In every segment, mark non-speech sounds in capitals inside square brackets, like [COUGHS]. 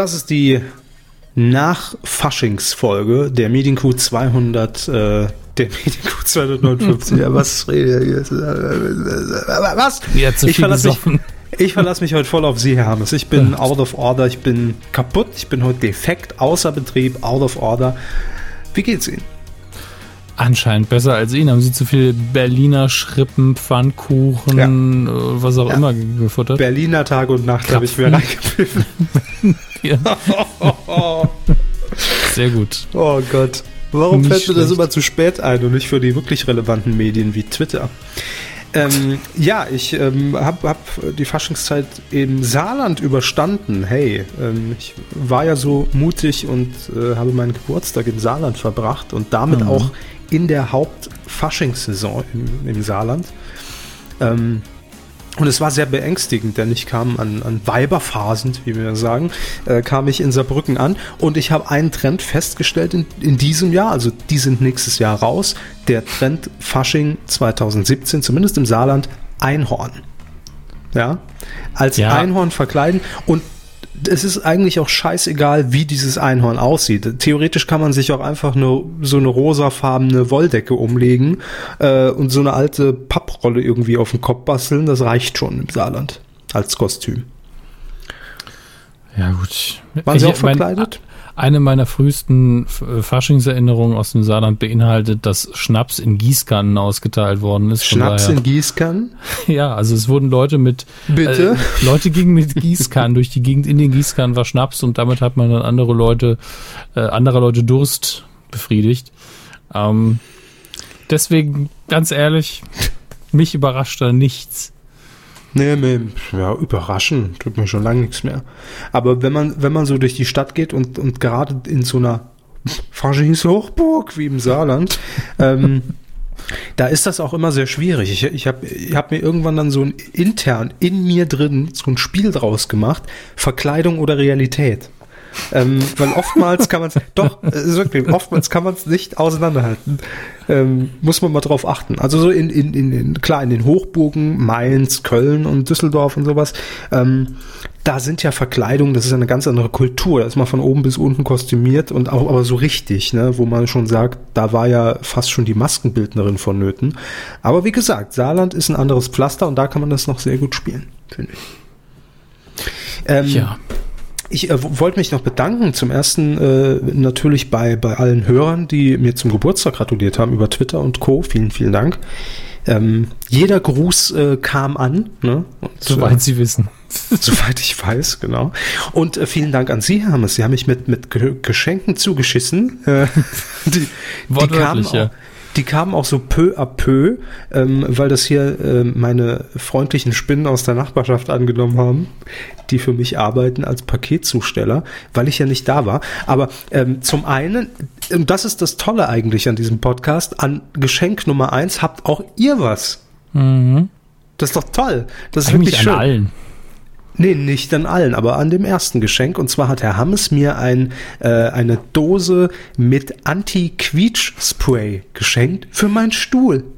Das ist die Nach-Faschingsfolge der Medienkuh 200, äh, der Medienkuh 259. ja, was rede ich jetzt? Was? ich verlasse mich, ich verlasse mich heute voll auf Sie, Herr Hammes. Ich bin out of order, ich bin kaputt, ich bin heute defekt, außer Betrieb, out of order. Wie geht's Ihnen? Anscheinend besser als Ihnen. Haben Sie zu viel Berliner Schrippen, Pfannkuchen, ja. Äh, was auch ja. immer gefuttert? Berliner Tag und Nacht habe ich mir reingepfiffen. [LAUGHS] Sehr gut. Oh Gott. Warum nicht fällt mir das immer zu spät ein und nicht für die wirklich relevanten Medien wie Twitter? Ähm, ja, ich ähm, habe hab die Faschingszeit im Saarland überstanden. Hey, ähm, ich war ja so mutig und äh, habe meinen Geburtstag im Saarland verbracht und damit mhm. auch in der Hauptfaschingssaison im, im Saarland. Ähm, und es war sehr beängstigend, denn ich kam an, an Weiberphasen, wie wir sagen, äh, kam ich in Saarbrücken an und ich habe einen Trend festgestellt in, in diesem Jahr, also die sind nächstes Jahr raus, der Trend Fasching 2017, zumindest im Saarland, Einhorn. Ja, als ja. Einhorn verkleiden und es ist eigentlich auch scheißegal, wie dieses Einhorn aussieht. Theoretisch kann man sich auch einfach nur so eine rosafarbene Wolldecke umlegen äh, und so eine alte Papprolle irgendwie auf den Kopf basteln. Das reicht schon im Saarland als Kostüm. Ja gut. Waren Sie auch verkleidet? Eine meiner frühesten äh, Faschingserinnerungen aus dem Saarland beinhaltet, dass Schnaps in Gießkannen ausgeteilt worden ist. Schnaps in Gießkannen? [LAUGHS] Ja, also es wurden Leute mit Bitte? Äh, Leute gingen mit Gießkannen durch die Gegend. In den Gießkannen war Schnaps und damit hat man dann andere Leute, äh, anderer Leute Durst befriedigt. Ähm, deswegen, ganz ehrlich, mich überrascht da nichts. Nee, nee, ja, überraschen, tut mir schon lange nichts mehr. Aber wenn man, wenn man so durch die Stadt geht und, und gerade in so einer Faschingshochburg wie im Saarland, [LAUGHS] ähm, da ist das auch immer sehr schwierig. Ich, ich habe ich hab mir irgendwann dann so ein intern in mir drin so ein Spiel draus gemacht, Verkleidung oder Realität. Ähm, weil oftmals kann man es, doch, ist wirklich, oftmals kann man es nicht auseinanderhalten. Ähm, muss man mal drauf achten. Also so in, in, in, klar, in den Hochburgen, Mainz, Köln und Düsseldorf und sowas, ähm, da sind ja Verkleidungen, das ist eine ganz andere Kultur. Da ist man von oben bis unten kostümiert und auch aber so richtig, ne, wo man schon sagt, da war ja fast schon die Maskenbildnerin vonnöten. Aber wie gesagt, Saarland ist ein anderes Pflaster und da kann man das noch sehr gut spielen, finde ich. Ähm, ja. Ich äh, wollte mich noch bedanken. Zum ersten äh, natürlich bei, bei allen Hörern, die mir zum Geburtstag gratuliert haben über Twitter und Co. Vielen, vielen Dank. Ähm, jeder Gruß äh, kam an. Ne? Und, soweit äh, Sie wissen. [LAUGHS] soweit ich weiß, genau. Und äh, vielen Dank an Sie, Hermes. Sie haben mich mit, mit Geschenken zugeschissen. Äh, [LAUGHS] die, die kamen auch, die kamen auch so peu à peu, ähm, weil das hier äh, meine freundlichen Spinnen aus der Nachbarschaft angenommen haben, die für mich arbeiten als Paketzusteller, weil ich ja nicht da war. Aber ähm, zum einen, und das ist das Tolle eigentlich an diesem Podcast, an Geschenk Nummer eins habt auch ihr was. Mhm. Das ist doch toll. Das ist eigentlich wirklich schön. allen. Nee, nicht an allen, aber an dem ersten Geschenk. Und zwar hat Herr Hammes mir ein, äh, eine Dose mit Anti-Quietsch-Spray geschenkt für meinen Stuhl. [LAUGHS]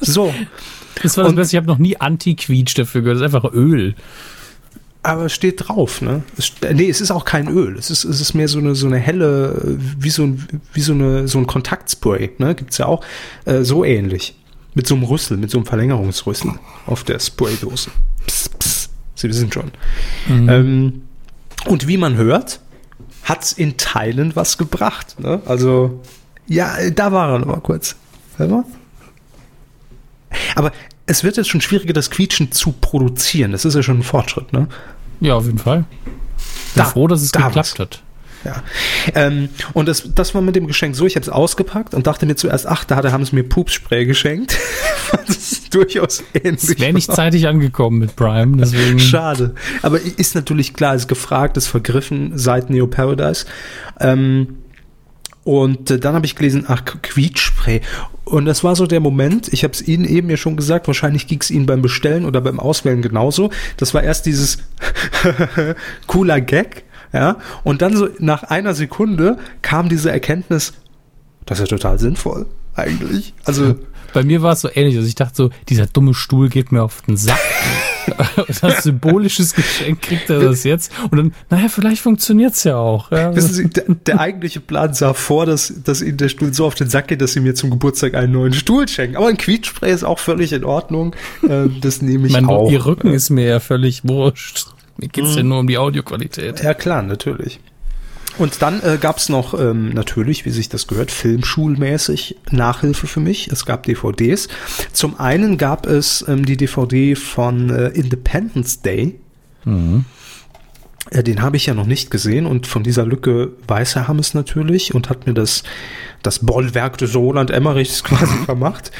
So. Das war das Beste. Ich habe noch nie Anti-Quietsch dafür gehört. Das ist einfach Öl. Aber es steht drauf, ne? Es, nee, es ist auch kein Öl. Es ist, es ist mehr so eine, so eine helle, wie so ein, wie so eine, so ein Kontaktspray, ne? Gibt's ja auch. Äh, so ähnlich. Mit so einem Rüssel, mit so einem Verlängerungsrüssel auf der Spraydose. Psst. Sie wissen schon. Mhm. Ähm, und wie man hört, hat es in Teilen was gebracht. Ne? Also, ja, da war er noch mal kurz. Hör mal. Aber es wird jetzt schon schwieriger, das Quietschen zu produzieren. Das ist ja schon ein Fortschritt, ne? Ja, auf jeden Fall. Bin da, froh, dass es da geklappt was. hat. Ja. Ähm, und das, das war mit dem Geschenk so, ich habe es ausgepackt und dachte mir zuerst, ach, da haben sie mir Pupsspray geschenkt. [LAUGHS] das ist durchaus ähnlich. Es wäre nicht zeitig angekommen mit Prime, deswegen. Schade. Aber ist natürlich klar, ist gefragt, ist vergriffen seit Neo Paradise. Ähm, und äh, dann habe ich gelesen, ach, Quietschspray. Und das war so der Moment, ich habe es Ihnen eben ja schon gesagt, wahrscheinlich ging es Ihnen beim Bestellen oder beim Auswählen genauso. Das war erst dieses [LAUGHS] cooler Gag, ja, und dann so nach einer Sekunde kam diese Erkenntnis, das ist ja total sinnvoll, eigentlich. Also. [LAUGHS] Bei mir war es so ähnlich. Also ich dachte so, dieser dumme Stuhl geht mir auf den Sack. [LAUGHS] Als symbolisches Geschenk kriegt er das jetzt. Und dann, naja, vielleicht funktioniert's ja auch. Ja. Wissen Sie, der, der eigentliche Plan sah vor, dass, dass Ihnen der Stuhl so auf den Sack geht, dass Sie mir zum Geburtstag einen neuen Stuhl schenken. Aber ein Quietspray ist auch völlig in Ordnung. Äh, das nehme ich mein, auch. Ihr Rücken ist mir ja völlig wurscht. Mir geht's ja nur um die Audioqualität. Ja, klar, natürlich. Und dann äh, gab es noch ähm, natürlich, wie sich das gehört, filmschulmäßig Nachhilfe für mich. Es gab DVDs. Zum einen gab es ähm, die DVD von äh, Independence Day. Äh, den habe ich ja noch nicht gesehen und von dieser Lücke weiß Herr Hammes natürlich und hat mir das, das Bollwerk des Roland Emmerichs [LAUGHS] quasi vermacht.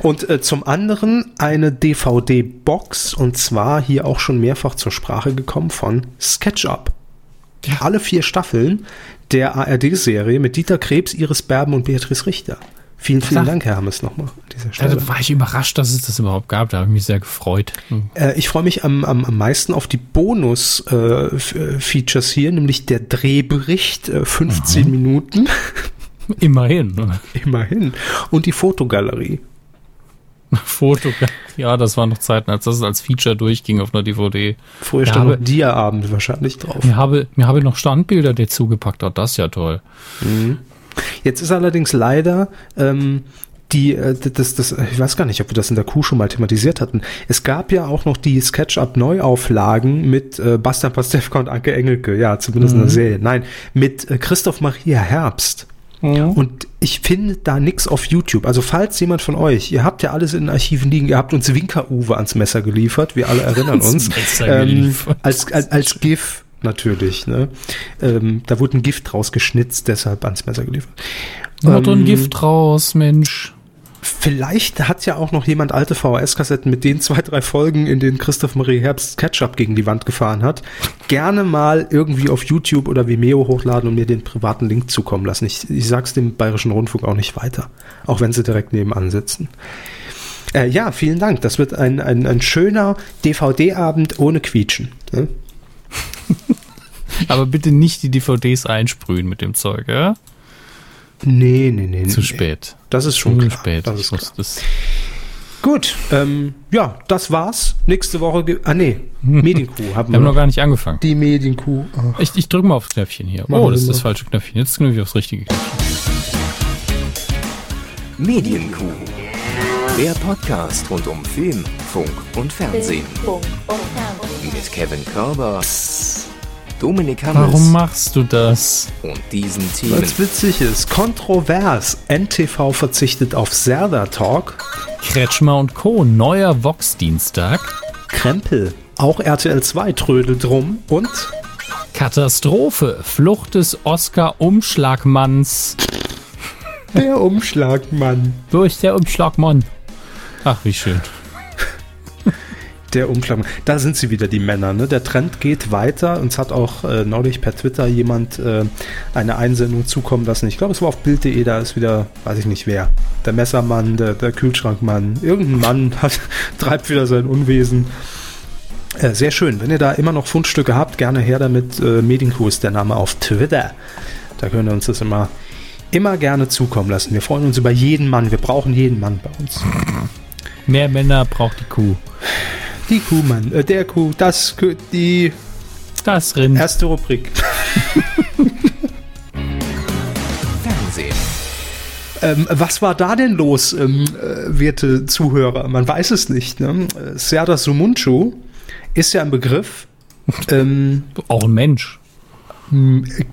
Und äh, zum anderen eine DVD-Box und zwar hier auch schon mehrfach zur Sprache gekommen von SketchUp. Alle vier Staffeln der ARD-Serie mit Dieter Krebs, Iris Berben und Beatrice Richter. Vielen, vielen Dank, Herr Hammes, nochmal an dieser Stelle. da war ich überrascht, dass es das überhaupt gab. Da habe ich mich sehr gefreut. Hm. Äh, ich freue mich am, am, am meisten auf die Bonus-Features hier, nämlich der Drehbericht, äh, 15 Minuten, [LAUGHS] Immerhin. ne? immerhin, und die Fotogalerie. [LAUGHS] Foto. Ja, das waren noch Zeiten, als das als Feature durchging auf einer DVD. Vorher stand noch aber- Dia-Abend wahrscheinlich drauf. Mir habe, mir habe noch Standbilder dazu gepackt. Oh, das ist ja toll. Jetzt ist allerdings leider ähm, die, äh, das, das, ich weiß gar nicht, ob wir das in der Kuh schon mal thematisiert hatten. Es gab ja auch noch die SketchUp-Neuauflagen mit äh, Bastian Pastewka und Anke Engelke, ja, zumindest in der Serie. Nein, mit äh, Christoph Maria Herbst. Und ich finde da nix auf YouTube. Also falls jemand von euch, ihr habt ja alles in den Archiven liegen, ihr habt uns Winker-Uwe ans Messer geliefert, wir alle erinnern uns. Messer Ähm, als, als, als GIF natürlich. Ne? Ähm, da wurde ein Gift draus geschnitzt, deshalb ans Messer geliefert. Mach doch ein Ähm, Gift raus, Mensch. Vielleicht hat ja auch noch jemand alte VHS-Kassetten mit den zwei, drei Folgen, in denen Christoph Marie Herbst Ketchup gegen die Wand gefahren hat. Gerne mal irgendwie auf YouTube oder Vimeo hochladen und mir den privaten Link zukommen lassen. Ich, ich sag's dem Bayerischen Rundfunk auch nicht weiter. Auch wenn sie direkt nebenan sitzen. Äh, ja, vielen Dank. Das wird ein, ein, ein schöner DVD-Abend ohne Quietschen. Ne? Aber bitte nicht die DVDs einsprühen mit dem Zeug, ja? Nee, nee, nee. Zu nee. spät. Das ist schon Zu klar. spät. Das ist klar. das Gut, ähm, ja, das war's. Nächste Woche, ah nee, [LAUGHS] Medienkuh haben wir wir haben noch. gar nicht angefangen. Die Medienkuh. Ach. Ich, ich drücke mal aufs Knöpfchen hier. Machen Oh, das ist das falsche Knöpfchen. Jetzt knüpfe ich aufs richtige Knöpfchen. Medienkuh. Der Podcast rund um Film, Funk und Fernsehen. Funk und Fernsehen. Mit Kevin Körber, Dominik Hammes Warum machst du das? und diesen Themen. Weil's witzig ist, kontrovers. NTV verzichtet auf Serda Talk. Kretschmer und Co. Neuer Vox-Dienstag. Krempel. Auch RTL 2 trödelt rum. Und Katastrophe. Flucht des Oscar-Umschlagmanns. der Umschlagmann. Wo ist der Umschlagmann? Ach, wie schön. [LAUGHS] Der Umschlagmann. Da sind sie wieder, die Männer. Ne? Der Trend geht weiter. Uns hat auch äh, neulich per Twitter jemand äh, eine Einsendung zukommen lassen. Ich glaube, es war auf Bild.de. Da ist wieder, weiß ich nicht wer. Der Messermann, der, der Kühlschrankmann. Irgendein Mann [LAUGHS] hat, treibt wieder sein Unwesen. Äh, sehr schön. Wenn ihr da immer noch Fundstücke habt, gerne her damit. Äh, Medienkuh ist der Name auf Twitter. Da könnt ihr uns das immer, immer gerne zukommen lassen. Wir freuen uns über jeden Mann. Wir brauchen jeden Mann bei uns. Mehr Männer braucht die Kuh. Die Kuh, Mann. Äh, der Kuh. Das, die Das Rind. erste Rubrik. [LAUGHS] Fernsehen. Ähm, was war da denn los, ähm, äh, werte Zuhörer? Man weiß es nicht. Ne? Serdar Sumunchu ist ja ein Begriff. ähm, [LAUGHS] Auch ein Mensch.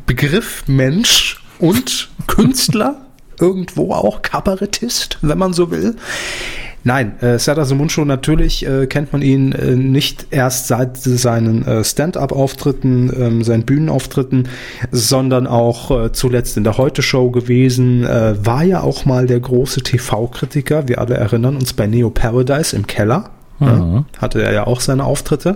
Begriff Mensch und Künstler, [LAUGHS] irgendwo auch Kabarettist, wenn man so will. Nein, äh, Serdar Sumuncu natürlich äh, kennt man ihn äh, nicht erst seit seinen äh, Stand-up-Auftritten, ähm, seinen Bühnenauftritten, sondern auch äh, zuletzt in der Heute-Show gewesen. Äh, war ja auch mal der große TV-Kritiker. Wir alle erinnern uns bei Neo Paradise im Keller. Ja, hatte er ja auch seine Auftritte.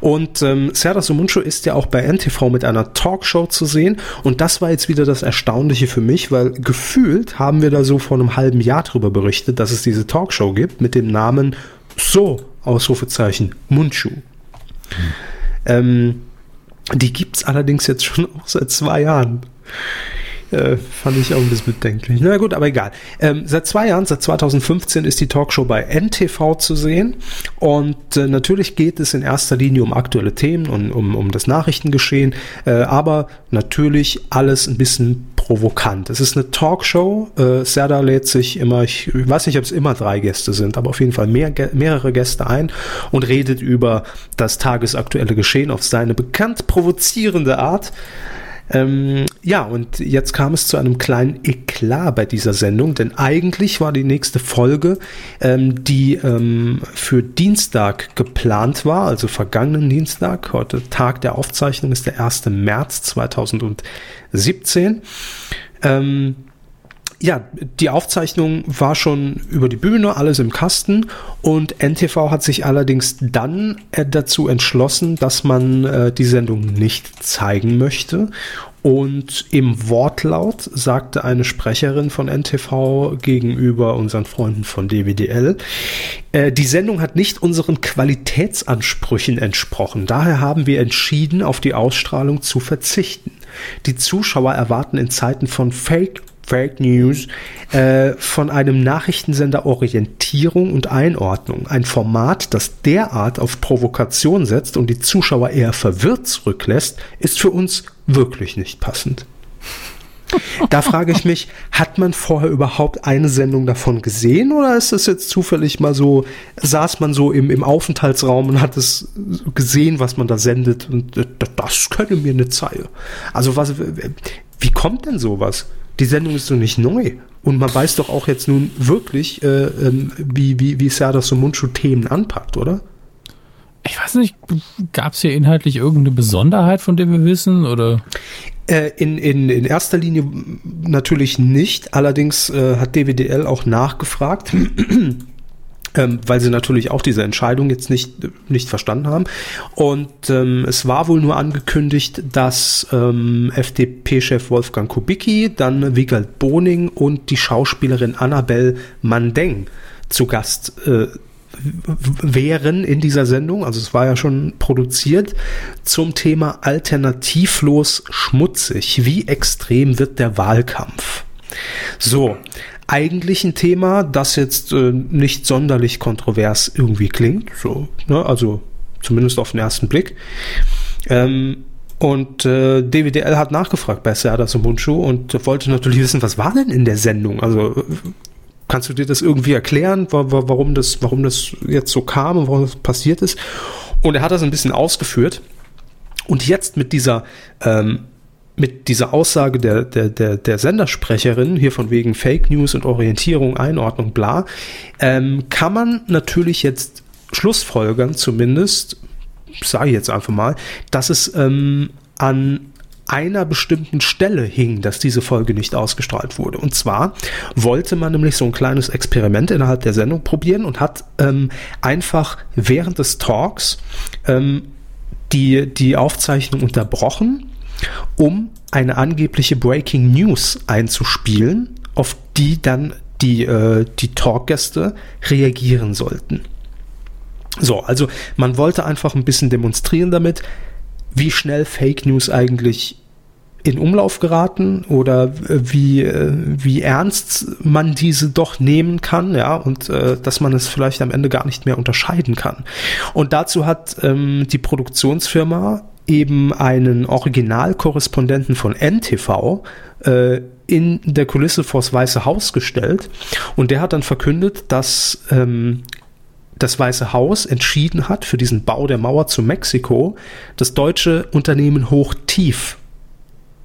Und ähm, Serdar Sumuncu ist ja auch bei NTV mit einer Talkshow zu sehen. Und das war jetzt wieder das Erstaunliche für mich, weil gefühlt haben wir da so vor einem halben Jahr drüber berichtet, dass es diese Talkshow gibt mit dem Namen So, Ausrufezeichen, Munchu. Ähm, die gibt's allerdings jetzt schon [LAUGHS] auch seit zwei Jahren. Äh, fand ich auch ein bisschen bedenklich. Na gut, aber egal. Ähm, seit zwei Jahren, seit 2015 ist die Talkshow bei NTV zu sehen. Und äh, natürlich geht es in erster Linie um aktuelle Themen und um, um das Nachrichtengeschehen. Äh, aber natürlich alles ein bisschen provokant. Es ist eine Talkshow. Äh, Serda lädt sich immer, ich, weiß nicht, ob es immer drei Gäste sind, aber auf jeden Fall mehr, mehrere Gäste ein und redet über das tagesaktuelle Geschehen auf seine bekannt provozierende Art. Ähm, ja, und jetzt kam es zu einem kleinen Eklat bei dieser Sendung, denn eigentlich war die nächste Folge, ähm, die ähm, für Dienstag geplant war, also vergangenen Dienstag, heute Tag der Aufzeichnung ist der 1. März 2017. Ähm, ja, die Aufzeichnung war schon über die Bühne, alles im Kasten und NTV hat sich allerdings dann äh, dazu entschlossen, dass man äh, die Sendung nicht zeigen möchte und im Wortlaut sagte eine Sprecherin von NTV gegenüber unseren Freunden von DWDL, äh, die Sendung hat nicht unseren Qualitätsansprüchen entsprochen. Daher haben wir entschieden, auf die Ausstrahlung zu verzichten. Die Zuschauer erwarten in Zeiten von Fake Fake News äh, von einem Nachrichtensender Orientierung und Einordnung. Ein Format, das derart auf Provokation setzt und die Zuschauer eher verwirrt zurücklässt, ist für uns wirklich nicht passend. Da frage ich mich, hat man vorher überhaupt eine Sendung davon gesehen oder ist das jetzt zufällig mal so, saß man so im, im Aufenthaltsraum und hat es gesehen, was man da sendet und äh, das könnte mir eine Zeile. Also was, wie kommt denn sowas? Die Sendung ist doch nicht neu. Und man weiß doch auch jetzt nun wirklich, äh, ähm, wie, wie, wie Serdar Somuncu Themen anpackt, oder? Ich weiß nicht, gab es hier inhaltlich irgendeine Besonderheit, von der wir wissen, oder? Äh, in, in, in erster Linie natürlich nicht. Allerdings äh, hat DWDL auch nachgefragt ähm, weil sie natürlich auch diese Entscheidung jetzt nicht, nicht verstanden haben. Und ähm, es war wohl nur angekündigt, dass ähm, FDP-Chef Wolfgang Kubicki, dann Wiegald Boning und die Schauspielerin Annabelle Mandeng zu Gast äh, wären in dieser Sendung, also es war ja schon produziert, zum Thema alternativlos schmutzig. Wie extrem wird der Wahlkampf? So, eigentlich ein Thema, das jetzt äh, nicht sonderlich kontrovers irgendwie klingt, so, ne? also zumindest auf den ersten Blick. Ähm, und äh, DWDL hat nachgefragt bei Serdar Sumunchu und wollte natürlich wissen, was war denn in der Sendung? Also kannst du dir das irgendwie erklären, warum das, warum das jetzt so kam und warum das passiert ist? Und er hat das ein bisschen ausgeführt. Und jetzt mit dieser ähm, mit dieser Aussage der, der, der, der Sendersprecherin, hier von wegen Fake News und Orientierung, Einordnung, bla, ähm, kann man natürlich jetzt Schlussfolgern zumindest, sage ich jetzt einfach mal, dass es ähm, an einer bestimmten Stelle hing, dass diese Folge nicht ausgestrahlt wurde. Und zwar wollte man nämlich so ein kleines Experiment innerhalb der Sendung probieren und hat ähm, einfach während des Talks ähm, die, die Aufzeichnung unterbrochen um eine angebliche Breaking News einzuspielen, auf die dann die, äh, die Talkgäste reagieren sollten. So, also man wollte einfach ein bisschen demonstrieren damit, wie schnell Fake News eigentlich in Umlauf geraten oder äh, wie, äh, wie ernst man diese doch nehmen kann, ja, und äh, dass man es vielleicht am Ende gar nicht mehr unterscheiden kann. Und dazu hat ähm, die Produktionsfirma eben einen Originalkorrespondenten von NTV äh, in der Kulisse vors Weiße Haus gestellt und der hat dann verkündet, dass ähm, das Weiße Haus entschieden hat, für diesen Bau der Mauer zu Mexiko das deutsche Unternehmen Hochtief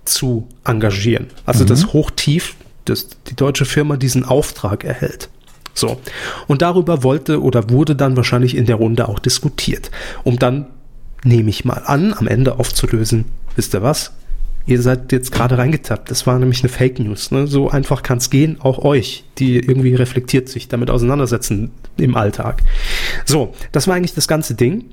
zu engagieren. Also mhm. das Hochtief, dass die deutsche Firma diesen Auftrag erhält. So. Und darüber wollte oder wurde dann wahrscheinlich in der Runde auch diskutiert, um dann nehme ich mal an, am Ende aufzulösen. Wisst ihr was? Ihr seid jetzt gerade reingetappt. Das war nämlich eine Fake News. Ne? So einfach kann es gehen, auch euch, die irgendwie reflektiert sich damit auseinandersetzen im Alltag. So, das war eigentlich das ganze Ding.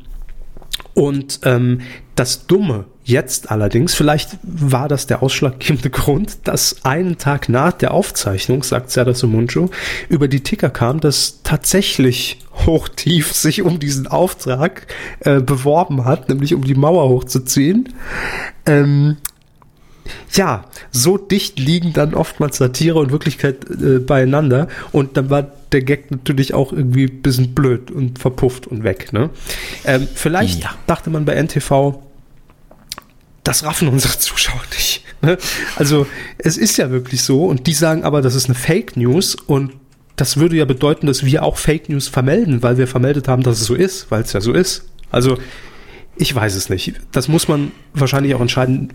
Und ähm, das Dumme jetzt allerdings, vielleicht war das der ausschlaggebende [LAUGHS] Grund, dass einen Tag nach der Aufzeichnung, sagt Serdar Sumuncu, über die Ticker kam, dass tatsächlich Hochtief [LAUGHS] sich um diesen Auftrag äh, beworben hat, nämlich um die Mauer hochzuziehen. Ähm, Ja, so dicht liegen dann oftmals Satire und Wirklichkeit äh, beieinander. Und dann war der Gag natürlich auch irgendwie ein bisschen blöd und verpufft und weg. Ne? Ähm, vielleicht Ja. dachte man bei NTV, das raffen unsere Zuschauer nicht. [LAUGHS] Ne? Also es ist ja wirklich so und die sagen aber, das ist eine Fake News und das würde ja bedeuten, dass wir auch Fake News vermelden, weil wir vermeldet haben, dass es so ist, weil es ja so ist. Also ich weiß es nicht. Das muss man wahrscheinlich auch entscheiden,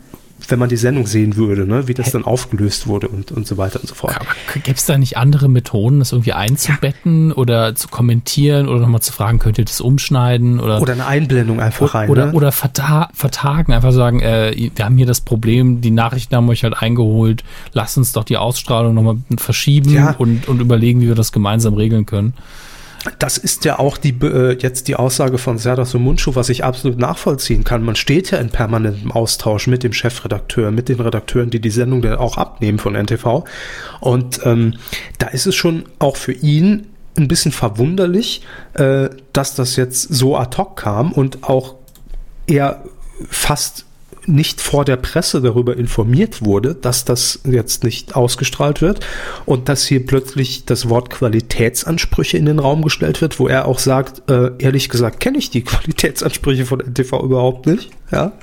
wenn man die Sendung sehen würde, ne? wie das dann aufgelöst wurde und, und so weiter und so fort. Gäbe es da nicht andere Methoden, das irgendwie einzubetten oder zu kommentieren oder nochmal zu fragen, könnt ihr das umschneiden oder Oder eine Einblendung einfach rein. oder, ne? oder verta vertagen, einfach sagen, äh, wir haben hier das Problem, die Nachrichten haben euch halt eingeholt, lasst uns doch die Ausstrahlung nochmal verschieben Ja. und, und überlegen, wie wir das gemeinsam regeln können. Das ist ja auch die äh, jetzt die Aussage von Serdar Sumunchu, was ich absolut nachvollziehen kann. Man steht ja in permanentem Austausch mit dem Chefredakteur, mit den Redakteuren, die die Sendung dann auch abnehmen von NTV. Und ähm, da ist es schon auch für ihn ein bisschen verwunderlich, äh, dass das jetzt so ad hoc kam und auch er fast nicht vor der Presse darüber informiert wurde, dass das jetzt nicht ausgestrahlt wird und dass hier plötzlich das Wort Qualitätsansprüche in den Raum gestellt wird, wo er auch sagt, äh, ehrlich gesagt kenne ich die [LAUGHS] Qualitätsansprüche von NTV überhaupt nicht. Ja,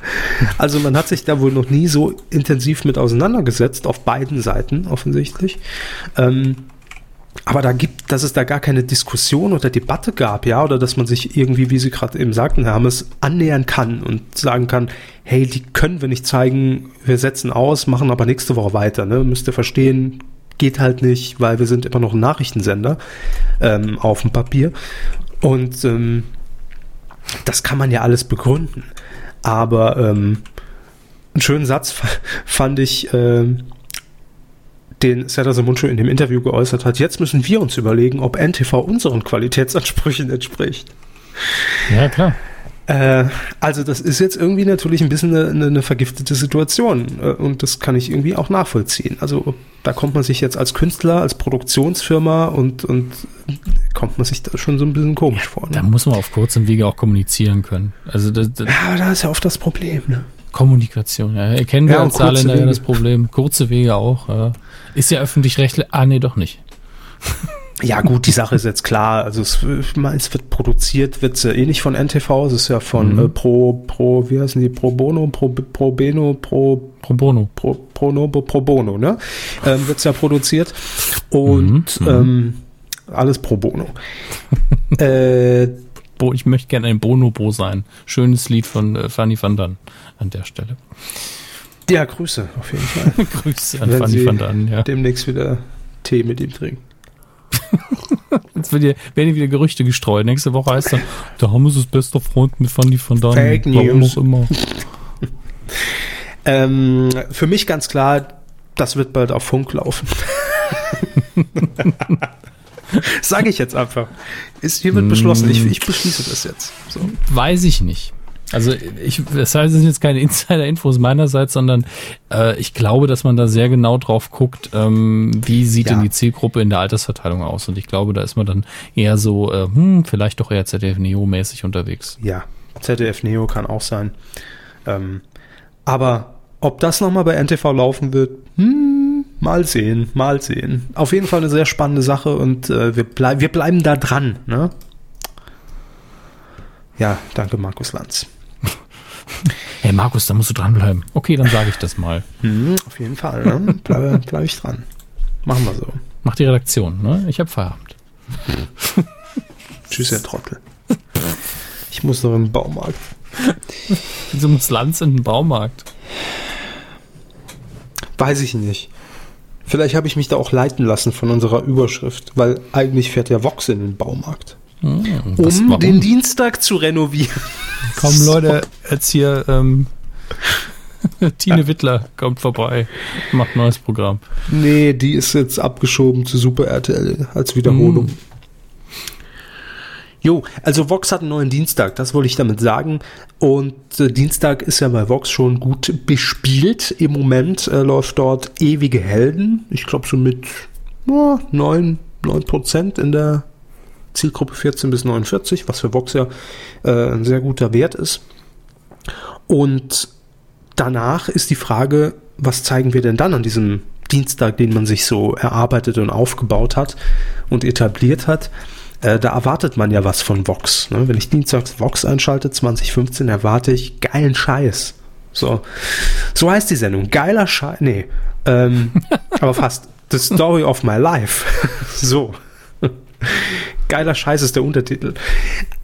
also man hat sich da wohl noch nie so intensiv mit auseinandergesetzt auf beiden Seiten offensichtlich. Ähm, aber da gibt, dass es da gar keine Diskussion oder Debatte gab, ja, oder dass man sich irgendwie, wie Sie gerade eben sagten, Herr Hammes, annähern kann und sagen kann, hey, die können wir nicht zeigen, wir setzen aus, machen aber nächste Woche weiter, ne? Müsst ihr verstehen, geht halt nicht, weil wir sind immer noch ein Nachrichtensender ähm, auf dem Papier. Und ähm, das kann man ja alles begründen. Aber ähm, einen schönen Satz [LAUGHS] fand ich, ähm, den Serdar Samuncu in dem Interview geäußert hat. Jetzt müssen wir uns überlegen, ob NTV unseren Qualitätsansprüchen [LAUGHS] entspricht. Ja, klar. Äh, also das ist jetzt irgendwie natürlich ein bisschen eine, eine, vergiftete Situation äh, und das kann ich irgendwie auch nachvollziehen. Also da kommt man sich jetzt als Künstler, als Produktionsfirma und, und kommt man sich da schon so ein bisschen komisch vor. Da Ne? muss man auf kurzem Wege auch kommunizieren können. Also das, das, Ja, da ist ja oft das Problem. Ne? Kommunikation, ja. Erkennen wir Ja, als Saarländer ja das Problem. Kurze Wege auch. Ja. Ist ja öffentlich-rechtlich. Ah, nee, doch nicht. Ja gut, die Sache ist jetzt klar. Also es, es wird produziert, wird ja eh nicht von NTV, es ist ja von Mhm. äh, Pro, Pro, wie heißen die, Pro Bono, Pro, Pro Beno, Pro, Pro bono. Pro, Pro, no, Pro Bono, ne? Ähm, wird's ja produziert. Und Mhm, mhm. ähm, alles Pro Bono. [LAUGHS] äh, ich möchte gerne ein Bonobo sein. Schönes Lied von äh, Fanny van Dan an der Stelle. Ja, Grüße auf jeden Fall. [LAUGHS] Grüße an Wenn Fanny van Dan, ja. Demnächst wieder Tee mit ihm trinken. [LAUGHS] Jetzt werden hier wieder Gerüchte gestreut. Nächste Woche heißt dann, der Hammes ist bester Freund mit Fanny van Dan. Fake Warum News. auch immer. [LAUGHS] Ähm, für mich ganz klar, das wird bald auf Funk laufen. Sage ich jetzt einfach. Ist, hier wird beschlossen. Ich, ich beschließe das jetzt. So. Weiß ich nicht. Also ich, das heißt, es sind jetzt keine [LAUGHS] Insider-Infos meinerseits, sondern äh, ich glaube, dass man da sehr genau drauf guckt, ähm, wie sieht Ja. denn die Zielgruppe in der Altersverteilung aus. Und ich glaube, da ist man dann eher so, äh, hm, vielleicht doch eher ZDF-Neo-mäßig unterwegs. Ja, ZDF Neo kann auch sein. Ähm, aber ob das nochmal bei NTV laufen wird, hm, mal sehen, mal sehen. Auf jeden Fall eine sehr spannende Sache und äh, wir, bleib, wir bleiben da dran. Ne? Ja, danke Markus Lanz. Hey Markus, da musst du dranbleiben. Okay, dann sage ich das mal. Hm, auf jeden Fall, ne? bleibe [LAUGHS] bleib ich dran. Machen wir so. Mach die Redaktion, ne? Ich habe Feierabend. Tschüss, Herr Trottel. Ich muss noch in den Baumarkt. Wieso muss Lanz in den Baumarkt? Weiß ich nicht. Vielleicht habe ich mich da auch leiten lassen von unserer Überschrift, weil eigentlich fährt ja Vox in den Baumarkt. Hm, Um warum? den Dienstag zu renovieren. [LAUGHS] Komm Leute, jetzt hier ähm, [LAUGHS] Tine Wittler kommt vorbei, macht neues Programm. Nee, die ist jetzt abgeschoben zu Super RTL als Wiederholung. Mm. Jo, also Vox hat einen neuen Dienstag, das wollte ich damit sagen. Und äh, Dienstag ist ja bei Vox schon gut bespielt. Im Moment äh, läuft dort Ewige Helden. Ich glaube so mit ja, 9, 9 Prozent in der Zielgruppe 14 bis 49, was für Vox ja äh, ein sehr guter Wert ist. Und danach ist die Frage, was zeigen wir denn dann an diesem Dienstag, den man sich so erarbeitet und aufgebaut hat und etabliert hat? Äh, da erwartet man ja was von Vox. Ne? Wenn ich dienstags Vox einschalte, 2015, erwarte ich geilen Scheiß. So, so heißt die Sendung. Geiler Scheiß. Nee, ähm, [LAUGHS] aber fast. The Story of My Life. [LAUGHS] so. Geiler Scheiß ist der Untertitel.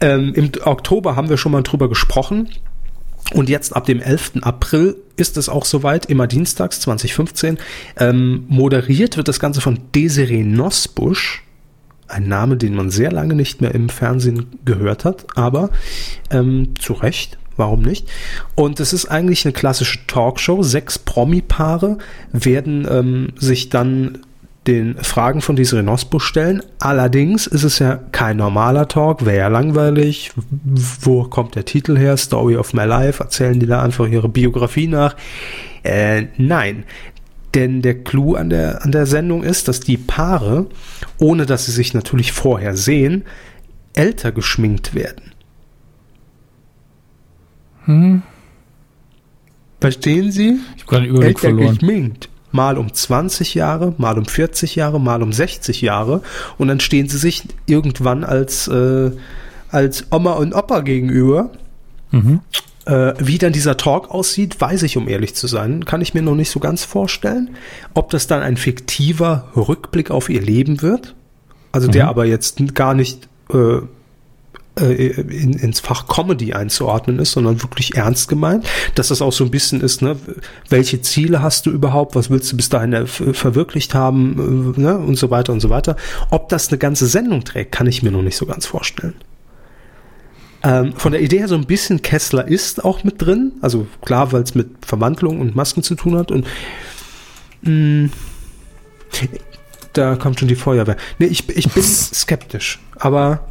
Ähm, Im Oktober haben wir schon mal drüber gesprochen. Und jetzt ab dem 11. April ist es auch soweit, immer dienstags 2015. Ähm, moderiert wird das Ganze von Desiree Nosbusch. Ein Name, den man sehr lange nicht mehr im Fernsehen gehört hat, aber ähm, zu Recht, warum nicht? Und es ist eigentlich eine klassische Talkshow. Sechs Promi-Paare werden ähm, sich dann den Fragen von Desiree Nosbusch stellen. Allerdings ist es ja kein normaler Talk, wäre ja langweilig. Wo kommt der Titel her? Story of My Life. Erzählen die da einfach ihre Biografie nach? Äh, nein. Denn der Clou an der, an der Sendung ist, dass die Paare, ohne dass sie sich natürlich vorher sehen, älter geschminkt werden. Hm? Verstehen Sie? Ich habe gerade den Überblick älter verloren. geschminkt. Mal um 20 Jahre, mal um 40 Jahre, mal um 60 Jahre. Und dann stehen sie sich irgendwann als, äh, als Oma und Opa gegenüber. Mhm. Äh, wie dann dieser Talk aussieht, weiß ich, um ehrlich zu sein, kann ich mir noch nicht so ganz vorstellen. Ob das dann ein fiktiver Rückblick auf ihr Leben wird, also der aber jetzt gar nicht äh, äh, in, ins Fach Comedy einzuordnen ist, sondern wirklich ernst gemeint, dass das auch so ein bisschen ist, ne, welche Ziele hast du überhaupt, was willst du bis dahin verwirklicht haben, äh, ne, und so weiter und so weiter. Ob das eine ganze Sendung trägt, kann ich mir noch nicht so ganz vorstellen. Ähm, von der Idee her so ein bisschen Kessler ist auch mit drin, also klar, weil es mit Verwandlung und Masken zu tun hat und mh, da kommt schon die Feuerwehr. Nee, ich, ich bin [LAUGHS] skeptisch, aber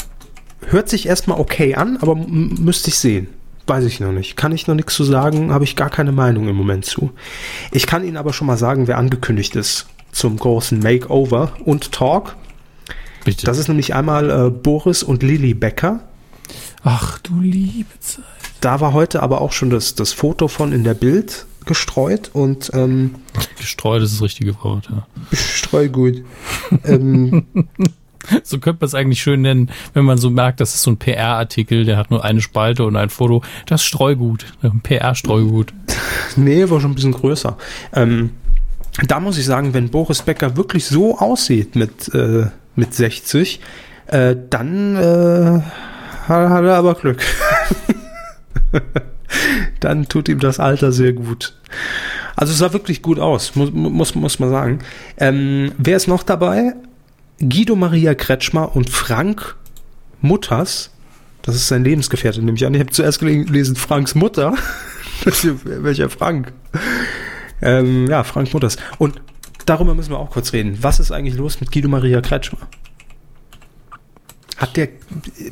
hört sich erstmal okay an, aber müsste ich sehen. Weiß ich noch nicht. Kann ich noch nichts zu sagen, habe ich gar keine Meinung im Moment zu. Ich kann Ihnen aber schon mal sagen, wer angekündigt ist zum großen Makeover und Talk. Bitte. Das ist nämlich einmal äh, Boris und Lilly Becker. Ach du liebe Zeit. Da war heute aber auch schon das, das Foto von in der Bild gestreut und ähm, Gestreut ist das richtige Wort, ja. [LAUGHS] Streugut. ähm, [LAUGHS] [LAUGHS] So könnte man es eigentlich schön nennen, wenn man so merkt, das ist so ein PR-Artikel, der hat nur eine Spalte und ein Foto. Das Streugut, ein PR-Streugut. [LAUGHS] nee, war schon ein bisschen größer. Ähm, da muss ich sagen, wenn Boris Becker wirklich so aussieht mit, äh, mit 60, äh, dann äh, hat, hat er aber Glück. [LAUGHS] dann tut ihm das Alter sehr gut. Also es sah wirklich gut aus, muss, muss, muss man sagen. Ähm, wer ist noch dabei? Guido Maria Kretschmer und Frank Mutters. Das ist sein Lebensgefährte, nehme ich an. Ich habe zuerst gelesen Franks Mutter. [LAUGHS] Welcher Frank? Ähm, ja, Frank Mutters. Und darüber müssen wir auch kurz reden. Was ist eigentlich los mit Guido Maria Kretschmer? Hat der,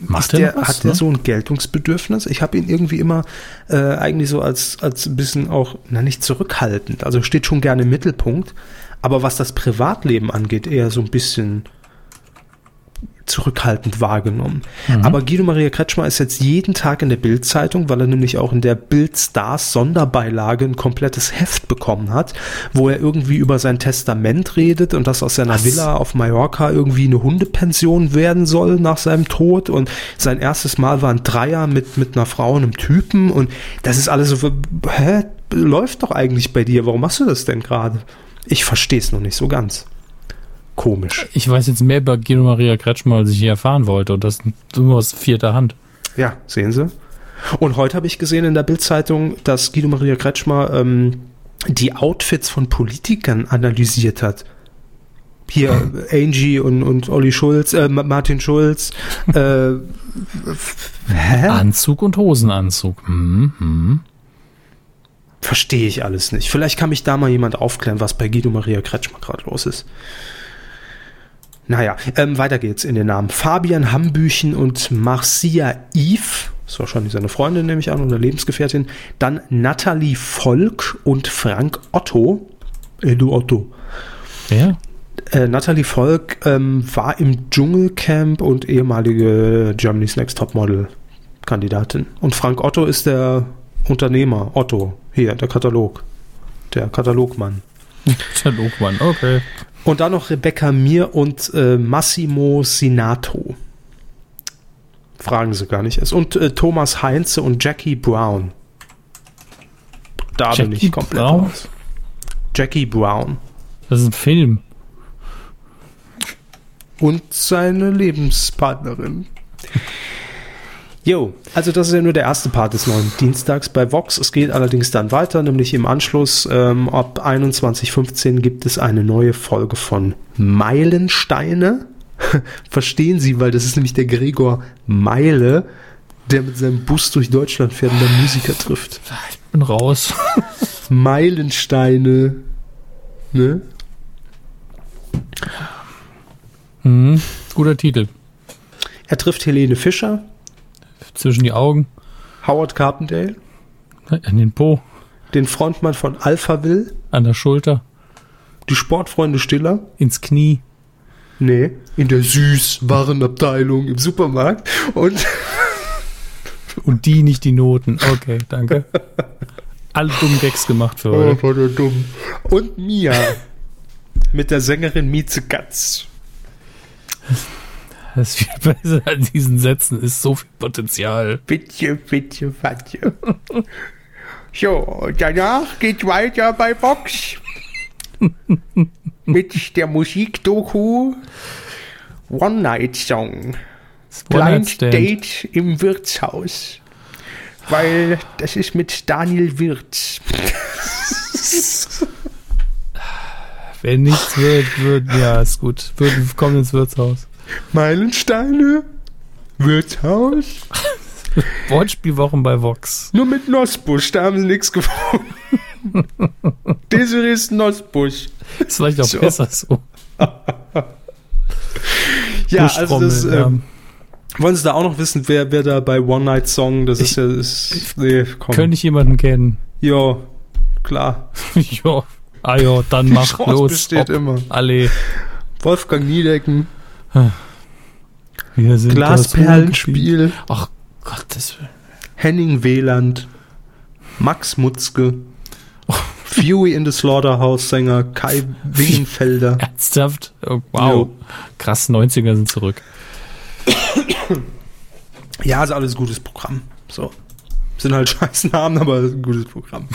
Macht der der, was, hat der ne? so ein Geltungsbedürfnis? Ich habe ihn irgendwie immer äh, eigentlich so als, als ein bisschen auch, na nicht zurückhaltend, also steht schon gerne im Mittelpunkt, aber was das Privatleben angeht, eher so ein bisschen zurückhaltend wahrgenommen. Aber Guido Maria Kretschmer ist jetzt jeden Tag in der Bild-Zeitung, weil er nämlich auch in der Bild-Stars Sonderbeilage ein komplettes Heft bekommen hat, wo er irgendwie über sein Testament redet und dass aus seiner Was? Villa auf Mallorca irgendwie eine Hundepension werden soll nach seinem Tod und sein erstes Mal war ein Dreier mit, mit einer Frau und einem Typen und das ist alles so, hä, läuft doch eigentlich bei dir, warum machst du das denn gerade? Ich verstehe es noch nicht so ganz. Komisch. Ich weiß jetzt mehr über Guido Maria Kretschmer, als ich hier erfahren wollte. Und das nur aus vierter Hand. Ja, sehen Sie. Und heute habe ich gesehen in der Bildzeitung, dass Guido Maria Kretschmer ähm, die Outfits von Politikern analysiert hat. Hier [LAUGHS] Angie und, und Olli Schulz, äh, Ma- Martin Schulz. Äh, hä? Anzug und Hosenanzug. Mhm. mhm. Verstehe ich alles nicht. Vielleicht kann mich da mal jemand aufklären, was bei Guido Maria Kretschmer gerade los ist. Naja, ähm, weiter geht's in den Namen. Fabian Hambüchen und Marcia Yves, das war schon seine Freundin, nehme ich an, oder Lebensgefährtin. Dann Nathalie Volk und Frank Otto. Äh, du Otto. Ja. Äh, Nathalie Volk ähm, war im Dschungelcamp und ehemalige Germany's Next Topmodel Kandidatin. Und Frank Otto ist der Unternehmer, Otto, hier, der Katalog. der Katalogmann. [LAUGHS] Katalogmann, okay. Und dann noch Rebecca Mir und äh, Massimo Sinato. Fragen sie gar nicht erst. Und äh, Thomas Heinze und Jackie Brown. Da bin Jackie ich komplett Brown? raus. Jackie Brown. Das ist ein Film. Und seine Lebenspartnerin. Jo, also das ist ja nur der erste Part des neuen Dienstags bei Vox. Es geht allerdings dann weiter, nämlich im Anschluss ähm, ab 21.15 gibt es eine neue Folge von Meilensteine. [LAUGHS] Verstehen Sie, weil das ist nämlich der Gregor Meile, der mit seinem Bus durch Deutschland fährt und dann Musiker trifft. Ich bin raus. [LAUGHS] Meilensteine. Ne? Mhm. Guter Titel. Er trifft Helene Fischer, Zwischen die Augen, Howard Carpendale, in den Po, den Frontmann von Alphaville, an der Schulter, die Sportfreunde Stiller, ins Knie. Nee, in der Süßwarenabteilung im Supermarkt. Und [LAUGHS] Und die nicht die Noten. Okay, danke. Alle dummen Gags gemacht für oh, heute. war der dumm. Und Mia mit der Sängerin Mieze Katz. Das viel [LAUGHS] besser an diesen Sätzen ist so viel Potenzial. Bitte, bitte, bitte. So, danach geht's weiter bei Vox. [LAUGHS] Mit der Musikdoku One Night Song. Blind. Date im Wirtshaus. Weil das ist mit Daniel Wirtz. [LAUGHS] Wenn nichts wird, wird, ja, ist gut. Wird, kommt ins Wirtshaus. Meilensteine? Wirtshaus? [LAUGHS] Wortspielwochen bei Vox. Nur mit Nussbusch, da haben sie nichts gefunden. [LAUGHS] Desiree ist Nussbusch. Ist vielleicht auch So. besser so. [LAUGHS] Ja, also das, Buschtrommeln, ähm, wollen Sie da auch noch wissen, wer, wer da bei One Night Song, das ist Ich- ja, ist, nee, komm. Könnte ich jemanden kennen? Ja, klar. ja. Ah ja, dann Die mach Chance los. besteht immer. Alle. Wolfgang Niedecken, Wir sind Glasperlenspiel, Ach Gottes Willen. Henning Wieland, Max Mutzke, Fury in the Slaughterhouse Sänger Kai Wingenfelder. Ernsthaft? Oh, wow. Jo. Krass, 90er sind zurück. Ja, ist alles gutes Programm. So. Sind halt [LAUGHS] scheiß Namen, aber gutes Programm.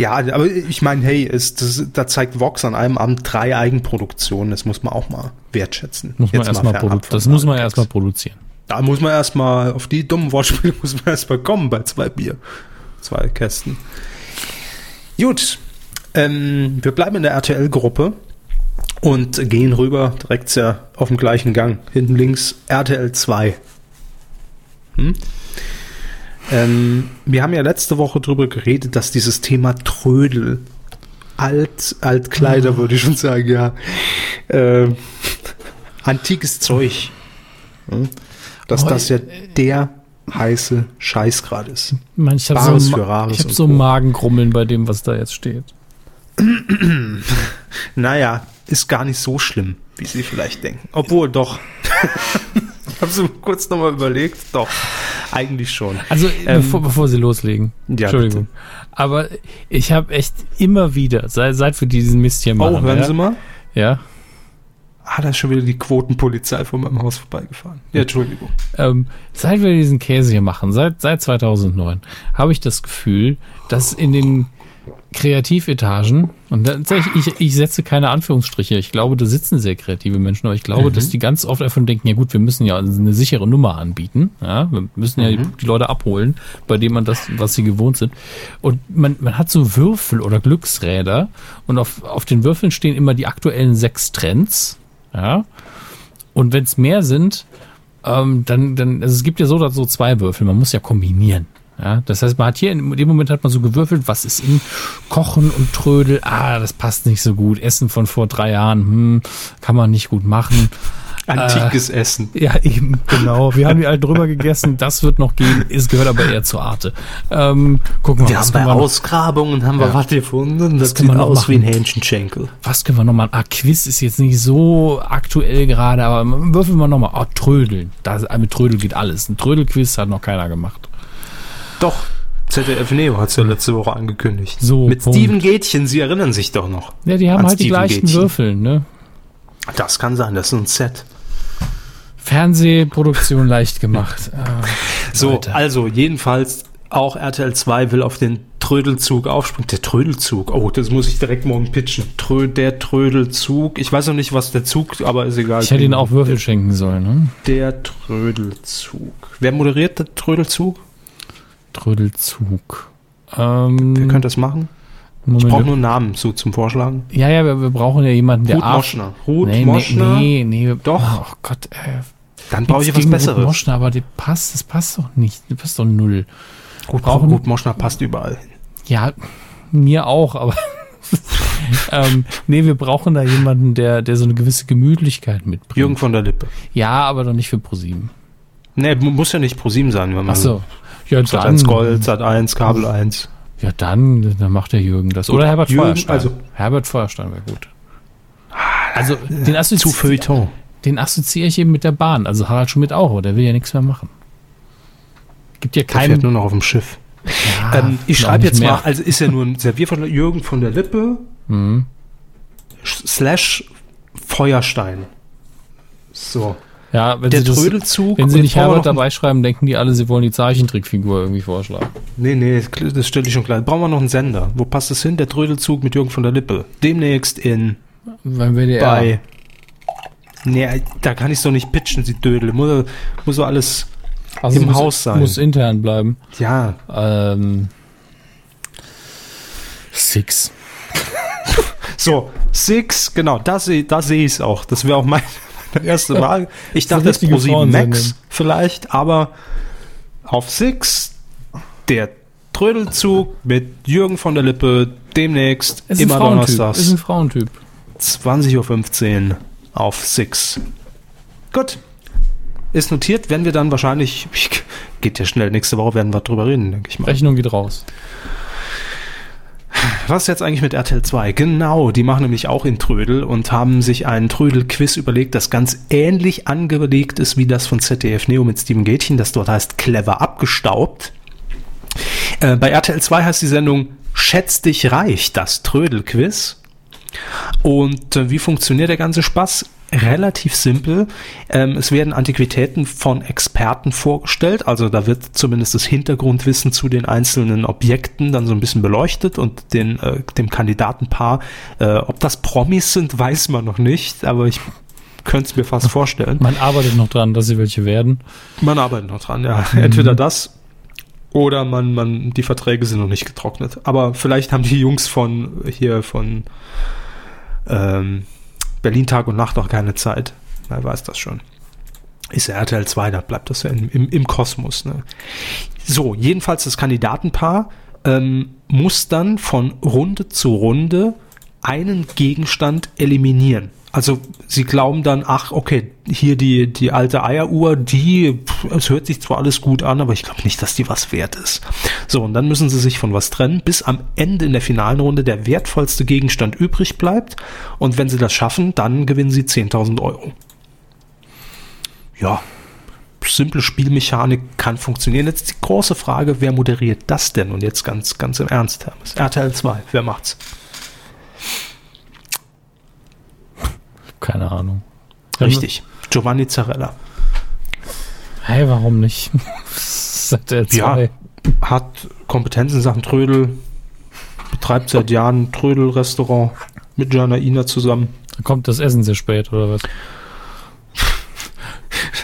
Ja, aber ich meine, hey, ist, das, da zeigt Vox an einem Abend drei Eigenproduktionen. Das muss man auch mal wertschätzen. Muss man erstmal das muss man erstmal produzieren. Da muss man erstmal, auf die dummen Wortspiele [LAUGHS] muss man erstmal kommen bei zwei Bier. Zwei Kästen. Gut. Ähm, wir bleiben in der RTL-Gruppe und gehen rüber, direkt ja auf dem gleichen Gang. Hinten links RTL 2. Hm? Ähm, wir haben ja letzte Woche drüber geredet, dass dieses Thema Trödel, Alt, Altkleider würde ich schon sagen, ja, äh, antikes Zeug, hm? dass Oh, das ja der heiße Scheiß gerade ist. Man, ich habe so, für Ma- Rares ich hab so. Magengrummeln bei dem, was da jetzt steht. [CLEARS THROAT] Naja, ist gar nicht so schlimm, wie Sie vielleicht denken. Obwohl, doch. [LAUGHS] habe so kurz nochmal überlegt. Doch, eigentlich schon. Also, Ähm, bevor, bevor Sie loslegen. Ja, Entschuldigung. Aber ich habe echt immer wieder, seit, seit wir diesen Mist hier machen. Oh, hören ja, Sie mal. Ja. Ah, da ist schon wieder die Quotenpolizei vor meinem Haus vorbeigefahren. Ja, Entschuldigung. Ähm, seit wir diesen Käse hier machen, seit, seit 2009, habe ich das Gefühl, dass in den Kreativetagen, und da, ich, ich, setze keine Anführungsstriche, ich glaube, da sitzen sehr kreative Menschen, aber ich glaube, dass die ganz oft davon denken, ja gut, wir müssen ja eine sichere Nummer anbieten, ja, wir müssen ja die, die Leute abholen, bei denen man das, was sie gewohnt sind. Und man, man hat so Würfel oder Glücksräder und auf, auf den Würfeln stehen immer die aktuellen sechs Trends, ja, und wenn es mehr sind, ähm, dann, dann, also es gibt ja so oder so zwei Würfel, man muss ja kombinieren. Ja, das heißt, man hat hier in dem Moment hat man so gewürfelt, was ist in Kochen und Trödel, ah, das passt nicht so gut. Essen von vor drei Jahren, hm, kann man nicht gut machen. Antikes Essen. Ja, eben, genau. Wir haben die alten drüber gegessen, das wird noch gehen, es gehört aber eher zur Arte. Ähm, gucken wir, Wir was haben bei wir, noch, Ausgrabungen haben wir Ja. was gefunden. Das sieht aus wie ein machen? Hähnchenschenkel. was können wir noch mal? Ah, Quiz ist jetzt nicht so aktuell gerade, aber würfeln wir noch mal. Oh, Trödeln. Das, mit Trödel geht alles. Ein Trödelquiz hat noch keiner gemacht. Doch, ZDF Neo hat es ja letzte Woche angekündigt. So, Mit Punkt. Steven Gätchen, Sie erinnern sich doch noch. Ja, die haben halt die Steven gleichen Gätchen. Würfel, ne? Das kann sein, das ist ein Set. Fernsehproduktion leicht gemacht. Ah, [LAUGHS] So, Leute. also jedenfalls auch RTL 2 will auf den Trödelzug aufspringen. Der Trödelzug, oh, das muss ich direkt morgen pitchen. Trö der Trödelzug. Ich weiß noch nicht, was der Zug, aber ist egal. ich hätte ihnen auch Würfel schenken sollen, ne? Der Trödelzug. Wer moderiert den Trödelzug? Trödelzug. Ähm, Wer könnte das machen? Moment. Ich brauche nur einen Namen so zum Vorschlagen. ja, ja, wir, wir brauchen ja jemanden, der Ruth Moschner. Ruth nee, Moschner. Nee, nee, nee. Doch. Oh Gott, äh, Dann brauche ich was gegen Ruth Besseres. Moschner, aber die passt, das passt doch nicht. Das passt doch null. Ruth, brauchen- Ruth Moschner passt überall hin. Ja, mir auch, aber [LAUGHS] ähm, nee, wir brauchen da jemanden, der, der so eine gewisse Gemütlichkeit mitbringt. Jürgen von der Lippe. Ja, aber doch nicht für ProSieben. Nee, mu- muss ja nicht ProSieben sein, wenn man Ach so. Ja, Sat dann, 1 Gold, Sat 1, Kabel 1. ja, dann, dann macht der Jürgen das. Oder Herbert Jürgen, Feuerstein. also- Herbert Feuerstein wäre gut. Also, den, assozi den assoziiere ich eben mit der Bahn. Also Harald Schmidt auch, aber der will ja nichts mehr machen. Gibt ja Der fährt keinen. nur noch auf dem Schiff. Ja, ähm, ich schreibe jetzt mehr. mal, also ist ja nur ein Servier von Jürgen von der Lippe Mhm. slash Feuerstein. So. Ja, wenn Der sie, das, Trödelzug. wenn sie nicht Herbert dabei schreiben, denken die alle, sie wollen die Zeichentrickfigur irgendwie vorschlagen. Nee, nee, das stelle ich schon klar. Brauchen wir noch einen Sender. Wo passt das hin? Der Trödelzug mit Jürgen von der Lippe. Demnächst in Beim WDR. bei. Nee, da kann ich so nicht pitchen, sie Dödel. Muss, muss so alles. Also im muss, Haus sein. Muss intern bleiben. Ja, Ähm, Six. [LAUGHS] So, Six, genau, da sehe da seh ich es auch. Das wäre auch mein, meine erste Wahl. Ich dachte, das richtige Pro 7 Frauensendung. Max vielleicht, aber auf Six der Trödelzug mit Jürgen von der Lippe demnächst Ist immer donnerstags Ist ein Frauentyp. 20.15 Uhr auf Six. Gut. Ist notiert, werden wir dann wahrscheinlich, [LAUGHS] geht ja schnell, nächste Woche werden wir drüber reden, denke ich mal. Rechnung geht raus. Was jetzt eigentlich mit RTL 2? Genau, die machen nämlich auch in Trödel und haben sich einen Trödel-Quiz überlegt, das ganz ähnlich angelegt ist wie das von ZDF Neo mit Steven Gätchen, das dort heißt Clever abgestaubt. Äh, bei RTL 2 heißt die Sendung Schätz dich reich, das Trödel-Quiz. Und äh, wie funktioniert der ganze Spaß? Relativ simpel. Ähm, es werden Antiquitäten von Experten vorgestellt. Also da wird zumindest das Hintergrundwissen zu den einzelnen Objekten dann so ein bisschen beleuchtet und den, äh, dem Kandidatenpaar. Äh, ob das Promis sind, weiß man noch nicht, aber ich könnte es mir fast vorstellen. Man arbeitet noch dran, dass sie welche werden. Man arbeitet noch dran, ja. Entweder das oder man, man, die Verträge sind noch nicht getrocknet. Aber vielleicht haben die Jungs von hier von ähm, Berlin Tag und Nacht noch keine Zeit. Wer weiß das schon. Ist ja RTL 2, da bleibt das ja im, im, im Kosmos. Ne? So, jedenfalls das Kandidatenpaar ähm, muss dann von Runde zu Runde einen Gegenstand eliminieren. Also sie glauben dann, ach, okay, hier die, die alte Eieruhr, die, es hört sich zwar alles gut an, aber ich glaube nicht, dass die was wert ist. So, und dann müssen sie sich von was trennen, bis am Ende in der finalen Runde der wertvollste Gegenstand übrig bleibt. Und wenn sie das schaffen, dann gewinnen sie 10.000 Euro. Ja, simple Spielmechanik kann funktionieren. Jetzt die große Frage, wer moderiert das denn? Und jetzt ganz, ganz im Ernst, Hermes. RTL 2, wer macht's? Keine Ahnung. Richtig. Giovanni Zarella. Hey, warum nicht? [LAUGHS] Sagt er Ja. zwei. Hat Kompetenzen in Sachen Trödel, betreibt seit Jahren ein Trödel-Restaurant mit Jana Ina zusammen. Da kommt das Essen sehr spät, oder was?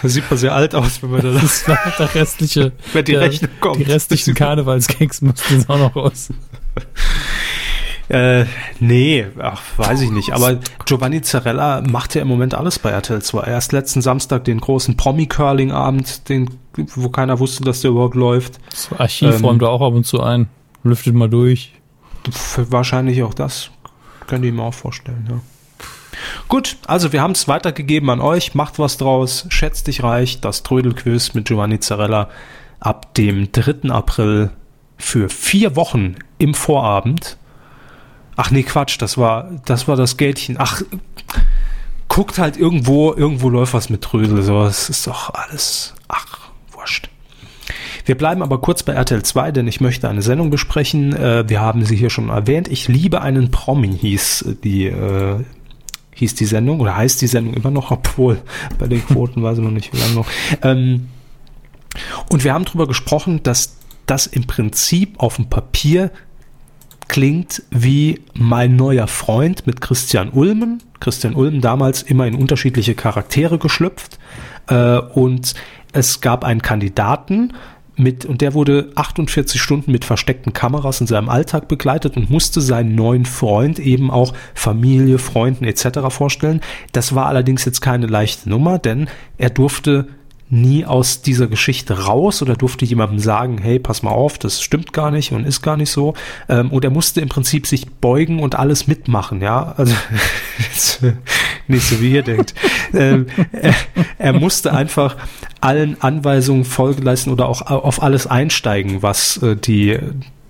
Da sieht man sehr alt aus, wenn man da [LAUGHS] das, Das war der restliche, wenn die der, Rechnung kommt. die restlichen Karnevalskeks mussten jetzt auch noch raus. Äh, nee, ach, weiß ich nicht. Aber Giovanni Zarella macht ja im Moment alles bei RTL 2. Erst letzten Samstag den großen Promi-Curling-Abend, den, wo keiner wusste, dass der überhaupt läuft. Das Archiv Ähm, räumt er auch ab und zu ein. Lüftet mal durch. Wahrscheinlich auch das. Könnt ihr mir auch vorstellen, ja. Gut, also wir haben es weitergegeben an euch. Macht was draus. Schätzt dich reich. Das Trödelquiz mit Giovanni Zarella ab dem 3. April für vier Wochen im Vorabend. Ach nee, Quatsch, das war das war das Geldchen. Ach, guckt halt irgendwo, irgendwo läuft was mit Trödel. So, es ist doch alles, ach, wurscht. Wir bleiben aber kurz bei RTL 2, denn ich möchte eine Sendung besprechen. Äh, wir haben sie hier schon erwähnt. Ich liebe einen Promi, hieß die, äh, hieß die Sendung oder heißt die Sendung immer noch, obwohl bei den Quoten weiß ich noch nicht, wie lange noch. Ähm, und wir haben darüber gesprochen, dass das im Prinzip auf dem Papier klingt wie mein neuer Freund mit Christian Ulmen. Christian Ulmen damals immer in unterschiedliche Charaktere geschlüpft. Äh, und es gab einen Kandidaten, mit, und der wurde 48 Stunden mit versteckten Kameras in seinem Alltag begleitet und musste seinen neuen Freund eben auch Familie, Freunden etc. vorstellen. Das war allerdings jetzt keine leichte Nummer, denn er durfte nie aus dieser Geschichte raus oder durfte jemandem sagen, hey, pass mal auf, das stimmt gar nicht und ist gar nicht so. Ähm, und er musste im Prinzip sich beugen und alles mitmachen, ja. Also [LAUGHS] nicht so wie ihr denkt. Ähm, er, er musste einfach allen Anweisungen Folge leisten oder auch auf alles einsteigen, was äh, die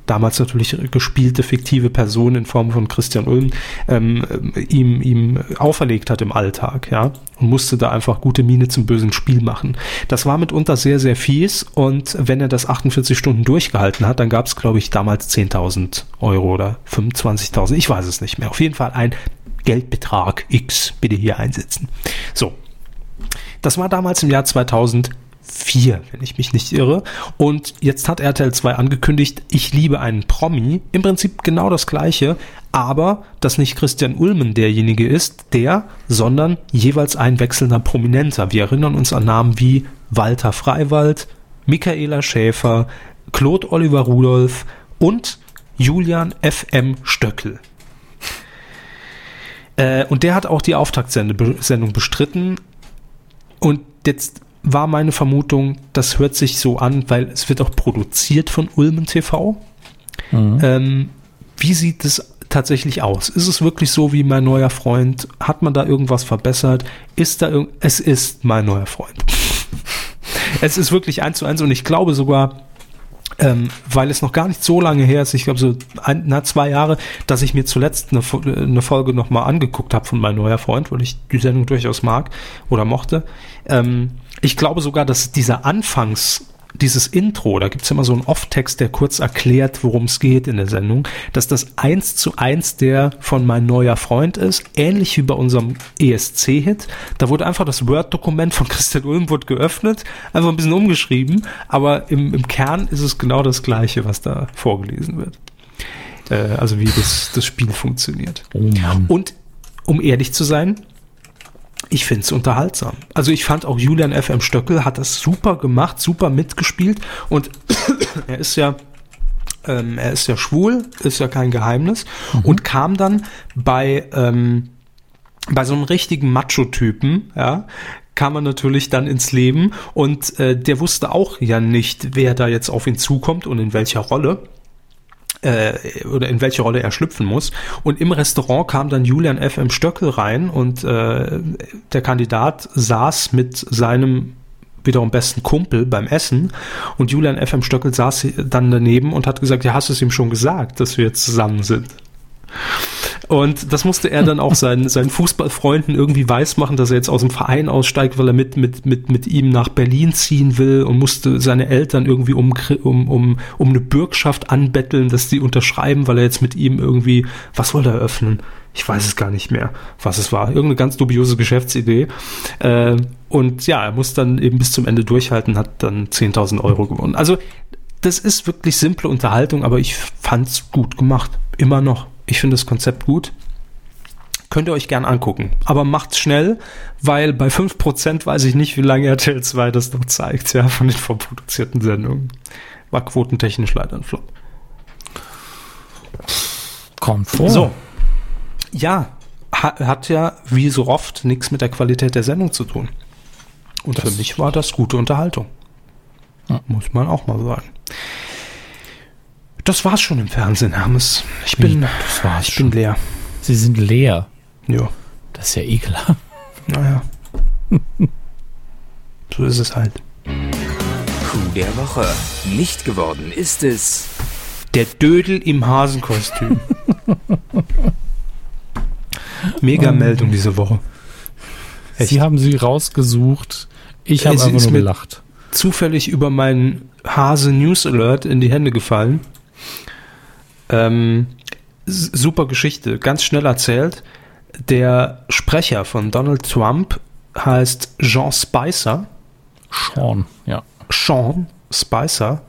damals natürlich gespielte fiktive Person in Form von Christian Ulm ähm, ihm, ihm auferlegt hat im Alltag, ja, und musste da einfach gute Miene zum bösen Spiel machen. Das war mitunter sehr, sehr fies und wenn er das 48 Stunden durchgehalten hat, dann gab es, glaube ich, damals 10.000 Euro oder 25.000, ich weiß es nicht mehr. Auf jeden Fall ein Geldbetrag X bitte hier einsetzen. So. Das war damals im Jahr 2000 4, wenn ich mich nicht irre. Und jetzt hat RTL 2 angekündigt, ich liebe einen Promi. Im Prinzip genau das gleiche, aber dass nicht Christian Ulmen derjenige ist, der, sondern jeweils ein wechselnder Prominenter. Wir erinnern uns an Namen wie Walter Freiwald, Michaela Schäfer, Claude Oliver Rudolph und Julian F.M. Stöckel. Äh, und der hat auch die Auftaktsendung bestritten. Und jetzt war meine Vermutung, das hört sich so an, weil es wird auch produziert von Ulmen TV. Mhm. Ähm, wie sieht es tatsächlich aus? Ist es wirklich so wie mein neuer Freund? Hat man da irgendwas verbessert? Ist da irgend es ist mein neuer Freund. [LAUGHS] es ist wirklich eins zu eins und ich glaube sogar, ähm, weil es noch gar nicht so lange her ist, ich glaube so ein, na, zwei Jahre, dass ich mir zuletzt eine, eine Folge nochmal angeguckt habe von mein neuer Freund, weil ich die Sendung durchaus mag oder mochte. Ähm, ich glaube sogar, dass dieser Anfangs, dieses Intro, da gibt's immer so einen Off-Text, der kurz erklärt, worum es geht in der Sendung, dass das eins zu eins der von mein neuer Freund ist, ähnlich wie bei unserem ESC-Hit. Da wurde einfach das Word-Dokument von [LAUGHS] Christian Ulm wurde geöffnet, einfach ein bisschen umgeschrieben, aber im, im Kern ist es genau das Gleiche, was da vorgelesen wird. Äh, also wie das, das Spiel funktioniert. Oh Mann. Und um ehrlich zu sein, ich finde es unterhaltsam. Also ich fand auch Julian FM Stöckel hat das super gemacht, super mitgespielt und [COUGHS] er ist ja ähm, er ist ja schwul, ist ja kein Geheimnis mhm. und kam dann bei ähm, bei so einem richtigen Macho-Typen, ja, kam er natürlich dann ins Leben und äh, der wusste auch ja nicht, wer da jetzt auf ihn zukommt und in welcher Rolle äh, oder in welche Rolle er schlüpfen muss. Und im Restaurant kam dann Julian F. M. Stöckel rein und äh, der Kandidat saß mit seinem wiederum besten Kumpel beim Essen und Julian F. M. Stöckel saß dann daneben und hat gesagt, ja, hast du es ihm schon gesagt, dass wir jetzt zusammen sind? Und das musste er dann auch seinen, seinen Fußballfreunden irgendwie weismachen, dass er jetzt aus dem Verein aussteigt, weil er mit, mit, mit, mit ihm nach Berlin ziehen will und musste seine Eltern irgendwie um, um, um, um eine Bürgschaft anbetteln, dass die unterschreiben, weil er jetzt mit ihm irgendwie, was wollte er öffnen? Ich weiß es gar nicht mehr, was es war. Irgendeine ganz dubiose Geschäftsidee. Äh, und ja, er muss dann eben bis zum Ende durchhalten, hat dann 10.000 Euro gewonnen. Also, das ist wirklich simple Unterhaltung, aber ich fand's gut gemacht. Immer noch. Ich finde das Konzept gut. Könnt ihr euch gern angucken. Aber macht's schnell, weil bei 5% weiß ich nicht, wie lange RTL 2 das noch zeigt, ja, von den vorproduzierten Sendungen. War quotentechnisch leider ein Flop. Kommt vor. So. Ja, hat ja wie so oft nichts mit der Qualität der Sendung zu tun. Und das für mich war das gute Unterhaltung. Ja. Muss man auch mal sagen. Das war's schon im Fernsehen, Hermes. Ich bin, das war's ich bin leer. Sie sind leer. Ja. Das ist ja ekelhaft. Naja. [LAUGHS] so ist es halt. Coup der Woche. Nicht geworden ist es. Der Dödel im Hasenkostüm. [LAUGHS] Mega Meldung diese Woche. Echt? Sie haben sie rausgesucht. Ich habe einfach nur gelacht. zufällig über meinen Hase News Alert in die Hände gefallen. Ähm, super Geschichte, ganz schnell erzählt. Der Sprecher von Donald Trump heißt Jean Spicer. Sean, ja. Sean Spicer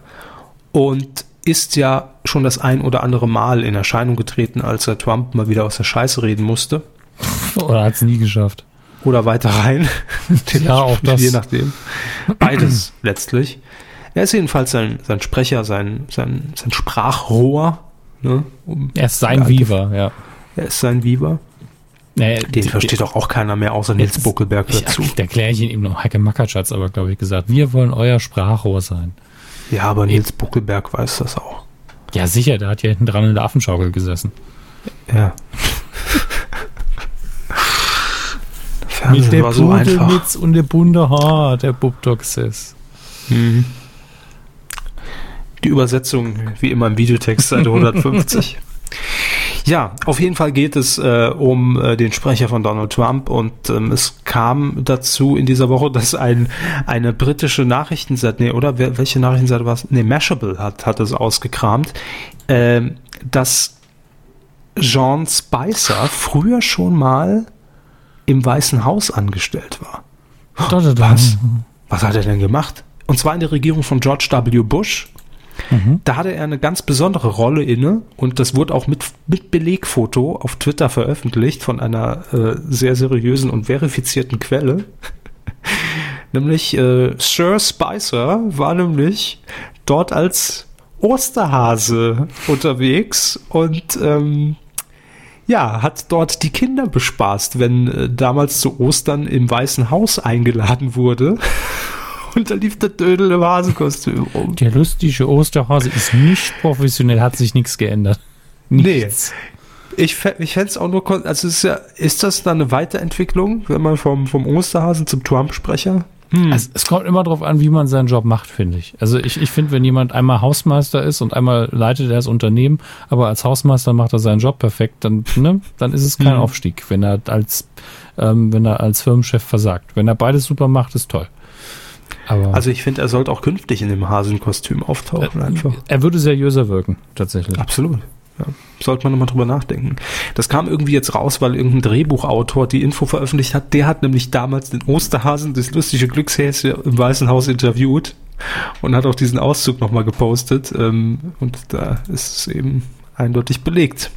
und ist ja schon das ein oder andere Mal in Erscheinung getreten, als er Trump mal wieder aus der Scheiße reden musste. Oder hat es nie geschafft. Oder weiter rein. [LAUGHS] Ja, auch das. Je nachdem. Beides letztlich. Er ist jedenfalls sein, sein Sprecher, sein, sein, sein Sprachrohr. Ne? Um, Er ist sein Viva, ja. er ist sein Viva. Naja, Den versteht doch auch keiner mehr, außer Nils Buckelberg ich, dazu. Da erkläre ich ihn ihm noch. Heike Makatsch hat es aber, glaube ich, gesagt. Wir wollen euer Sprachrohr sein. Ja, aber Nils Buckelberg weiß das auch. Ja, sicher, der hat ja hinten dran in der Affenschaukel gesessen. Ja. Fernsehen war so einfach. Und der bunte Haar, der Bubdoxes. Mhm. Die Übersetzung, wie immer im Videotext, Seite 150. [LAUGHS] Ja, auf jeden Fall geht es äh, um äh, den Sprecher von Donald Trump und ähm, es kam dazu in dieser Woche, dass ein, eine britische Nachrichtenseite, nee, oder wer, welche Nachrichtenseite war es? Nee, Mashable hat, hat es ausgekramt, ähm, dass John Spicer früher schon mal im Weißen Haus angestellt war. Was? Was hat er denn gemacht? Und zwar in der Regierung von George W. Bush. Mhm. Da hatte er eine ganz besondere Rolle inne und das wurde auch mit, mit Belegfoto auf Twitter veröffentlicht von einer äh, sehr seriösen und verifizierten Quelle. [LAUGHS] nämlich äh, Sir Spicer war nämlich dort als Osterhase unterwegs und ähm, ja, hat dort die Kinder bespaßt, wenn äh, damals zu Ostern im Weißen Haus eingeladen wurde. [LAUGHS] Und da lief der Dödel im Hasenkostüm rum. Der lustige Osterhase ist nicht professionell, hat sich nichts geändert. Nee. Nichts. Ich, fä- ich fände es auch nur, also ist, ja, ist das dann eine Weiterentwicklung, wenn man vom, vom Osterhasen zum Trump-Sprecher? Hm. Es, es kommt immer darauf an, wie man seinen Job macht, finde ich. Also ich, ich finde, wenn jemand einmal Hausmeister ist und einmal leitet er das Unternehmen, aber als Hausmeister macht er seinen Job perfekt, dann, ne, dann ist es kein Mhm. Aufstieg, wenn er als, ähm, wenn er als Firmenchef versagt. Wenn er beides super macht, ist toll. Aber Also ich finde, er sollte auch künftig in dem Hasenkostüm auftauchen einfach. er würde seriöser wirken, tatsächlich. Absolut. Ja. Sollte man nochmal drüber nachdenken. Das kam irgendwie jetzt raus, weil irgendein Drehbuchautor die Info veröffentlicht hat. Der hat nämlich damals den Osterhasen, das lustige Glückshäschen im Weißen Haus interviewt und hat auch diesen Auszug nochmal gepostet. Ähm, und da ist es eben eindeutig belegt.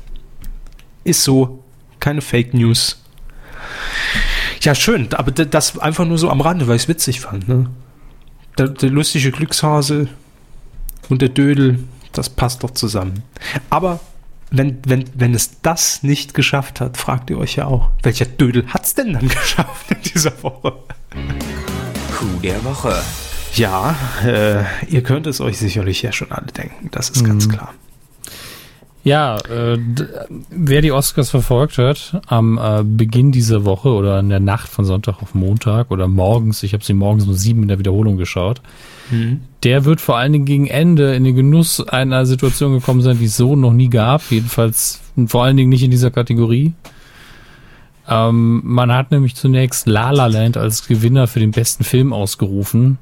Ist so. Keine Fake News. Ja, schön. Aber das einfach nur so am Rande, weil ich es witzig fand. Ne? Der, der lustige Glückshase und der Dödel, das passt doch zusammen. Aber wenn, wenn, wenn es das nicht geschafft hat, fragt ihr euch ja auch, welcher Dödel hat es denn dann [LAUGHS] geschafft in dieser Woche? Coup der Woche. Ja, äh, ihr könnt es euch sicherlich ja schon alle denken, das ist ganz klar. Ja, äh, wer die Oscars verfolgt hat, am äh, Beginn dieser Woche oder in der Nacht von Sonntag auf Montag oder morgens, ich habe sie morgens um sieben in der Wiederholung geschaut, der wird vor allen Dingen gegen Ende in den Genuss einer Situation gekommen sein, die es so noch nie gab, jedenfalls vor allen Dingen nicht in dieser Kategorie. Ähm, man hat nämlich zunächst La La Land als Gewinner für den besten Film ausgerufen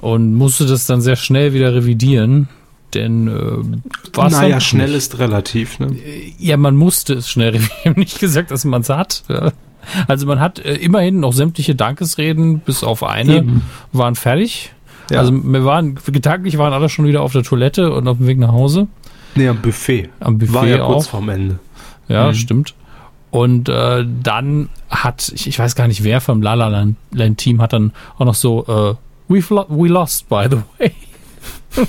und musste das dann sehr schnell wieder revidieren, denn äh, war's dann Naja, schnell ist relativ. Ne? Ja, man musste es schnell revidieren. Ich habe nicht gesagt, dass man es hat. Ja. Also man hat äh, immerhin noch sämtliche Dankesreden, bis auf eine, Eben. waren fertig. Ja. Also wir waren, gedanklich waren alle schon wieder auf der Toilette und auf dem Weg nach Hause. Nee, am Buffet. Am Buffet War ja kurz auch. vorm Ende. Ja, Mhm. stimmt. Und äh, dann hat, ich, ich weiß gar nicht, wer vom La La Land, Land Team hat dann auch noch so, äh, We've lo we lost, by the way. [LAUGHS]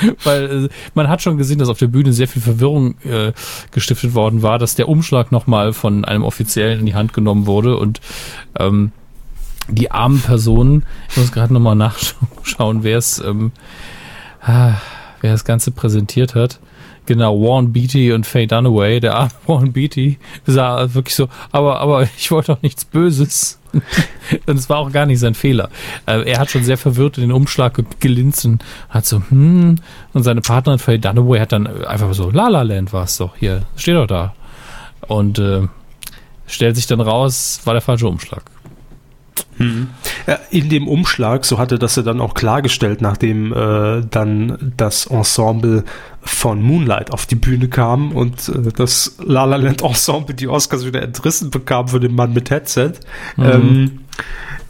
[LAUGHS] Weil äh, man hat schon gesehen, dass auf der Bühne sehr viel Verwirrung äh, gestiftet worden war, dass der Umschlag nochmal von einem Offiziellen in die Hand genommen wurde und ähm, die armen Personen, ich muss gerade nochmal nachschauen, [LAUGHS] wer es, ähm, ah, wer das Ganze präsentiert hat. Genau, Warren Beatty und Faye Dunaway, der arme [LAUGHS] Warren Beatty, sah wirklich so, aber, aber [LAUGHS] ich wollte auch nichts Böses. [LAUGHS] und es war auch gar nicht sein Fehler. Äh, er hat schon sehr verwirrt in den Umschlag ge- gelinst und hat so, hm, und seine Partnerin Faye Dunaway hat dann einfach so, La La Land war es doch, hier, steht doch da. Und äh, stellt sich dann raus, war der falsche Umschlag. Ja, in dem Umschlag, so hatte das er dann auch klargestellt, nachdem äh, dann das Ensemble von Moonlight auf die Bühne kam und äh, das La La Land Ensemble die Oscars wieder entrissen bekam für den Mann mit Headset. Ähm,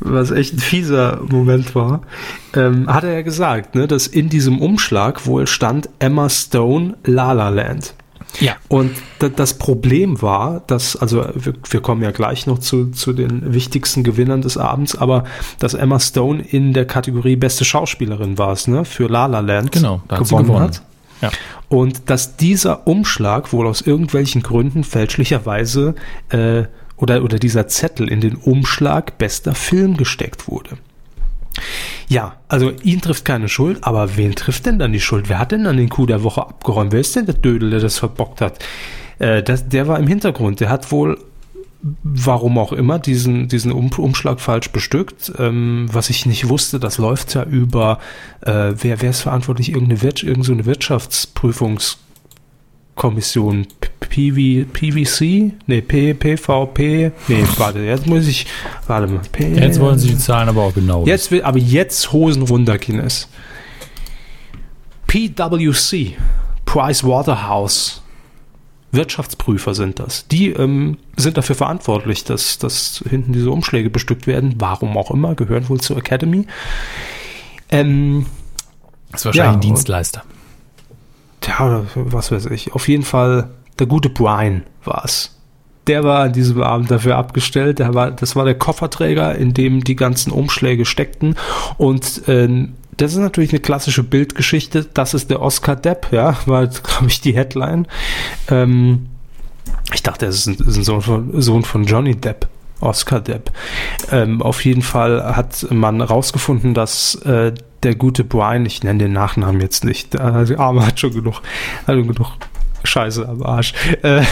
was echt ein fieser Moment war, ähm, hat er ja gesagt, ne, dass in diesem Umschlag wohl stand Emma Stone La La Land. Ja. Und da- das Problem war, dass, also wir, wir kommen ja gleich noch zu, zu den wichtigsten Gewinnern des Abends, aber dass Emma Stone in der Kategorie beste Schauspielerin war es, ne, für La La Land Genau, da hat sie gewonnen gewonnen. hat. Ja. Und dass dieser Umschlag wohl aus irgendwelchen Gründen fälschlicherweise äh, oder, oder dieser Zettel in den Umschlag bester Film gesteckt wurde. Ja, also ihn trifft keine Schuld, aber wen trifft denn dann die Schuld? Wer hat denn dann den Coup der Woche abgeräumt? Wer ist denn der Dödel, der das verbockt hat? Äh, das, der war im Hintergrund. Der hat wohl, warum auch immer, diesen, diesen um Umschlag falsch bestückt. Ähm, was ich nicht wusste, das läuft ja über, äh, wer, wer ist verantwortlich? Irgendeine, Wir irgend so Wirtschaftsprüfungskommission. PV, PVC? Nee, P, PVP? Nee, warte, jetzt muss ich, warte mal. P, Jetzt wollen sie die Zahlen aber auch genau. Jetzt will, aber jetzt Hosen runter, Kines. PwC, Price Waterhouse, Wirtschaftsprüfer sind das. Die ähm, sind dafür verantwortlich, dass, dass hinten diese Umschläge bestückt werden. Warum auch immer, gehören wohl zur Academy. Ähm, das ist wahrscheinlich Ja, ein Dienstleister. Ja, was weiß ich. Auf jeden Fall, der gute Brian war es. Der war an diesem Abend dafür abgestellt. Der war, das war der Kofferträger, in dem die ganzen Umschläge steckten. Und ähm, das ist natürlich eine klassische Bildgeschichte. Das ist der Oscar Depp, ja, war, glaube ich, die Headline. Ähm, ich dachte, es ist ein, ist ein Sohn, von, Sohn von Johnny Depp. Oscar Depp. Ähm, auf jeden Fall hat man rausgefunden, dass äh, der gute Brian, ich nenne den Nachnamen jetzt nicht, äh, der Arme hat schon genug, hat schon genug Scheiße am Arsch. Äh,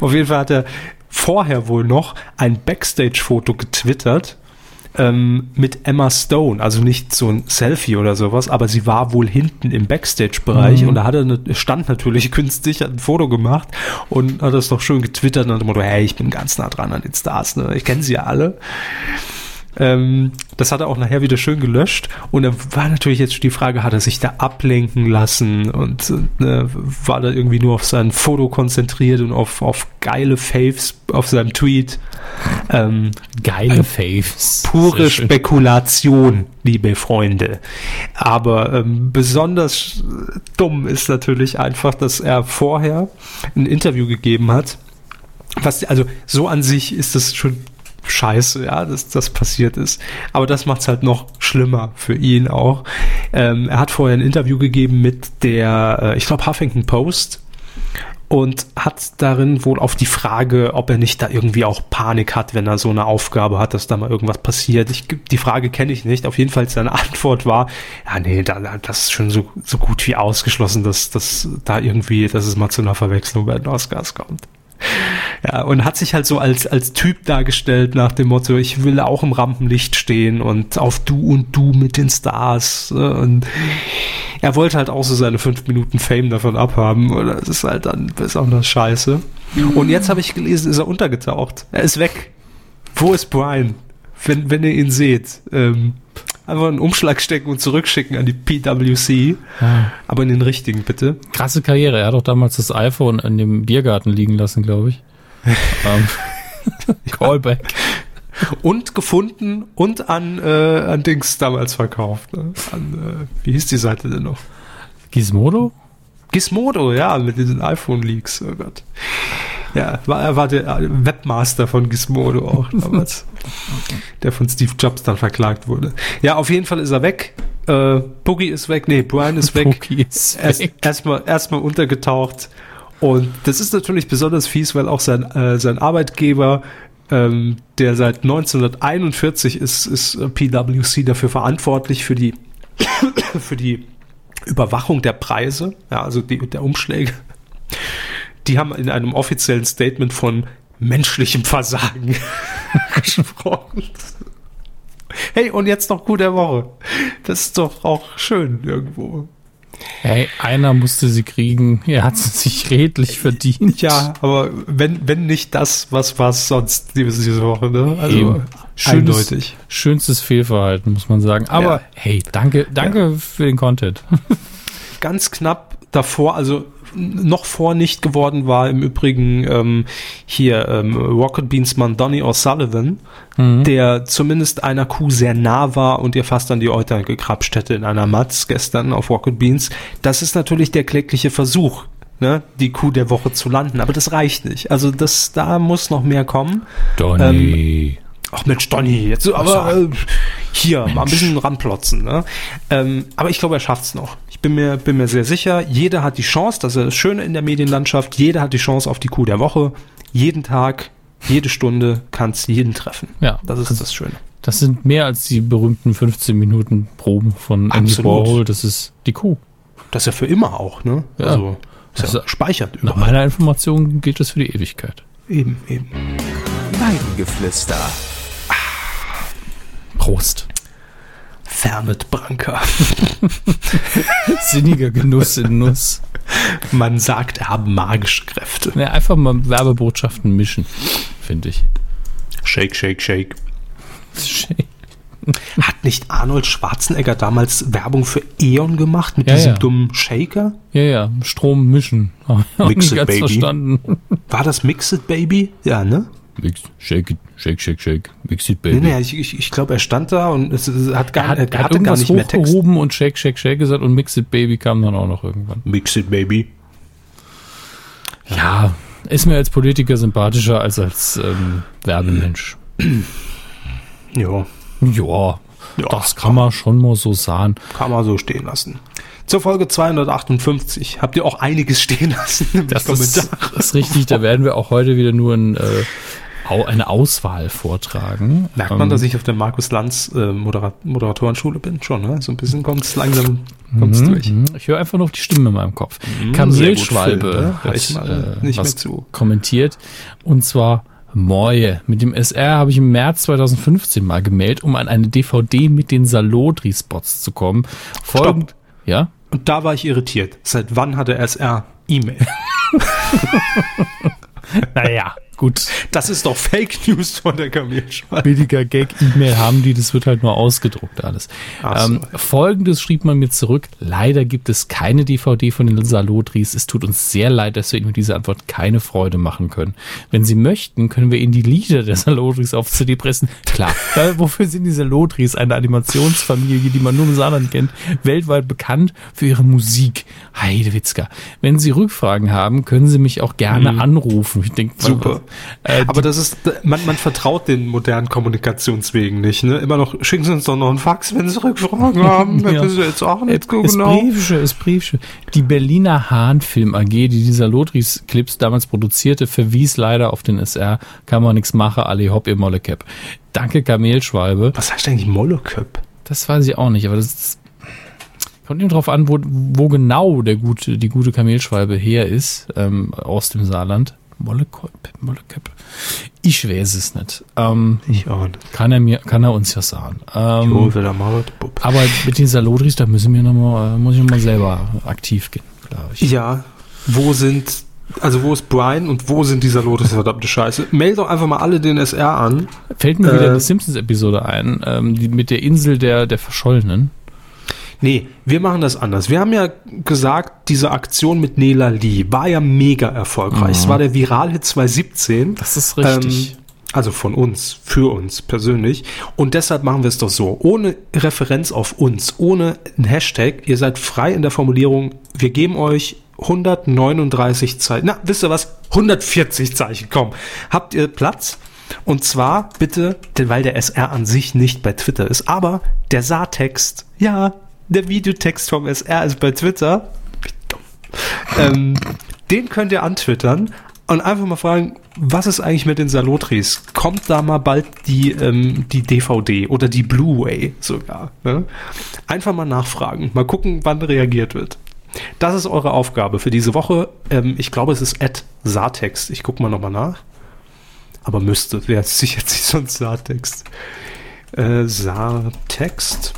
auf jeden Fall hat er vorher wohl noch ein Backstage-Foto getwittert ähm, mit Emma Stone, also nicht so ein Selfie oder sowas, aber sie war wohl hinten im Backstage-Bereich Mhm. und da hat er ne, stand natürlich künstlich, hat ein Foto gemacht und hat das doch schön getwittert und hat dem Motto, hey, ich bin ganz nah dran an den Stars, ne? ich kenne sie ja alle. Ähm, das hat er auch nachher wieder schön gelöscht. Und dann war natürlich jetzt die Frage, hat er sich da ablenken lassen und äh, war da irgendwie nur auf sein Foto konzentriert und auf, auf geile Faves auf seinem Tweet. Ähm, Geile Faves. pure. Spekulation, liebe Freunde. Aber ähm, besonders äh, dumm ist natürlich einfach, dass er vorher ein Interview gegeben hat. Was, also so an sich ist das schon scheiße, ja, dass das passiert ist. Aber das macht es halt noch schlimmer für ihn auch. Ähm, er hat vorher ein Interview gegeben mit der, äh, ich glaube, Huffington Post und hat darin wohl auf die Frage, ob er nicht da irgendwie auch Panik hat, wenn er so eine Aufgabe hat, dass da mal irgendwas passiert. Ich, die Frage kenne ich nicht. Auf jeden Fall seine [LAUGHS] Antwort war, ja, nee, da, da- das ist schon so, so gut wie ausgeschlossen, dass, dass da irgendwie, dass es mal zu einer Verwechslung bei den Oscars kommt. [LAUGHS] Ja, und hat sich halt so als, als Typ dargestellt nach dem Motto, ich will auch im Rampenlicht stehen und auf du und du mit den Stars. äh, Und er wollte halt auch so seine fünf Minuten Fame davon abhaben. Und das ist halt dann besonders scheiße. Und jetzt habe ich gelesen, ist er untergetaucht. Er ist weg. Wo ist Brian? Wenn, wenn ihr ihn seht. Ähm, einfach einen Umschlag stecken und zurückschicken an die PwC. Aber in den richtigen, bitte. Krasse Karriere. Er hat auch damals das iPhone in dem Biergarten liegen lassen, glaube ich. [LAUGHS] ähm, Callback. Und gefunden und an, äh, an Dings damals verkauft. Ne? An, äh, wie hieß die Seite denn noch? Gizmodo? Gizmodo, ja, mit diesen iPhone-Leaks. Oh Gott. Ja, war, er war der äh, Webmaster von Gizmodo auch [LAUGHS] damals. der von Steve Jobs dann verklagt wurde. Ja, auf jeden Fall ist er weg. Äh, Boogie ist weg. Nee, Brian ist weg. Ist Erst- weg. Erstmal erstmal untergetaucht. Und das ist natürlich besonders fies, weil auch sein, äh, sein Arbeitgeber, ähm, der seit 1941 ist, ist äh, PwC dafür verantwortlich für die, [COUGHS] für die Überwachung der Preise, ja, also die, der Umschläge. Die haben in einem offiziellen Statement von menschlichem Versagen [LAUGHS] gesprochen. Hey, und jetzt noch gut der Woche. Das ist doch auch schön irgendwo. Hey, einer musste sie kriegen. Er hat sie sich redlich verdient. Ja, aber wenn, wenn nicht das, was war es sonst diese diese Woche, ne? Also Eben. Schönes, eindeutig. schönstes Fehlverhalten, muss man sagen. Aber Ja. hey, danke, danke für den Content. Ganz knapp davor, also noch vor nicht geworden war im Übrigen ähm, hier ähm, Rocket Beans Mann Donny O'Sullivan, der zumindest einer Kuh sehr nah war und ihr fast an die Euter gekrapscht hätte in einer Matz gestern auf Rocket Beans. Das ist natürlich der klägliche Versuch, ne, die Kuh der Woche zu landen, aber das reicht nicht. Also das, da muss noch mehr kommen. Donny. Ach Mensch, Donny, jetzt aber äh, hier mal ein bisschen ranplotzen. Ne? Ähm, aber ich glaube, er schafft's noch. Ich bin mir, bin mir sehr sicher. Jeder hat die Chance, das ist das Schöne in der Medienlandschaft. Jeder hat die Chance auf die Kuh der Woche. Jeden Tag, jede Stunde kann's jeden treffen. Ja, Das ist das Schöne. das sind mehr als die berühmten 15 Minuten Proben von Andy. Warhol. Das ist die Kuh. Das ist ja für immer auch. Ne? Ja. Also ist Also, ja speichert Nach überall. meiner Information gilt das für die Ewigkeit. Eben, eben. Weidengeflüster. Prost. Fernet Branca. [LAUGHS] Sinniger Genuss in Nuss. Man sagt, er hat magische Kräfte. Ja, einfach mal Werbebotschaften mischen, finde ich. Shake, shake, shake. Hat nicht Arnold Schwarzenegger damals Werbung für E.ON gemacht mit Ja, diesem ja. dummen Shaker? Ja, ja, Strom mischen. [LAUGHS] Hab ich auch Mix nicht it, ganz baby. verstanden. War das Mix It Baby? Ja, ne? Mix, shake it, shake, shake, shake. Mix it, Nee, baby. nee, ich, ich, ich glaube, er stand da und es, es hat gar, er hat, er er hat hatte gar nicht mehr Text. hochgehoben und shake, shake, shake gesagt und Mix it, baby kam dann auch noch irgendwann. Mix It Baby. Ja, ist mir als Politiker sympathischer als als ähm, Werbemensch. Ja, Ja, Ja, das kann man schon mal so sagen. kann man so stehen lassen. Zur Folge 258 habt ihr auch einiges stehen lassen im Das ist, Kommentar. das ist richtig, da werden wir auch heute wieder nur ein, äh, eine Auswahl vortragen. Merkt man, Ähm, dass ich auf der Markus Lanz äh, Modera Moderatorenschule bin? Schon, ne? So ein bisschen kommt es langsam kommt's durch. Mhm, Ich höre einfach noch die Stimme in meinem Kopf. Kamelschwalbe Phil, ne? Hat äh, nicht was mehr zu. kommentiert. Und zwar Moje. Mit dem SR habe ich im März 2015 mal gemeldet, um an eine DVD mit den Salodri-Spots zu kommen. Folgend, ja? Und da war ich irritiert. Seit wann hat der SR E-Mail? [LAUGHS] [LAUGHS] Naja, gut. Das ist doch Fake News von der Kamelschwalbe. billiger Gag-E-Mail haben die, das wird halt nur ausgedruckt alles. Ach so. Ähm, Folgendes schrieb man mir zurück, leider gibt es keine DVD von den Salotris. Es tut uns sehr leid, dass wir Ihnen mit dieser Antwort keine Freude machen können. Wenn Sie möchten, können wir Ihnen die Lieder der Salotris auf CD pressen. Klar, [LAUGHS] weil wofür sind die Salotris? Eine Animationsfamilie, die man nur im Saarland kennt, weltweit bekannt für ihre Musik. Heidewitzka. Wenn Sie Rückfragen haben, können Sie mich auch gerne anrufen. Ich denke, Mhm. Super. Äh, Aber das ist, man, man vertraut den modernen Kommunikationswegen nicht. Ne? Immer noch, schicken Sie uns doch noch einen Fax, wenn Sie Rückfragen [LAUGHS] haben. Ja. Das ist jetzt auch nicht so ist genau. Briefische, ist Briefische. Die Berliner Hahn-Film AG, die dieser Lotris-Clips damals produzierte, verwies leider auf den SR. Kann man nichts machen, alle hopp, ihr Mollekap. Danke, Kamelschwalbe. Was heißt eigentlich Molleköp? Das weiß ich auch nicht, aber das ist, kommt eben drauf an, wo, wo genau der gute, die gute Kamelschwalbe her ist, ähm, aus dem Saarland. Mollekap, Mollekap. Ich weiß es nicht. Ähm, Ich auch nicht. kann er mir, kann er uns ja sagen. Ähm, Jo, will er mal, Bub. aber mit den Salodris, da müssen wir noch mal, äh, muss ich noch mal selber aktiv gehen, glaube ich. Ja, wo sind, also wo ist Brian und wo sind dieser Lotus, [LAUGHS] verdammte Scheiße? Meld doch einfach mal alle den SR an. Fällt mir wieder Äh, eine Simpsons-Episode ein, ähm, die mit der Insel der, der Verschollenen. Nee, wir machen das anders. Wir haben ja gesagt, diese Aktion mit Nela Lee war ja mega erfolgreich. Es war der Viralhit 2017. Das ist richtig. Ähm, also von uns, für uns persönlich. Und deshalb machen wir es doch so. Ohne Referenz auf uns, ohne ein Hashtag. Ihr seid frei in der Formulierung. Wir geben euch 139 Zeichen. Na, wisst ihr was? 140 Zeichen. Komm. Habt ihr Platz? Und zwar bitte, weil der SR an sich nicht bei Twitter ist, aber der Saartext, ja, der Videotext vom SR ist bei Twitter. Ähm, den könnt ihr antwittern und einfach mal fragen, was ist eigentlich mit den Salotris? Kommt da mal bald die, ähm, die DVD oder die Blu-ray sogar? Ne? Einfach mal nachfragen, mal gucken, wann reagiert wird. Das ist eure Aufgabe für diese Woche. Ähm, ich glaube, es ist at Saartext. Ich gucke mal nochmal nach. Aber müsste, wäre sicher nicht sonst Saartext. Äh, Saartext.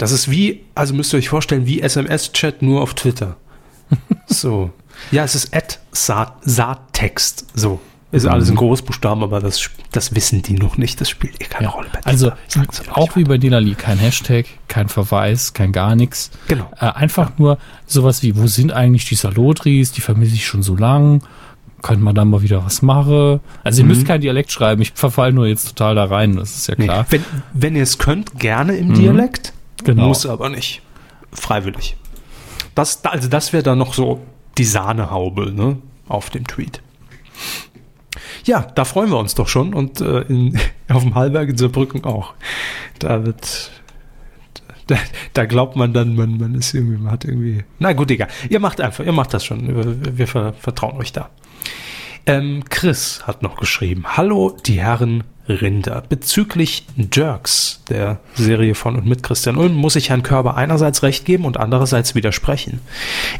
Das ist wie, also müsst ihr euch vorstellen, wie SMS-Chat nur auf Twitter. [LAUGHS] so. Ja, es ist Saat, Saattext. So. Ist alles in Großbuchstaben, aber das, das wissen die noch nicht. Das spielt eh keine Rolle bei Also auch wie bei Delali, kein Hashtag, kein Verweis, kein gar nichts. Genau. Äh, einfach nur sowas wie, wo sind eigentlich die Salotris? Die vermisse ich schon so lang. Könnte man da mal wieder was machen? Also ihr müsst kein Dialekt schreiben. Ich verfall nur jetzt total da rein. Das ist ja Nee, klar. wenn, wenn ihr es könnt, gerne im Dialekt. Genau. Muss aber nicht. Freiwillig. Das, also das wäre dann noch so die Sahnehaube ne, auf dem Tweet. Ja, da freuen wir uns doch schon und äh, in, [LAUGHS] auf dem Hallberg in Saarbrücken auch. Da wird, da, da glaubt man dann, man, man ist irgendwie, man hat irgendwie. Na gut, egal. Ihr macht einfach, ihr macht das schon. Wir, wir ver, vertrauen euch da. Ähm, Chris hat noch geschrieben. Hallo, die Herren Rinder. Bezüglich Jerks, der Serie von und mit Christian Ulm, muss ich Herrn Körber einerseits recht geben und andererseits widersprechen.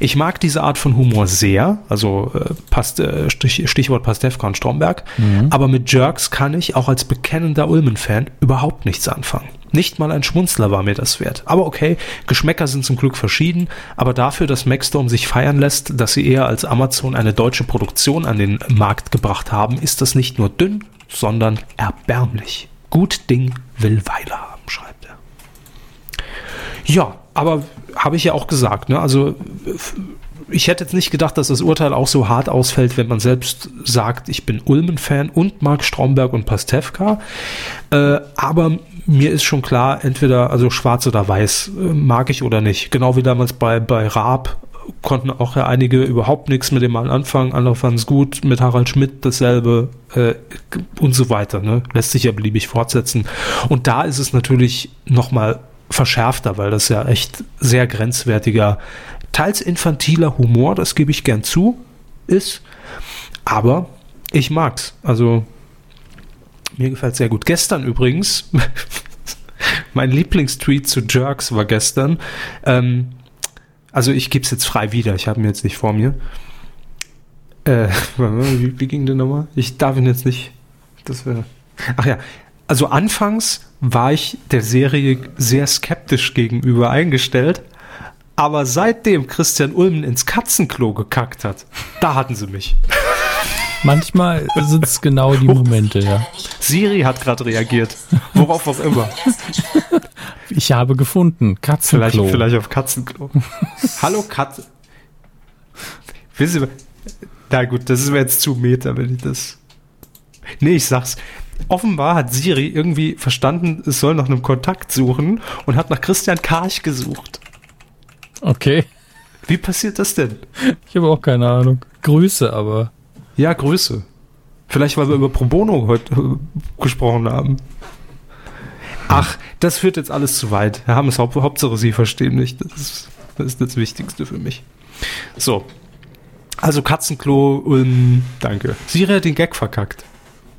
Ich mag diese Art von Humor sehr, also äh, passt, äh, Stich, Stichwort Pastewka und Stromberg, aber mit Jerks kann ich auch als bekennender Ulmen-Fan überhaupt nichts anfangen. Nicht mal ein Schmunzler war mir das wert. Aber okay, Geschmäcker sind zum Glück verschieden, aber dafür, dass Maxstorm sich feiern lässt, dass sie eher als Amazon eine deutsche Produktion an den Markt gebracht haben, ist das nicht nur dünn, sondern erbärmlich. Gut Ding will Weile haben, schreibt er. Ja, aber habe ich ja auch gesagt, ne? Also ich hätte jetzt nicht gedacht, dass das Urteil auch so hart ausfällt, wenn man selbst sagt, ich bin Ulmen-Fan und mag Stromberg und Pastewka. Äh, aber mir ist schon klar, entweder also schwarz oder weiß äh, mag ich oder nicht. Genau wie damals bei, bei Raab konnten auch ja einige überhaupt nichts mit dem mal anfangen, andere fanden es gut, mit Harald Schmidt dasselbe äh, und so weiter. Ne? Lässt sich ja beliebig fortsetzen. Und da ist es natürlich nochmal verschärfter, weil das ja echt sehr grenzwertiger, teils infantiler Humor, das gebe ich gern zu, ist. Aber ich mag's. Also mir gefällt sehr gut. Gestern übrigens, [LAUGHS] mein Lieblingstweet zu Jerks war gestern. Ähm, also ich gebe es jetzt frei wieder, ich habe ihn jetzt nicht vor mir. Äh, [LAUGHS] wie, wie ging der nochmal? Ich darf ihn jetzt nicht. Das wäre. Ach ja. Also anfangs war ich der Serie sehr skeptisch gegenüber eingestellt. Aber seitdem Christian Ulmen ins Katzenklo gekackt hat, da hatten sie mich. Manchmal sind es genau die Momente, ja. Siri hat gerade reagiert. Worauf auch immer. Ich habe gefunden, Vielleicht, Katzenklo. vielleicht auf Katzenklo. Hallo Katze. Wissen Sie, na gut, das ist mir jetzt zu Meter, wenn ich das. Nee, ich sag's. Offenbar hat Siri irgendwie verstanden, es soll nach einem Kontakt suchen und hat nach Christian Karch gesucht. Okay, Wie passiert das denn? ich habe auch keine Ahnung. Grüße, aber Ja, Grüße. Vielleicht, weil wir über Pro Bono heute äh, gesprochen haben. Ach, das führt jetzt alles zu weit. Herr Hammes, Haupt, Hauptsache Sie verstehen mich. Das ist, das ist das Wichtigste für mich. So. Also Katzenklo, Ulm, danke. Siri hat den Gag verkackt.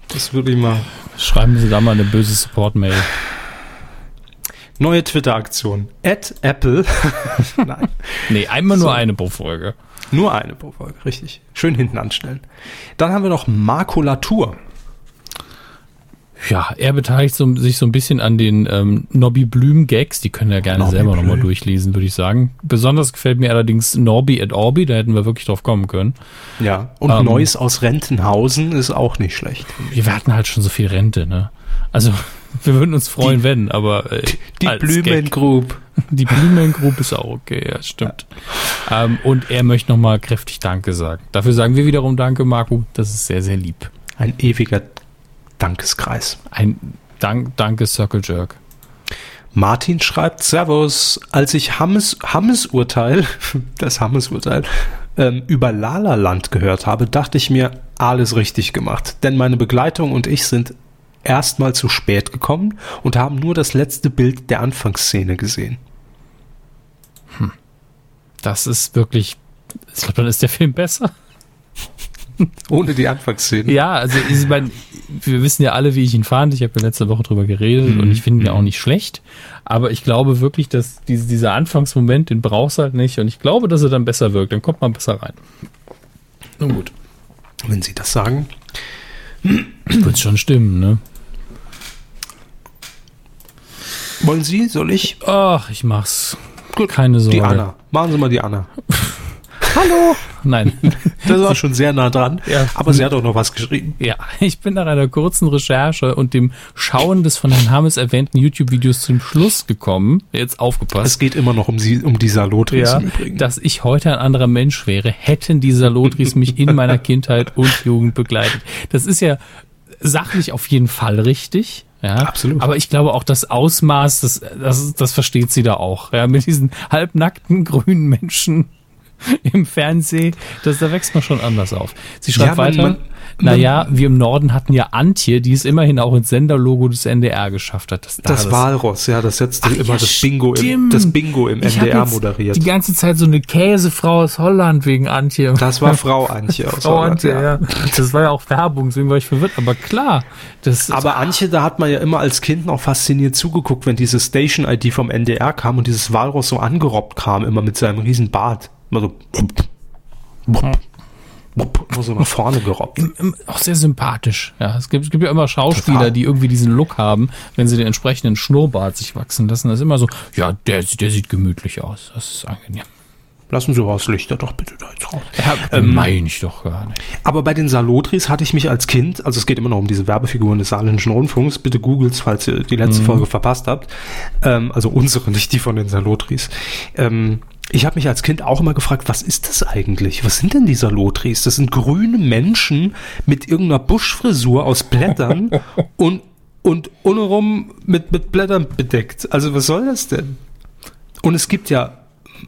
Das würde ich mal. schreiben Sie da mal eine böse Support-Mail. Neue Twitter-Aktion. At Apple. [LAUGHS] Nein. Nee, einmal So. nur eine pro Folge. Nur eine pro Folge, richtig. Schön hinten anstellen. Dann haben wir noch Makulatur. Ja, er beteiligt so, sich so ein bisschen an den ähm, Nobby Blüm Gags. Die können ja gerne Nobby selber nochmal durchlesen, würde ich sagen. Besonders gefällt mir allerdings Norby at Orbi. Da hätten wir wirklich drauf kommen können. Ja. Und Ähm. Neues aus Rentenhausen ist auch nicht schlecht. Wir hatten halt schon so viel Rente, ne? Also, wir würden uns freuen, wenn, aber äh, Die als Blümen Gag. Group. Die Blümengroup ist auch okay, ja, stimmt. Ähm, und er möchte nochmal kräftig Danke sagen. Dafür sagen wir wiederum Danke, Marco. Das ist sehr, sehr lieb. Ein ewiger Dankeskreis. Ein Dank, Danke, Circle Jerk. Martin schreibt, Servus, als ich Hammes, Hammes Urteil, [LAUGHS] das Hammes Urteil, ähm, über Lalaland gehört habe, dachte ich mir, alles richtig gemacht. Denn meine Begleitung und ich sind erstmal zu spät gekommen und haben nur das letzte Bild der Anfangsszene gesehen. Das ist wirklich, ich glaube, dann ist der Film besser. [LAUGHS] Ohne die Anfangsszene. Ja, also ich meine, wir wissen ja alle, wie ich ihn fand. Ich habe ja letzte Woche drüber geredet und ich finde ihn ja auch nicht schlecht. Aber ich glaube wirklich, dass diese, dieser Anfangsmoment, den brauchst du halt nicht. Und ich glaube, dass er dann besser wirkt. Dann kommt man besser rein. Nun gut. Wenn Sie das sagen. Wird schon stimmen, ne? Wollen Sie? Soll ich? Ach, ich mach's. Keine Sorge. Die Anna. Machen Sie mal die Anna. [LAUGHS] Hallo. Nein. [LAUGHS] Das war schon sehr nah dran. Ja. Aber sie hat auch noch was geschrieben. Ja, ich bin nach einer kurzen Recherche und dem Schauen des von Herrn Hammes erwähnten YouTube-Videos zum Schluss gekommen. Jetzt aufgepasst. Es geht immer noch um, sie, um die Salotris ja, im Übrigen. dass ich heute ein anderer Mensch wäre, hätten die Salotris mich in meiner [LAUGHS] Kindheit und Jugend begleitet. Das ist ja sachlich auf jeden Fall richtig. Ja, Absolut. Aber ich glaube auch das Ausmaß, das, das, das versteht sie da auch. Ja, mit diesen halbnackten grünen Menschen [LAUGHS] im Fernsehen, das, da wächst man schon anders auf. Sie schreibt Ja, weiter. man- naja, wir im Norden hatten ja Antje, die es immerhin auch ins Senderlogo des NDR geschafft hat. Das, da das Walross, ja, das setzt immer ja, das Bingo, im, das Bingo im Ich NDR jetzt moderiert. Die ganze Zeit so eine Käsefrau aus Holland wegen Antje. Das war Frau Antje aus [LAUGHS] Frau Holland, Antje, ja. Das war ja auch Werbung, deswegen war ich verwirrt. Aber klar, das Aber Antje, da hat man ja immer als Kind noch fasziniert zugeguckt, wenn diese Station-ID vom NDR kam und dieses Walross so angerobbt kam, immer mit seinem riesen Bart. Immer so, immer so nach vorne gerobbt. auch sehr sympathisch. Ja, es gibt, es gibt ja immer Schauspieler, Total. die irgendwie diesen Look haben, wenn sie den entsprechenden Schnurrbart sich wachsen lassen. Das ist immer so, ja, der, der sieht gemütlich aus. Das ist angenehm. Lassen Sie was Lichter doch bitte da jetzt raus. Ja, ähm, meine ich doch gar nicht. Aber bei den Salotris hatte ich mich als Kind, also es geht immer noch um diese Werbefiguren des Saarländischen Rundfunks, bitte googles, falls ihr die letzte Folge verpasst habt. Ähm, also unsere, nicht die von den Salotris. Ähm, ich habe mich als Kind auch immer gefragt, was ist das eigentlich? Was sind denn die Salotris? Das sind grüne Menschen mit irgendeiner Buschfrisur aus Blättern [LAUGHS] und, und untenrum mit, mit Blättern bedeckt. Also was soll das denn? Und es gibt ja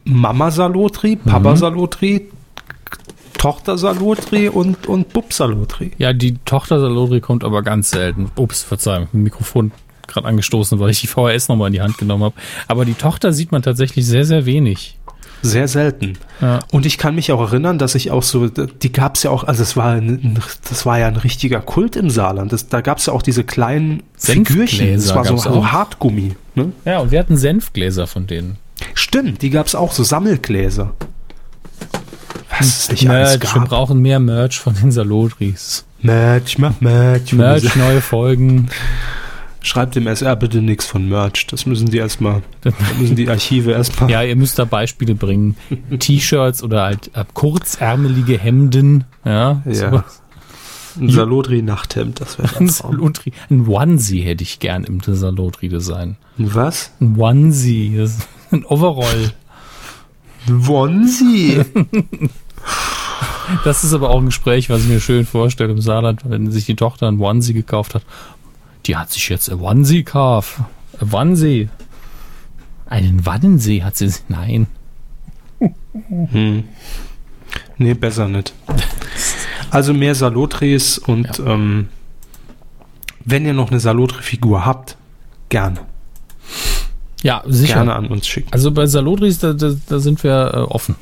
Mama Salotri, Papa Salotri, Tochter Salotri und, und Bub Salotri. Ja, die Tochter Salodri kommt aber ganz selten. Ups, Verzeihung, ein Mikrofon gerade angestoßen, weil ich die VHS nochmal in die Hand genommen habe. Aber die Tochter sieht man tatsächlich sehr, sehr wenig. Sehr selten. Ja. Und ich kann mich auch erinnern, dass ich auch so, die gab es ja auch, also es war ein, das war ja ein richtiger Kult im Saarland. Das, da gab es ja auch diese kleinen Figürchen. Das war so, so. Hartgummi. Ne? Ja, und wir hatten Senfgläser von denen. Stimmt, die gab es auch, so Sammelgläser. Was es nicht alles Merch, wir gab. brauchen mehr Merch von den Salodris. Merch, mach Merch. Merch, neue Folgen. Schreibt dem SR bitte nichts von Merch. Das müssen die erstmal, müssen die Archive erstmal. Ja, ihr müsst da Beispiele bringen. T-Shirts oder halt äh, kurzärmelige Hemden. Ja, Ja. sowas. Ein Salotri-Nachthemd, das wäre [LAUGHS] Ein ein. Salotri. Ein Onesie hätte ich gern im Salotri-Design. Was? Ein Onesie. Das ist ein Overall. Wonsi. Das ist aber auch ein Gespräch, was ich mir schön vorstelle im Saarland, wenn sich die Tochter ein Onesie gekauft hat. Die hat sich jetzt ein Onesie gekauft. Ein Onesie. Einen Wannensee hat sie. Nein. nee, besser nicht. Also mehr Salotris und ähm, wenn ihr noch eine Salotri-Figur habt, gerne. Ja, sicher. Gerne an uns schicken. Also bei Salodris, da, da, da sind wir äh, offen.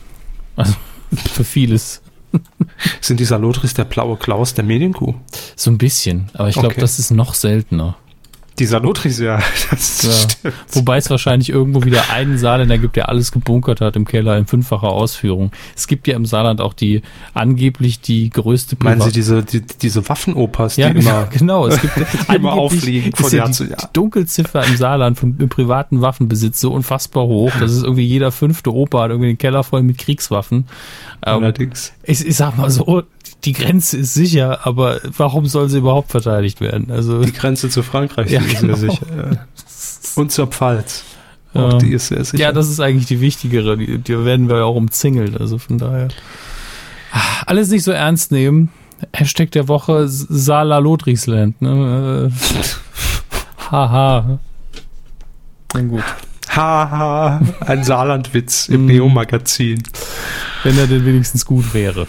Also [LAUGHS] für vieles. Sind die Salotris der blaue Klaus der Medienkuh? So ein bisschen. Aber ich glaube, Okay. das ist noch seltener. Die Salotris, ja. [LAUGHS] Das Ja. Wobei es wahrscheinlich irgendwo wieder einen Saarländer gibt, der alles gebunkert hat im Keller in fünffacher Ausführung. Es gibt ja im Saarland auch die angeblich die größte Meinen Sie Privat- diese, die, diese Waffenopas, die ja, genau, immer [LAUGHS] genau. Es gibt [LAUGHS] immer angeblich auffliegen von ist ja Jahr die, zu Jahr. die Dunkelziffer im Saarland von im privaten Waffenbesitz so unfassbar hoch, dass es irgendwie jeder fünfte Opa hat irgendwie den Keller voll mit Kriegswaffen. Ähm, allerdings. ich, ich sag mal so, die Grenze ist sicher, aber warum soll sie überhaupt verteidigt werden? Also Die Grenze zu Frankreich, Ja, ist genau. mir sicher. Und zur Pfalz. Ja. Auch die ist sehr sicher. Ja, das ist eigentlich die wichtigere. Die, die werden wir ja auch umzingelt. Also von daher. Ah, Alles nicht so ernst nehmen. Hashtag der Woche Sala Lotrisland. Ne? Äh, [LAUGHS] Haha. Na gut. Haha, ein Saarlandwitz im Mhm. Neo-Magazin. Wenn er denn wenigstens gut wäre.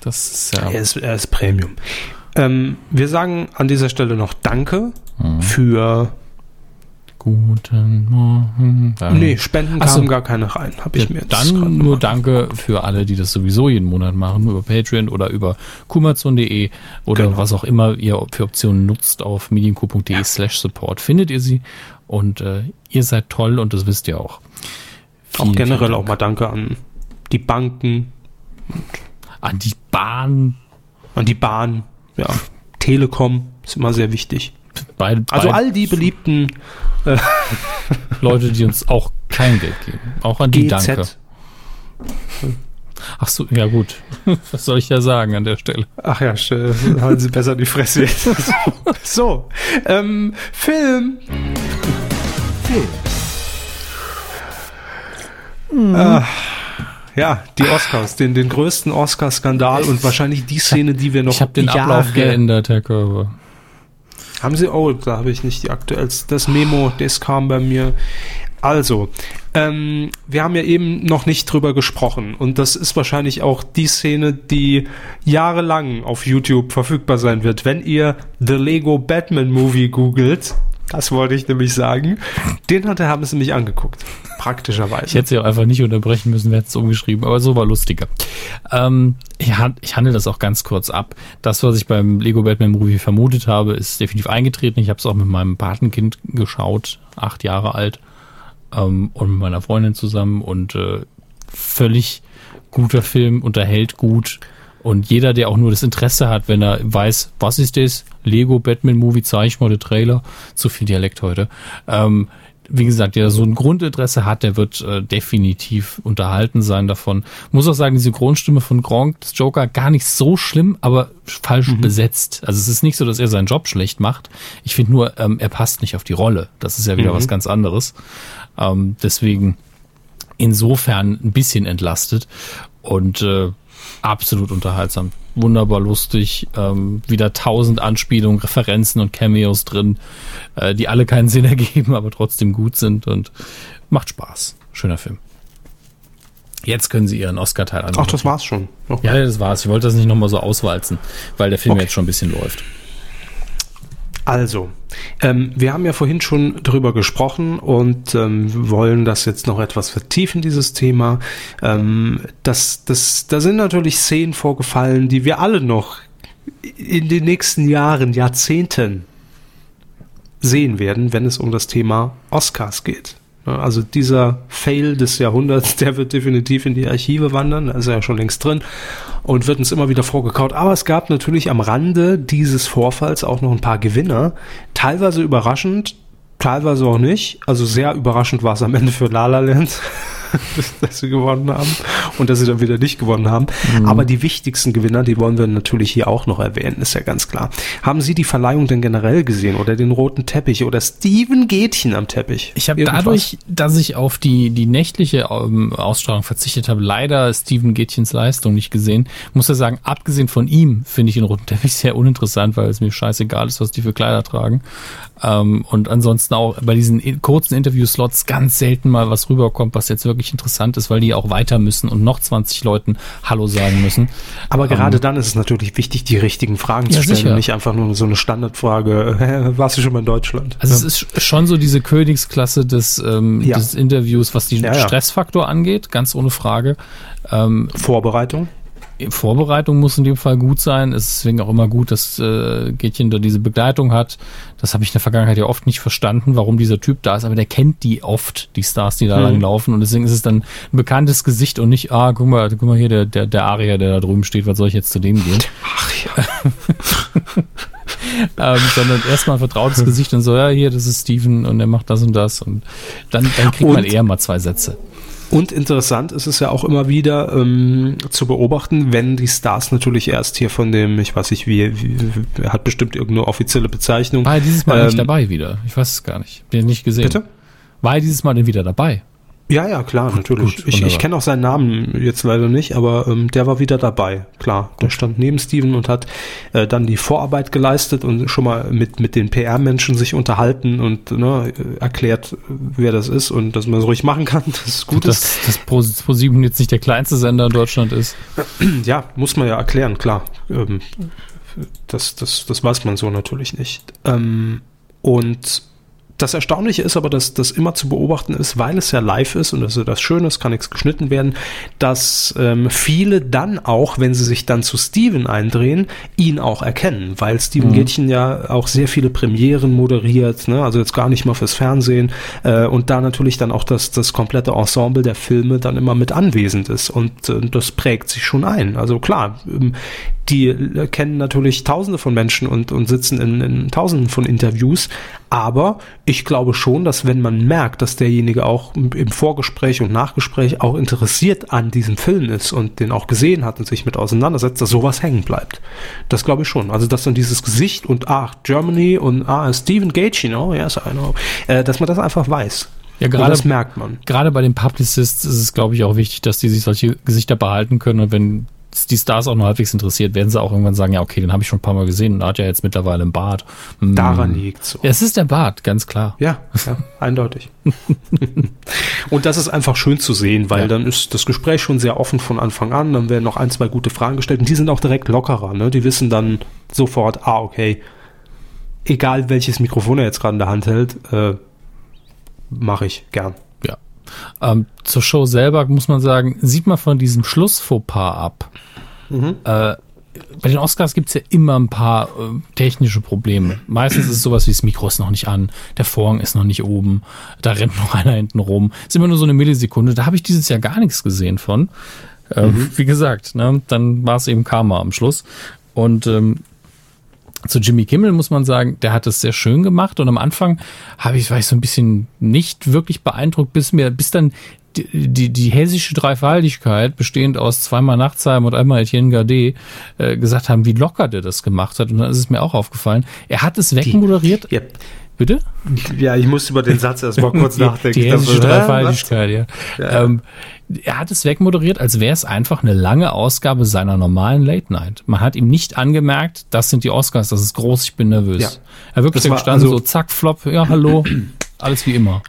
Das ist ja. Er ist, er ist Premium. Ähm, wir sagen an dieser Stelle noch Danke Mhm. für. Guten Morgen. Ja. Nee, Spenden Ach so. kamen gar keine rein. Habe ich Ja, mir jetzt dann nur Danke für alle, die das sowieso jeden Monat machen, über Patreon oder über kumazon.de oder Genau. was auch immer ihr für Optionen nutzt auf medienco.de slash support. Findet ihr sie und äh, ihr seid toll und das wisst ihr auch. Auch Vielen, generell vielen auch mal Danke an die Banken, Dank. An die Bahn. an die Bahn, ja, Telekom ist immer sehr wichtig. Bei, Also bei, all die beliebten äh, Leute, die uns auch kein Geld geben. Auch an die GZ. danke. Ach so, ja gut. [LAUGHS] Was soll ich da sagen an der Stelle? Ach ja, st- halten Sie besser die Fresse jetzt. [LAUGHS] so, ähm, Film. Film. Ah, ja, die Oscars, den, den größten Oscar-Skandal und wahrscheinlich die Szene, die wir noch Ich habe den Jahre- Ablauf geändert, Herr Körber. Haben Sie? Oh, da habe ich nicht die aktuellste. Das Memo, das kam bei mir. Also, ähm, wir haben ja eben noch nicht drüber gesprochen und das ist wahrscheinlich auch die Szene, die jahrelang auf YouTube verfügbar sein wird. Wenn ihr The Lego Batman Movie googelt, das wollte ich nämlich sagen, den hat der haben es nämlich angeguckt. Praktischerweise. Ich hätte sie auch einfach nicht unterbrechen müssen, wir hätten es umgeschrieben, aber so war lustiger. Ähm, ich, ich handle das auch ganz kurz ab. Das, was ich beim Lego Batman Movie vermutet habe, ist definitiv eingetreten. Ich habe es auch mit meinem Patenkind geschaut, acht Jahre alt, ähm, und mit meiner Freundin zusammen und äh, völlig guter Film, unterhält gut. Und jeder, der auch nur das Interesse hat, wenn er weiß, was ist das? Lego Batman Movie, zeige ich mal den Trailer. Zu viel Dialekt heute. Ähm, wie gesagt, der so ein Grundinteresse hat, der wird äh, definitiv unterhalten sein davon. Muss auch sagen, diese Grundstimme von Gronk, des Joker, gar nicht so schlimm, aber falsch besetzt. Also es ist nicht so, dass er seinen Job schlecht macht. Ich finde nur, ähm, er passt nicht auf die Rolle. Das ist ja wieder was ganz anderes. Ähm, deswegen insofern ein bisschen entlastet und äh, absolut unterhaltsam. Wunderbar lustig, ähm, wieder tausend Anspielungen, Referenzen und Cameos drin, äh, die alle keinen Sinn [LAUGHS] ergeben, aber trotzdem gut sind und macht Spaß. Schöner Film. Jetzt können Sie Ihren Oscar-Teil Ach, angucken. das war's schon. Oh. Ja, das war's. Ich wollte das nicht nochmal so auswalzen, weil der Film Okay. jetzt schon ein bisschen läuft. Also, ähm, wir haben ja vorhin schon drüber gesprochen und ähm, wollen das jetzt noch etwas vertiefen, dieses Thema. Ähm, das, das, da sind natürlich Szenen vorgefallen, die wir alle noch in den nächsten Jahren, Jahrzehnten sehen werden, wenn es um das Thema Oscars geht. Ja, Also dieser Fail des Jahrhunderts, [LAUGHS] der wird definitiv in die Archive wandern, da ist er ja schon längst drin und wird uns immer wieder vorgekaut. Aber es gab natürlich am Rande dieses Vorfalls auch noch ein paar Gewinner, teilweise überraschend, teilweise auch nicht. Also sehr überraschend war es am Ende für La La Land, [LAUGHS] [LAUGHS] dass, dass sie gewonnen haben und dass sie dann wieder nicht gewonnen haben. Aber die wichtigsten Gewinner, die wollen wir natürlich hier auch noch erwähnen, ist ja ganz klar. Haben Sie die Verleihung denn generell gesehen oder den roten Teppich oder Steven Gätchen am Teppich? Ich habe dadurch, dass ich auf die, die nächtliche ähm, Ausstrahlung verzichtet habe, leider Steven Gätchens Leistung nicht gesehen. Muss ja sagen, abgesehen von ihm finde ich den roten Teppich [LAUGHS] sehr uninteressant, weil es mir scheißegal ist, was die für Kleider tragen. Ähm, und ansonsten auch bei diesen kurzen Interview-Slots ganz selten mal was rüberkommt, was jetzt wirklich interessant ist, weil die auch weiter müssen und noch 20 Leuten Hallo sagen müssen. Aber gerade dann ist es natürlich wichtig, die richtigen Fragen Ja, zu stellen sicher. und nicht einfach nur so eine Standardfrage, [LAUGHS] warst du schon mal in Deutschland? Also es Ja. ist schon so diese Königsklasse des, ähm, Ja. des Interviews, was den. Stressfaktor angeht, ganz ohne Frage. Ähm, Vorbereitung? Vorbereitung muss in dem Fall gut sein. Es ist deswegen auch immer gut, dass äh, Gätchen da diese Begleitung hat. Das habe ich in der Vergangenheit ja oft nicht verstanden, warum dieser Typ da ist, aber der kennt die oft, die Stars, die da Hm. lang laufen. Und deswegen ist es dann ein bekanntes Gesicht und nicht, ah, guck mal, guck mal hier, der, der, der Arier, der da drüben steht, was soll ich jetzt zu dem gehen? Ach ja. [LAUGHS] ähm, sondern erstmal ein vertrautes [LAUGHS] Gesicht und so, ja, hier, das ist Steven und der macht das und das. Und dann, dann kriegt man Und- eher mal zwei Sätze. Und interessant ist es ja auch immer wieder ähm, zu beobachten, wenn die Stars natürlich erst hier von dem, ich weiß nicht wie, wie er hat bestimmt irgendeine offizielle Bezeichnung. War er dieses Mal nicht Ähm, dabei wieder? Ich weiß es gar nicht. Den nicht gesehen. Bitte? War er dieses Mal denn wieder dabei? Ja, ja, klar, natürlich. gut, ich ich kenne auch seinen Namen jetzt leider nicht, aber ähm, der war wieder dabei. Klar, der stand neben Steven und hat äh, dann die Vorarbeit geleistet und schon mal mit mit den PR-Menschen sich unterhalten und ne, äh, erklärt, wer das ist und dass man es ruhig machen kann, [LAUGHS] dass es gut ist. dass, dass Pro, Pro7 jetzt nicht der kleinste Sender in Deutschland ist. [CLEARS THROAT] Ja, muss man ja erklären, klar. Ähm, das, das, das weiß man so natürlich nicht. Ähm, und das Erstaunliche ist aber, dass das immer zu beobachten ist, weil es ja live ist und das ist das Schöne, es kann nichts geschnitten werden, dass ähm, viele dann auch, wenn sie sich dann zu Steven eindrehen, ihn auch erkennen, weil Steven Gätchen ja auch sehr viele Premieren moderiert, ne? also jetzt gar nicht mal fürs Fernsehen äh, und da natürlich dann auch das, das komplette Ensemble der Filme dann immer mit anwesend ist und äh, das prägt sich schon ein. Also klar, ähm, die äh, kennen natürlich tausende von Menschen und, und sitzen in, in tausenden von Interviews, aber ich glaube schon, dass wenn man merkt, dass derjenige auch im Vorgespräch und Nachgespräch auch interessiert an diesem Film ist und den auch gesehen hat und sich mit auseinandersetzt, dass sowas hängen bleibt. Das glaube ich schon. Also, dass dann dieses Gesicht und ah, Germany und ah, Stephen Gage, you know, yes, I know, äh, dass man das einfach weiß. Ja, und gerade das merkt man. gerade bei den Publicists ist es, glaube ich, auch wichtig, dass die sich solche Gesichter behalten können und wenn die Stars auch noch halbwegs interessiert, werden sie auch irgendwann sagen, ja, okay, den habe ich schon ein paar Mal gesehen und hat ja jetzt mittlerweile einen Bart. Hm. Daran liegt's so. Ja, es ist der Bart, ganz klar. Ja, ja eindeutig. [LAUGHS] und das ist einfach schön zu sehen, weil Ja. dann ist das Gespräch schon sehr offen von Anfang an. Dann werden noch ein, zwei gute Fragen gestellt und die sind auch direkt lockerer. Ne? Die wissen dann sofort, ah, okay, egal welches Mikrofon er jetzt gerade in der Hand hält, äh, mache ich gern. Ähm, zur Show selber muss man sagen, sieht man von diesem Schlussfauxpas ab. Äh, bei den Oscars gibt's ja immer ein paar äh, technische Probleme. Meistens ist es sowas wie das Mikro ist noch nicht an, der Vorhang ist noch nicht oben, da rennt noch [LAUGHS] einer hinten rum. Ist immer nur so eine Millisekunde. Da habe ich dieses Jahr gar nichts gesehen von. Äh, Wie gesagt, ne, dann war es eben Karma am Schluss. Und ähm, zu Jimmy Kimmel muss man sagen, der hat es sehr schön gemacht und am Anfang habe ich, war ich so ein bisschen nicht wirklich beeindruckt, bis mir, bis dann die, die, die hessische Dreifaltigkeit, bestehend aus zweimal Nachtsheim und einmal Etienne Gade, äh, gesagt haben, wie locker der das gemacht hat. Und dann ist es mir auch aufgefallen. Er hat es wegmoderiert. Ja, Bitte? ja ich muss über den Satz erst mal kurz [LAUGHS] nachdenken. Die hessische? Dreifaltigkeit, ja. Ja. Ähm, er hat es wegmoderiert, als wäre es einfach eine lange Ausgabe seiner normalen Late Night. Man hat ihm nicht angemerkt, das sind die Oscars, das ist groß, ich bin nervös. Ja. Er wirklich war gestanden, also- so zack, flop, ja, hallo, [CLEARS THROAT] alles wie immer.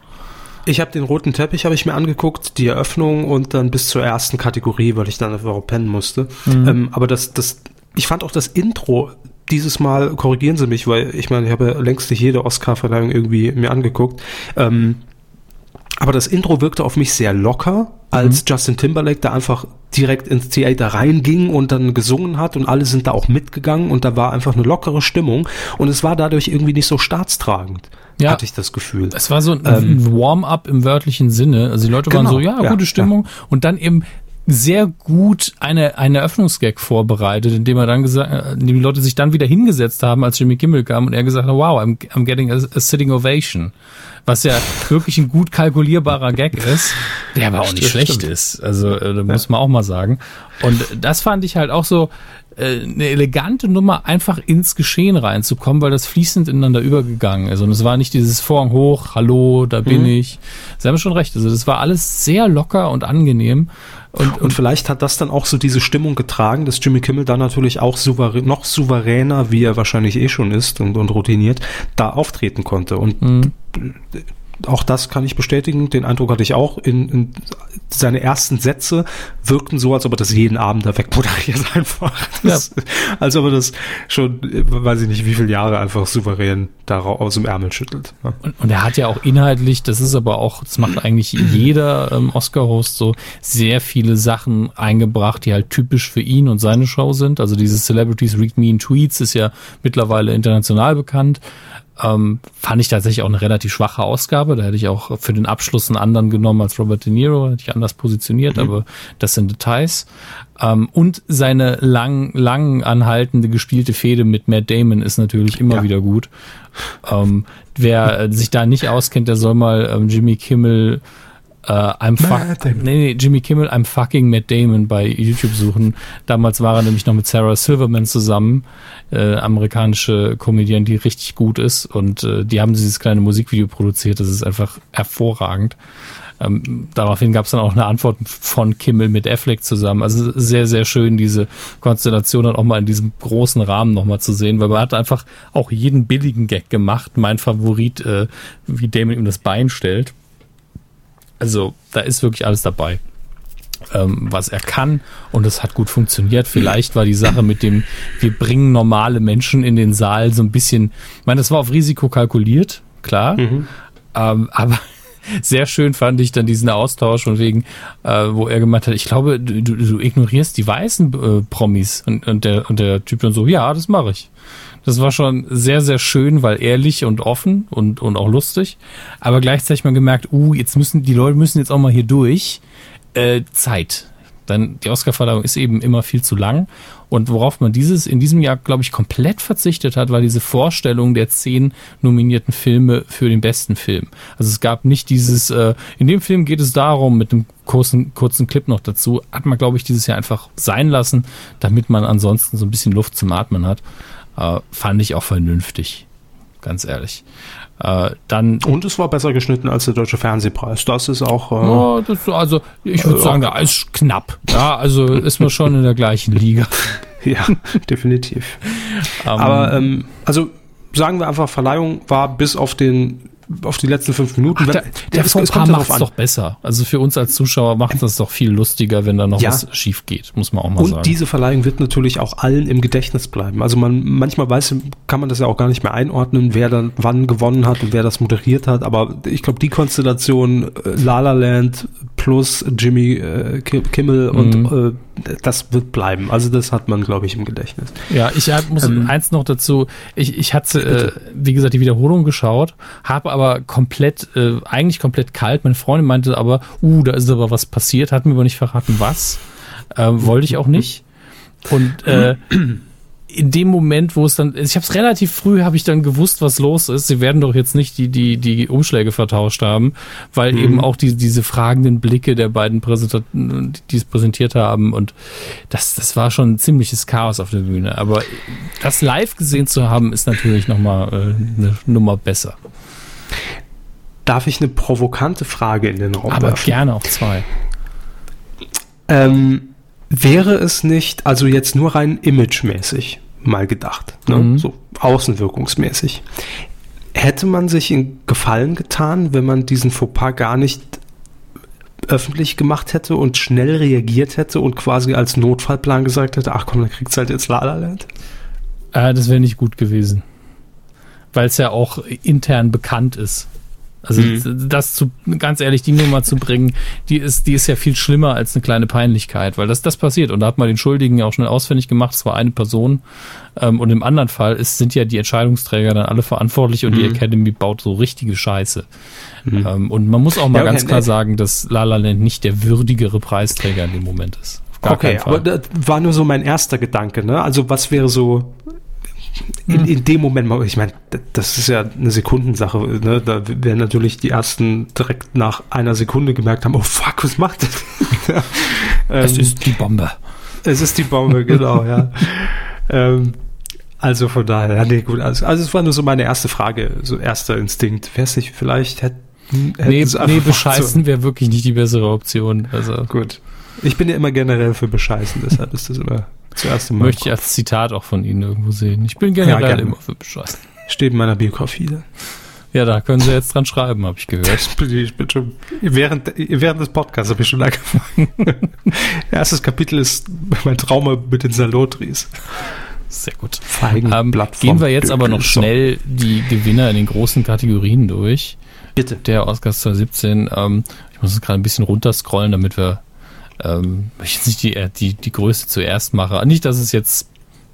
Ich habe den roten Teppich habe ich mir angeguckt, die Eröffnung und dann bis zur ersten Kategorie, weil ich dann einfach pennen musste. Ähm, aber das, das, ich fand auch das Intro dieses Mal, korrigieren Sie mich, weil ich meine, ich habe ja längst nicht jede Oscar-Verleihung irgendwie mir angeguckt. Ähm, aber das Intro wirkte auf mich sehr locker, als Justin Timberlake da einfach direkt ins Theater reinging und dann gesungen hat und alle sind da auch mitgegangen und da war einfach eine lockere Stimmung und es war dadurch irgendwie nicht so staatstragend, Ja. hatte ich das Gefühl. Es war so ein, ein Warm-up im wörtlichen Sinne. Also die Leute waren Genau, so, ja, ja, gute Stimmung. Und dann eben sehr gut eine, eine Eröffnungsgag vorbereitet, indem er dann gesagt, äh, indem die Leute sich dann wieder hingesetzt haben, als Jimmy Kimmel kam und er gesagt hat, wow, I'm, I'm getting a, a sitting ovation. Was ja [LAUGHS] wirklich ein gut kalkulierbarer Gag ist, der aber auch nicht Stimmt, schlecht stimmt. ist. Also, äh, da muss man auch mal sagen. Und das fand ich halt auch so, eine elegante Nummer, einfach ins Geschehen reinzukommen, weil das fließend ineinander übergegangen ist. Und es war nicht dieses Vorhang hoch, hallo, da bin ich. Sie haben schon recht. Also das war alles sehr locker und angenehm. Und, Und vielleicht hat das dann auch so diese Stimmung getragen, dass Jimmy Kimmel dann natürlich auch souverän, noch souveräner, wie er wahrscheinlich eh schon ist und, und routiniert, da auftreten konnte. Und Mhm. Auch das kann ich bestätigen. Den Eindruck hatte ich auch. In, in seine ersten Sätze wirkten so, als ob er das jeden Abend da wegmoderiert [LAUGHS] einfach. Das, Als ob er das schon, weiß ich nicht, wie viele Jahre einfach souverän da aus dem Ärmel schüttelt. Ja. Und, und er hat ja auch inhaltlich, das ist aber auch, das macht eigentlich [CLEARS THROAT] jeder ähm, Oscar-Host so, sehr viele Sachen eingebracht, die halt typisch für ihn und seine Show sind. Also dieses Celebrities Read Me in Tweets ist ja mittlerweile international bekannt. Ähm, fand ich tatsächlich auch eine relativ schwache Ausgabe. Da hätte ich auch für den Abschluss einen anderen genommen als Robert De Niro, hätte ich anders positioniert, aber das sind Details. Ähm, und seine lang, lang anhaltende gespielte Fehde mit Matt Damon ist natürlich immer Ja. wieder gut. Ähm, wer sich da nicht auskennt, der soll mal ähm, Jimmy Kimmel äh, I'm fuck, nee, nee, Jimmy Kimmel I'm fucking Matt Damon bei YouTube suchen. Damals war er nämlich noch mit Sarah Silverman zusammen, äh, amerikanische Comedian, die richtig gut ist und äh, die haben dieses kleine Musikvideo produziert. Das ist einfach hervorragend. Ähm, daraufhin gab es dann auch eine Antwort von Kimmel mit Affleck zusammen. Also sehr, sehr schön, diese Konstellation dann auch mal in diesem großen Rahmen nochmal zu sehen, weil man hat einfach auch jeden billigen Gag gemacht. Mein Favorit, äh, wie Damon ihm das Bein stellt. Also da ist wirklich alles dabei, ähm, was er kann und es hat gut funktioniert. Vielleicht war die Sache mit dem, wir bringen normale Menschen in den Saal so ein bisschen, ich meine, das war auf Risiko kalkuliert, klar, ähm, aber [LAUGHS] sehr schön fand ich dann diesen Austausch von wegen, äh, wo er gemeint hat, ich glaube, du, du du ignorierst die weißen äh, Promis und, und, der, und der Typ dann so, ja, das mache ich. Das war schon sehr, sehr schön, weil ehrlich und offen und, und auch lustig. Aber gleichzeitig mal gemerkt, uh, jetzt müssen, die Leute müssen jetzt auch mal hier durch. Äh, Zeit. Denn die Oscarverleihung ist eben immer viel zu lang. Und worauf man dieses in diesem Jahr, glaube ich, komplett verzichtet hat, war diese Vorstellung der zehn nominierten Filme für den besten Film. Also es gab nicht dieses, äh, in dem Film geht es darum, mit einem kurzen, kurzen Clip noch dazu, hat man, glaube ich, dieses Jahr einfach sein lassen, damit man ansonsten so ein bisschen Luft zum Atmen hat. Äh, fand ich auch vernünftig, ganz ehrlich. Äh, dann Und es war besser geschnitten als der Deutsche Fernsehpreis. Das ist auch. Äh, Ja, das, also ich würde sagen, da ist knapp. Ja, also [LAUGHS] ist man schon in der gleichen Liga. [LAUGHS] ja, definitiv. Ähm, Aber ähm, also sagen wir einfach, Verleihung war bis auf den auf die letzten fünf Minuten. wenn- der Fauxpas macht es doch besser. Also für uns als Zuschauer macht das doch viel lustiger, wenn da noch Ja. was schief geht, muss man auch mal Und sagen. diese Verleihung wird natürlich auch allen im Gedächtnis bleiben. Also man manchmal weiß, kann man das ja auch gar nicht mehr einordnen, wer dann wann gewonnen hat und wer das moderiert hat. Aber ich glaube, die Konstellation äh, La La Land plus Jimmy äh, Ki- Kimmel und Mhm. äh, das wird bleiben. Also das hat man, glaube ich, im Gedächtnis. Ja, ich hab, muss Ähm, eins noch dazu. Ich, ich hatte, äh, wie gesagt, die Wiederholung geschaut, habe aber komplett, äh, eigentlich komplett kalt. Meine Freundin meinte aber, uh, da ist aber was passiert, hat mir aber nicht verraten, was. Ähm, wollte ich auch nicht. Und äh, [CLEARS THROAT] in dem Moment, wo es dann, ich habe es relativ früh, habe ich dann gewusst, was los ist. Sie werden doch jetzt nicht die die die Umschläge vertauscht haben, weil eben auch die, diese fragenden Blicke der beiden Präsentaten, die es präsentiert haben und das das war schon ein ziemliches Chaos auf der Bühne. Aber das live gesehen zu haben, ist natürlich noch mal äh, eine Nummer besser. Darf ich eine provokante Frage in den Raum Aber werfen? gerne auch zwei. Ähm, wäre es nicht, also jetzt nur rein imagemäßig mal gedacht, ne? Mhm. so außenwirkungsmäßig, hätte man sich einen Gefallen getan, wenn man diesen Fauxpas gar nicht öffentlich gemacht hätte und schnell reagiert hätte und quasi als Notfallplan gesagt hätte, ach komm, dann kriegt's halt jetzt La La Land. Äh, das wäre nicht gut gewesen. Weil es ja auch intern bekannt ist. Also Mhm. das zu, ganz ehrlich, die Nummer zu bringen, die ist, die ist ja viel schlimmer als eine kleine Peinlichkeit, weil das, das passiert. Und da hat man den Schuldigen ja auch schnell ausfindig gemacht, es war eine Person. Ähm, und im anderen Fall ist, sind ja die Entscheidungsträger dann alle verantwortlich und die Mhm. Academy baut so richtige Scheiße. Ähm, und man muss auch mal Ja, ganz okay, klar ne- sagen, dass La La Land nicht der würdigere Preisträger in dem Moment ist. Gar okay, aber das war nur so mein erster Gedanke, ne? Also was wäre so in, in dem Moment, mal- ich meine, das ist ja eine Sekundensache, ne? Da werden natürlich die ersten direkt nach einer Sekunde gemerkt haben, oh fuck, was macht das? [LAUGHS] es Ähm, ist die Bombe. es ist die Bombe, genau, ja. [LAUGHS] ähm, also von daher, ja, nee, gut, also, also es war nur so meine erste Frage, so erster Instinkt. Wäre es nicht, vielleicht hätten, hätten Nee, nee bescheißen wäre wirklich nicht die bessere Option. Also So, gut. Ich bin ja immer generell für bescheißen, deshalb ist das immer zuerst meinem möchte ich als Zitat auch von Ihnen irgendwo sehen. Ich bin generell gerne. immer für bescheißen. Steht in meiner Biografie. da. Ja, da können Sie jetzt dran schreiben, habe ich gehört. Ich bin, schon, während, während des Podcasts habe ich schon angefangen. [LAUGHS] Erstes Kapitel ist mein Trauma mit den Salotris. Sehr gut. Feigen, Ähm, Blatt gehen wir jetzt aber noch schnell die Gewinner in den großen Kategorien durch. Bitte. Der Oscars 2017. Ähm, ich muss es gerade ein bisschen runterscrollen, damit wir ähm, ich jetzt nicht die, äh, die, die Größte zuerst mache. Nicht, dass es jetzt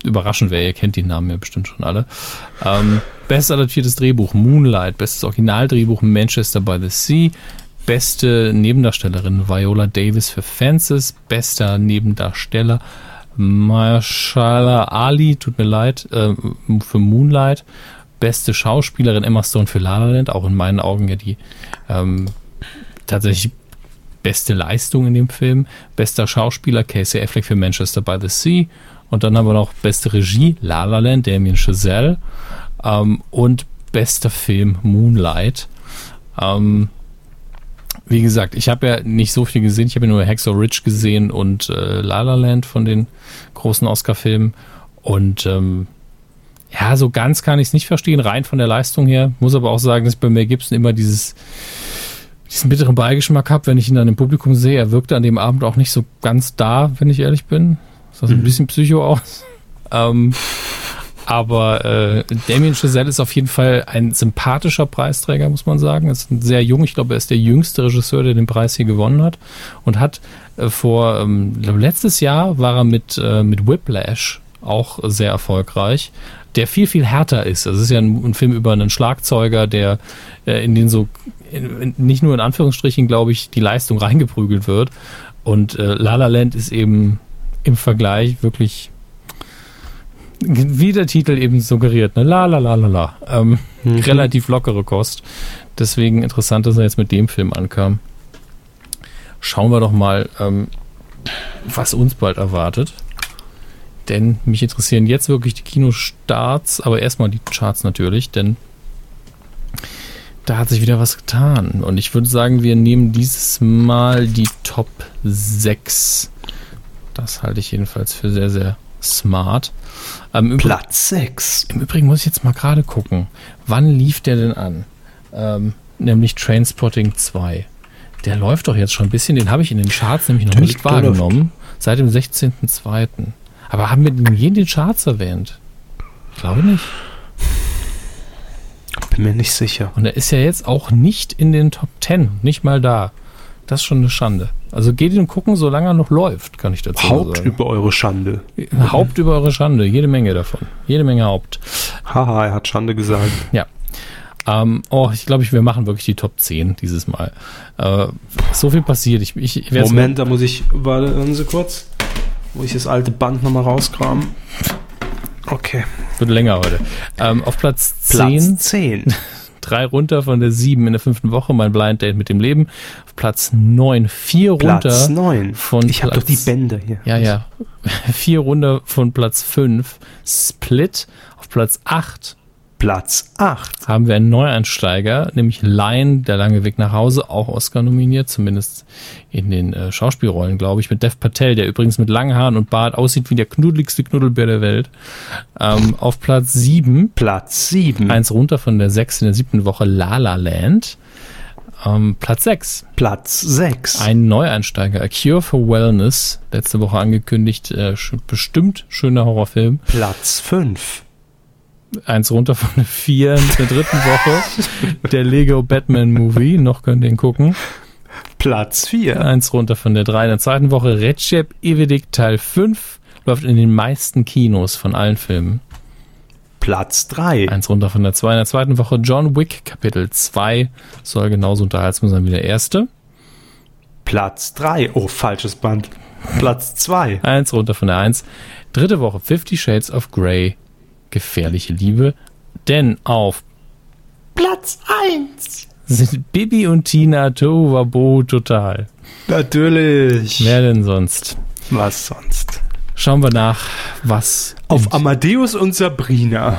überraschend wäre, ihr kennt die Namen ja bestimmt schon alle. Ähm, bestes adaptiertes Drehbuch Moonlight, bestes Originaldrehbuch Manchester by the Sea, beste Nebendarstellerin Viola Davis für Fences, bester Nebendarsteller Marshala Ali, tut mir leid, äh, für Moonlight, beste Schauspielerin Emma Stone für La La Land, auch in meinen Augen ja die ähm, tatsächlich beste Leistung in dem Film, bester Schauspieler Casey Affleck für Manchester by the Sea und dann haben wir noch beste Regie La La Land, Damien Chazelle ähm, und bester Film Moonlight. Ähm, wie gesagt, ich habe ja nicht so viel gesehen. Ich habe ja nur Hacksaw Ridge gesehen und äh, La La Land von den großen Oscar-Filmen. Und ähm, ja, so ganz kann ich es nicht verstehen, rein von der Leistung her. Muss aber auch sagen, dass ich bei Mel Gibson immer dieses diesen bitteren Beigeschmack habe, wenn ich ihn dann im Publikum sehe. Er wirkte an dem Abend auch nicht so ganz da, wenn ich ehrlich bin. Sah so ein bisschen psycho aus. [LAUGHS] Ähm, aber äh, Damien Chazelle ist auf jeden Fall ein sympathischer Preisträger, muss man sagen. Er ist sehr jung. Ich glaube, er ist der jüngste Regisseur, der den Preis hier gewonnen hat. Und hat äh, vor, ähm, letztes Jahr war er mit, äh, mit Whiplash auch sehr erfolgreich, der viel, viel härter ist. Also es ist ja ein, ein Film über einen Schlagzeuger, der äh, in den so, in, nicht nur in Anführungsstrichen, glaube ich, die Leistung reingeprügelt wird. Und äh, La La Land ist eben im Vergleich wirklich, wie der Titel eben suggeriert, ne? La La La La La. Ähm, Mhm. Relativ lockere Kost. Deswegen interessant, dass er jetzt mit dem Film ankam. Schauen wir doch mal, ähm, was uns bald erwartet. Denn mich interessieren jetzt wirklich die Kinostarts, aber erstmal die Charts natürlich, denn da hat sich wieder was getan. Und ich würde sagen, wir nehmen dieses Mal die Top 6. Das halte ich jedenfalls für sehr, sehr smart. Ähm, Platz 6. Im Übrigen muss ich jetzt mal gerade gucken. Wann lief der denn an? Ähm, nämlich Trainspotting 2. Der läuft doch jetzt schon ein bisschen. Den habe ich in den Charts nämlich noch Der nicht wahrgenommen. Seit dem 16.02. Aber haben wir den je in den Charts erwähnt? Ich glaube nicht. Bin mir nicht sicher. Und er ist ja jetzt auch nicht in den Top 10. Nicht mal da. Das ist schon eine Schande. Also geht ihn gucken, solange er noch läuft, kann ich dazu Haupt sagen. über eure Schande. Haupt über eure Schande. Jede Menge davon. Jede Menge Haupt. Haha, er hat Schande gesagt. Ja. Ähm, oh, ich glaube, wir machen wirklich die Top 10 dieses Mal. Äh, so viel passiert. Ich, ich, Moment, da muss ich, warte, warten Sie kurz. Muss ich das alte Band nochmal rauskramen? Okay. Wird länger heute. Ähm, auf Platz 10, Platz 10. [LAUGHS] drei runter von der 7 in der fünften Woche, mein Blind Date mit dem Leben. Auf Platz 9, vier runter. Platz 9. von ich habe doch Platz- die Bänder hier. Ja, ja. [LAUGHS] Vier runter von Platz 5. Split. Auf Platz 8 Platz 8. haben wir einen Neueinsteiger, nämlich Lion, der lange Weg nach Hause, auch Oscar nominiert, zumindest in den äh, Schauspielrollen, glaube ich, mit Dev Patel, der übrigens mit langen Haaren und Bart aussieht wie der knuddeligste Knuddelbär der Welt. Ähm, auf Platz 7, Platz 7. eins runter von der 6 in der siebten Woche, La La Land. Ähm, Platz 6, Platz 6. ein Neueinsteiger, A Cure for Wellness, letzte Woche angekündigt, äh, bestimmt schöner Horrorfilm. Platz 5. Eins runter von der 4 in der dritten Woche. Der Lego Batman Movie, noch könnt ihr ihn gucken. Platz 4. Eins runter von der 3 in der zweiten Woche. Recep Ivedik Teil 5 läuft in den meisten Kinos von allen Filmen. Platz 3. Eins runter von der 2 in der zweiten Woche. John Wick Kapitel 2 soll genauso unterhaltsam sein wie der erste. Platz 3. Oh, falsches Band. Platz 2. Eins runter von der 1. Dritte Woche Fifty Shades of Grey. Gefährliche Liebe. Denn auf Platz 1. sind Bibi und Tina Tohuwabo total. Natürlich. Wer denn sonst? Was sonst? Schauen wir nach, was Auf Amadeus und Sabrina.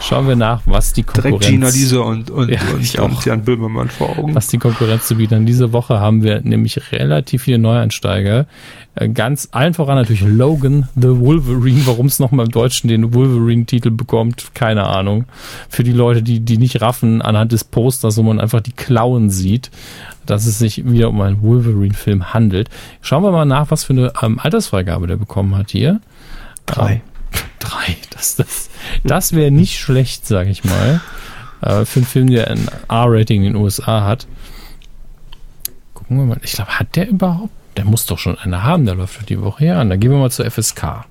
Schauen wir nach, was die Direkt Konkurrenz Gina Lisa und, und, Ja, und, und auch. Jan Böhmermann vor Augen. was die Konkurrenz zu bieten. Diese Woche haben wir nämlich relativ viele Neueinsteiger. Äh, Ganz allen voran natürlich Logan the Wolverine. Warum es nochmal im Deutschen den Wolverine-Titel bekommt, keine Ahnung. Für die Leute, die, die nicht raffen anhand des Posters, wo man einfach die Klauen sieht, dass es sich wieder um einen Wolverine-Film handelt. Schauen wir mal nach, was für eine ähm, Altersfreigabe der bekommen hat hier. Drei. Drei. Das, das, das wäre nicht schlecht, sage ich mal. Äh, für einen Film, der ein R-Rating in den USA hat. Gucken wir mal. Ich glaube, hat der überhaupt? Der muss doch schon eine haben. Der läuft doch die Woche hier an. Dann gehen wir mal zur FSK.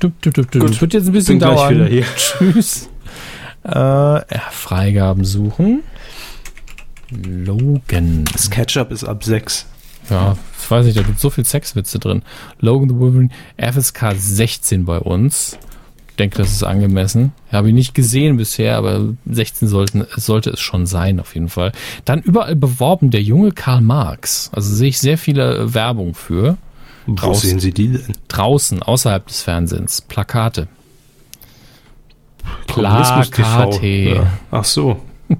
Dup, dup, dup, dup. Gut. Das wird jetzt ein bisschen dauern. wieder hier. [LAUGHS] Tschüss. Äh, Freigaben suchen. Logan. Das Ketchup ist ab 6. Ja, ich weiß nicht, da gibt so viel Sexwitze drin. Logan the Wolverine, FSK 16 bei uns. Ich denke, das ist angemessen. Habe ich nicht gesehen bisher, aber 16 sollten, sollte es schon sein, auf jeden Fall. Dann überall beworben der junge Karl Marx. Also sehe ich sehr viele Werbung für. Wo Draußen. sehen Sie die denn? Draußen, außerhalb des Fernsehens. Plakate. Plakate. Ja. Ach so, [LAUGHS]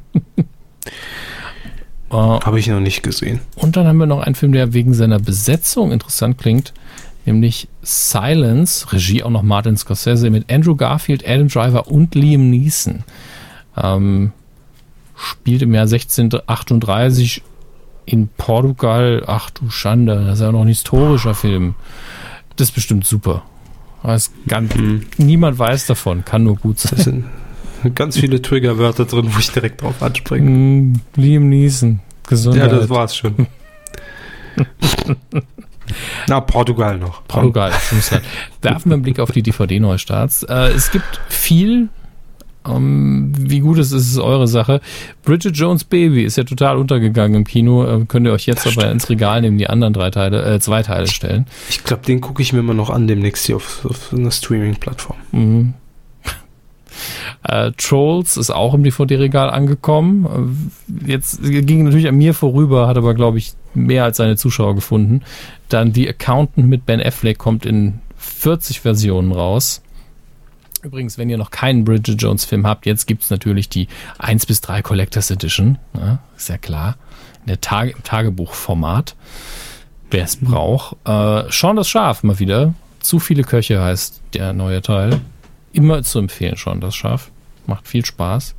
habe ich noch nicht gesehen. Und dann haben wir noch einen Film, der wegen seiner Besetzung interessant klingt, nämlich Silence, Regie auch noch Martin Scorsese mit Andrew Garfield, Adam Driver und Liam Neeson. Ähm, spielt im Jahr 1638 in Portugal. Ach du Schande, das ist ja noch ein historischer Film. Das ist bestimmt super. Ganz, Niemand weiß davon, kann nur gut sein. Es sind ganz viele Triggerwörter drin, wo ich direkt drauf anspringe. Mm, Liam Neeson, Gesundheit. Ja, das war's schon. [LAUGHS] Na, Portugal noch. Portugal, schönes Land. Werfen wir einen Blick auf die DVD-Neustarts. Äh, es gibt viel Ähm, wie gut es ist, ist eure Sache. Bridget Jones Baby ist ja total untergegangen im Kino. Äh, könnt ihr euch jetzt aber ins Regal nehmen, die anderen drei Teile, äh, zwei Teile stellen. Ich glaube, den gucke ich mir immer noch an demnächst hier auf, auf einer Streaming-Plattform. Mhm. Äh, Trolls ist auch im DVD-Regal angekommen. Äh, Jetzt ging natürlich an mir vorüber, hat aber, glaube ich, mehr als seine Zuschauer gefunden. Dann The Accountant mit Ben Affleck kommt in 40 Versionen raus. Übrigens, wenn ihr noch keinen Bridget Jones Film habt, jetzt gibt's natürlich die 1 bis 3 Collectors Edition. Ja, ist ja klar. In der Tage, Im Tagebuchformat. Wer es braucht. Äh, Sean das Schaf mal wieder. Zu viele Köche heißt der neue Teil. Immer zu empfehlen, Sean das Schaf. Macht viel Spaß.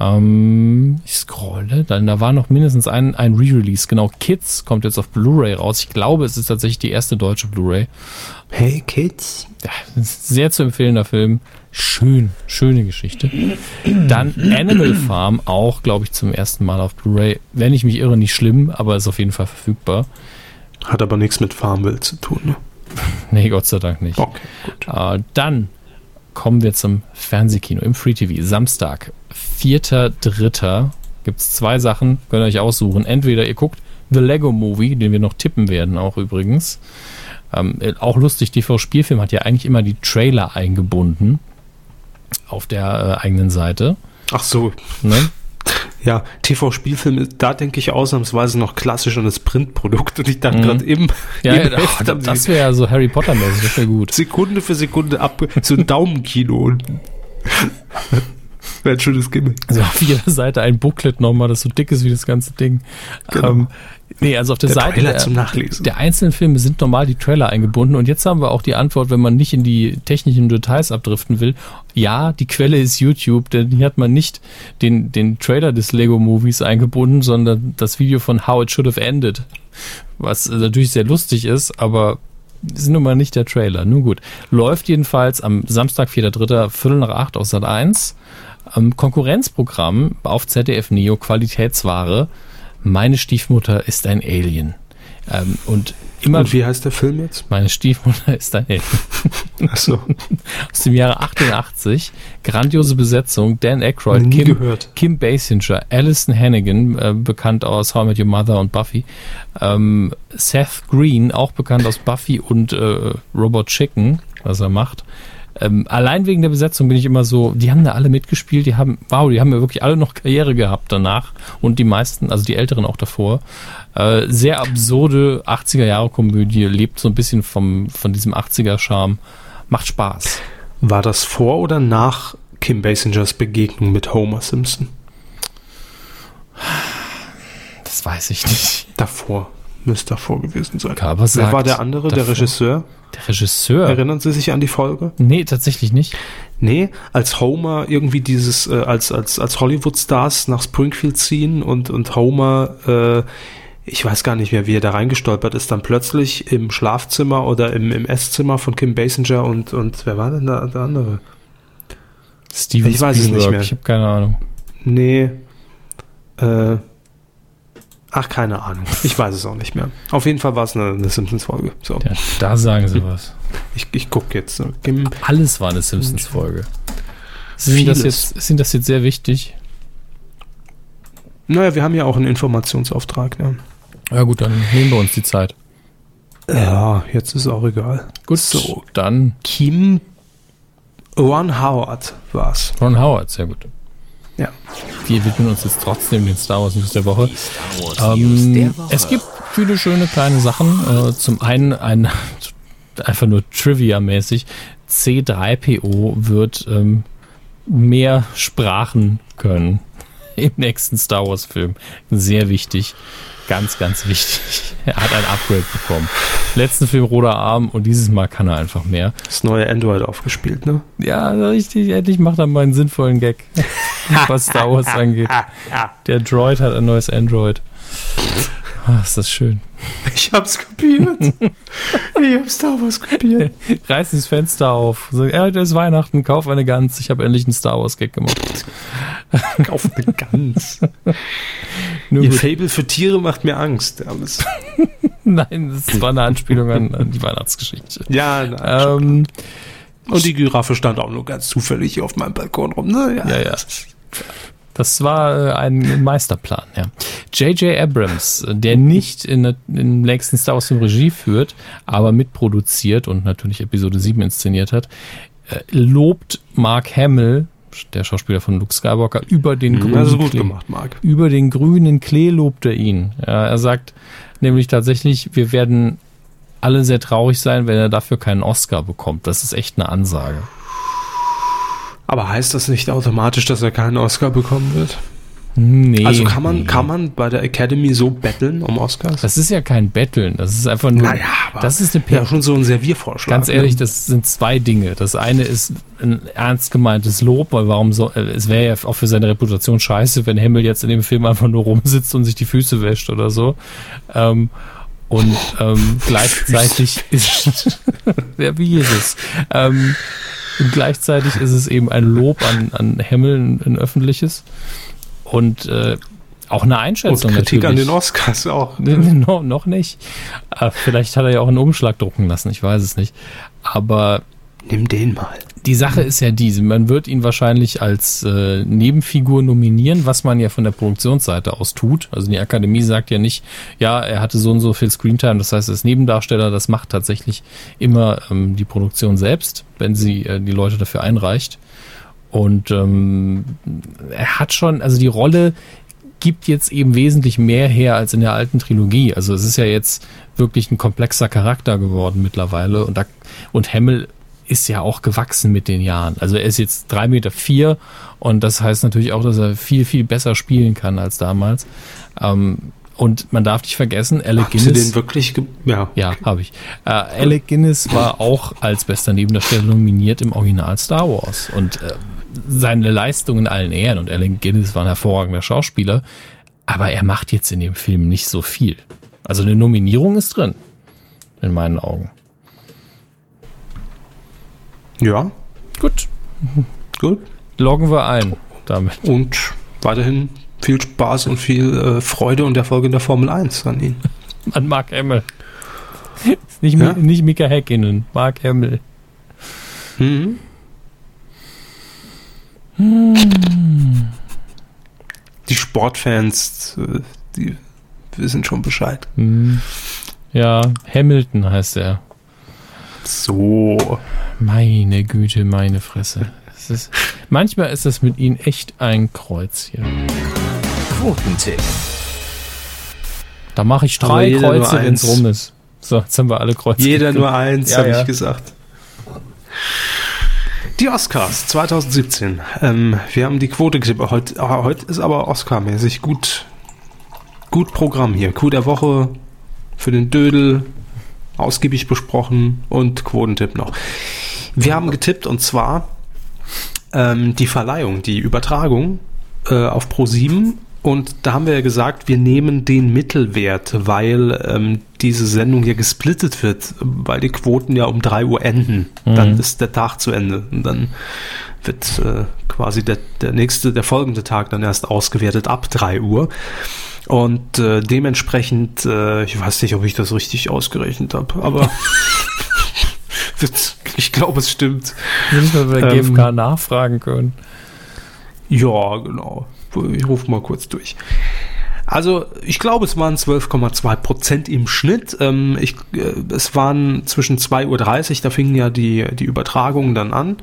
Ähm, ich scrolle, dann da war noch mindestens ein, ein Re-Release. Genau, Kids kommt jetzt auf Blu-ray raus. Ich glaube, es ist tatsächlich die erste deutsche Blu-ray. Hey Kids. Ja, sehr zu empfehlender Film. Schön, schöne Geschichte. Dann Animal Farm, auch, glaube ich, zum ersten Mal auf Blu-ray. Wenn ich mich irre, nicht schlimm, aber ist auf jeden Fall verfügbar. Hat aber nichts mit Farmville zu tun, ne? Nee, Gott sei Dank nicht. Okay, gut. Äh, dann kommen wir zum Fernsehkino im Free TV. Samstag, 4.3. gibt es zwei Sachen, könnt ihr euch aussuchen. Entweder ihr guckt The Lego Movie, den wir noch tippen werden, auch übrigens. Ähm, äh, auch lustig, TV Spielfilm hat ja eigentlich immer die Trailer eingebunden auf der äh, eigenen Seite. Ach so, Ne? Ja, TV-Spielfilm, da denke ich ausnahmsweise noch klassisch an das Printprodukt und ich dachte Mhm. gerade eben, Ja, eben ja haben das wäre ja so Harry Potter-mäßig, das wäre gut. Sekunde für Sekunde ab, so ein Daumenkino und [LAUGHS] [LAUGHS] wäre ein schönes Gimmick. Also auf jeder Seite ein Booklet nochmal, das so dick ist wie das ganze Ding. Genau. Ähm, nee, also auf der, Der Seite der, zum Nachlesen. der einzelnen Filme sind normal die Trailer eingebunden und jetzt haben wir auch die Antwort, wenn man nicht in die technischen Details abdriften will. Ja, die Quelle ist YouTube, denn hier hat man nicht den, den Trailer des Lego Movies eingebunden, sondern das Video von How It Should Have Ended. Was äh, natürlich sehr lustig ist, aber ist nun mal nicht der Trailer. Nun gut. Läuft jedenfalls am Samstag, 4.3., Viertel nach acht aus Sat 1. Ähm, Konkurrenzprogramm auf ZDF Neo, Qualitätsware. Meine Stiefmutter ist ein Alien. Ähm, und immer Und wie heißt der Film jetzt? meine Stiefmutter [LAUGHS] ist ein Alien. Achso, Aus dem Jahre 88. Grandiose Besetzung. Dan Aykroyd, nie Kim, gehört. Kim Basinger, Alison Hannigan, äh, bekannt aus How I Met Your Mother und Buffy. Ähm, Seth Green, auch bekannt aus Buffy und äh, Robot Chicken, was er macht. Ähm, allein wegen der Besetzung bin ich immer so, die haben da alle mitgespielt, die haben, wow, die haben ja wirklich alle noch Karriere gehabt danach und die meisten, also die Älteren auch davor. Äh, sehr absurde 80er-Jahre-Komödie, lebt so ein bisschen vom, von diesem 80er-Charme. Macht Spaß. War das vor oder nach Kim Basingers Begegnung mit Homer Simpson? Das weiß ich nicht. Davor. Müsste davor gewesen sein. Wer sagt war der andere, der davor. Regisseur? Der Regisseur? Erinnern Sie sich an die Folge? Nee, tatsächlich nicht. Nee, als Homer irgendwie dieses, äh, als, als, als Hollywood-Stars nach Springfield ziehen und, und Homer, äh, ich weiß gar nicht mehr, wie er da reingestolpert ist, dann plötzlich im Schlafzimmer oder im, im Esszimmer von Kim Basinger und, und wer war denn da der andere? Steven Ich weiß es nicht Spielberg. mehr. Ich habe keine Ahnung. Nee, äh, ach, keine Ahnung. Ich weiß es auch nicht mehr. Auf jeden Fall war es eine, eine Simpsons-Folge. So, Ja, da sagen sie was. ich, ich gucke jetzt. so. Alles war eine Simpsons-Folge. Sind das, jetzt, sind das jetzt sehr wichtig? naja, wir haben ja auch einen Informationsauftrag. Ja. Ja gut, dann nehmen wir uns die Zeit. Ja, jetzt ist auch egal. Gut, So. dann Kim Ron Howard war's. Ron Howard, sehr gut. Ja. Wir widmen uns jetzt trotzdem den Star Wars News der Woche. Star Wars News Ähm, der Woche. es gibt viele schöne kleine Sachen. Äh, zum einen ein [LAUGHS] einfach nur Trivia-mäßig. C3PO wird ähm, mehr Sprachen können [LAUGHS] im nächsten Star Wars-Film. Sehr wichtig. Ganz, ganz wichtig. [LAUGHS] Er hat ein Upgrade bekommen. Letzten Film roter Arm und dieses Mal kann er einfach mehr. Das neue Android aufgespielt, ne? Ja, richtig. Endlich macht er mal einen sinnvollen Gag, [LAUGHS] was Star Wars angeht. Der Droid hat ein neues Android. Ah, ist das schön. [LAUGHS] Ich hab's kopiert. [LAUGHS] ich hab Star Wars kopiert. Reiß das Fenster auf. So, ja, heute ist Weihnachten, kauf eine Gans. Ich habe endlich einen Star Wars Gag gemacht. [LAUGHS] Kauf eine Gans. Nur Ihr gut. Fable für Tiere macht mir Angst. Nein, das war eine Anspielung an, an die Weihnachtsgeschichte. ja, na, Ähm, Und die Giraffe stand auch nur ganz zufällig hier auf meinem Balkon rum. Ne? Ja, ja. Das war äh, ein Meisterplan, ja. J.J. Abrams, der nicht in, im nächsten Star Wars Film Regie führt, aber mitproduziert und natürlich Episode 7 inszeniert hat, äh, lobt Mark Hamill, der Schauspieler von Luke Skywalker, über den grünen Also gut Klee. gemacht, Marc. Über den grünen Klee lobt er ihn. Er sagt nämlich tatsächlich, wir werden alle sehr traurig sein, wenn er dafür keinen Oscar bekommt. Das ist echt eine Ansage. Aber heißt das nicht automatisch, dass er keinen Oscar bekommen wird? Nee. Also kann man, nee. kann man bei der Academy so betteln um Oscars? Das ist ja kein Betteln, das ist einfach nur. Naja, aber das ist eine ja Per- schon so ein Serviervorschlag. Ganz ehrlich, ne? das sind zwei Dinge. Das eine ist ein ernst gemeintes Lob, weil warum so, äh, es wäre ja auch für seine Reputation scheiße, wenn Himmel jetzt in dem Film einfach nur rumsitzt und sich die Füße wäscht oder so. Ähm, und ähm, [LAUGHS] gleichzeitig ist [LAUGHS] ja wie Jesus. Ähm, und gleichzeitig ist es eben ein Lob an, an Himmel, ein, öffentliches. Und äh, auch eine Und Einschätzung Kritik an natürlich. den Oscars auch. Nee, [LAUGHS] no, noch nicht. Äh, vielleicht hat er ja auch einen Umschlag drucken lassen, ich weiß es nicht. Aber Nimm den mal. die Sache ist ja diese, man wird ihn wahrscheinlich als äh, Nebenfigur nominieren, was man ja von der Produktionsseite aus tut. Also die Akademie sagt ja nicht, ja, er hatte so und so viel Screentime, das heißt, er ist Nebendarsteller, das macht tatsächlich immer ähm, die Produktion selbst, wenn sie äh, die Leute dafür einreicht. Und ähm, er hat schon, also die Rolle gibt jetzt eben wesentlich mehr her als in der alten Trilogie. Also es ist ja jetzt wirklich ein komplexer Charakter geworden mittlerweile und da, und Hamill ist ja auch gewachsen mit den Jahren. Also er ist jetzt drei Meter vier und das heißt natürlich auch, dass er viel, viel besser spielen kann als damals. Ähm, und man darf nicht vergessen, Alec Sie Guinness. den wirklich, ja. Ja, habe ich. Äh, Alec Guinness war auch als bester Nebendarsteller nominiert im Original Star Wars. Und äh, seine Leistung in allen Ehren. Und Alec Guinness war ein hervorragender Schauspieler. Aber er macht jetzt in dem Film nicht so viel. Also eine Nominierung ist drin. In meinen Augen. Ja, Gut. gut. Loggen wir ein damit. Und weiterhin viel Spaß und viel äh, Freude und Erfolg in der Formel 1 an ihn. [LAUGHS] An Mark Hamill. [LAUGHS] nicht, Ja? Nicht Mika Häkkinen, Mark Hamill. Mhm. Die Sportfans, äh, die wissen schon Bescheid. Hm. Ja, Hamilton heißt er. So. Meine Güte, meine Fresse. Es ist, manchmal ist das mit ihnen echt ein Kreuz hier. Quotentipp. Da mache ich drei Kreuze, wenn es rum ist. So, jetzt haben wir alle Kreuze. Jeder gekriegt. nur eins, Ja, habe ja. ich gesagt. Die Oscars 2017. Ähm, wir haben die Quote getippt. Heute, ah, heute ist aber Oscar-mäßig gut, gut Programm hier. Coup der Woche für den Dödel ausgiebig besprochen und Quotentipp noch. Wir haben getippt und zwar ähm, die Verleihung, die Übertragung äh, auf Pro7 und da haben wir ja gesagt, wir nehmen den Mittelwert, weil ähm, diese Sendung ja gesplittet wird, weil die Quoten ja um 3 Uhr enden. Dann ist der Tag zu Ende und dann wird äh, quasi der, der nächste, der folgende Tag dann erst ausgewertet ab 3 Uhr. Und äh, dementsprechend, äh, ich weiß nicht, ob ich das richtig ausgerechnet habe, aber [LAUGHS] ich glaube, es stimmt. Nicht mal bei der Ähm, GfK nachfragen können. Ja, genau. Ich rufe mal kurz durch. Also, ich glaube, es waren 12,2 Prozent im Schnitt. Ähm, ich, äh, es waren zwischen 2.30 Uhr, da fingen ja die, die Übertragungen dann an.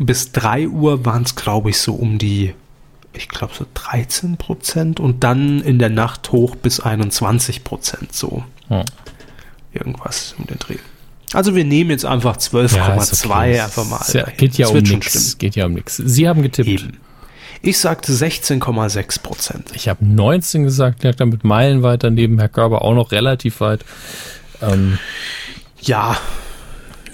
Bis 3 Uhr waren es, glaube ich, so um die, ich glaube, so 13 Prozent und dann in der Nacht hoch bis 21 Prozent, so Hm. irgendwas um den Dreh. Also, wir nehmen jetzt einfach 12,2 einfach mal. Es ja, geht ja um. Geht ja um nichts. Sie haben getippt. Eben. Ich sagte 16,6 Prozent. Ich habe 19 gesagt, lag damit meilenweit daneben. Herr Körber auch noch relativ weit. Ähm, Ja,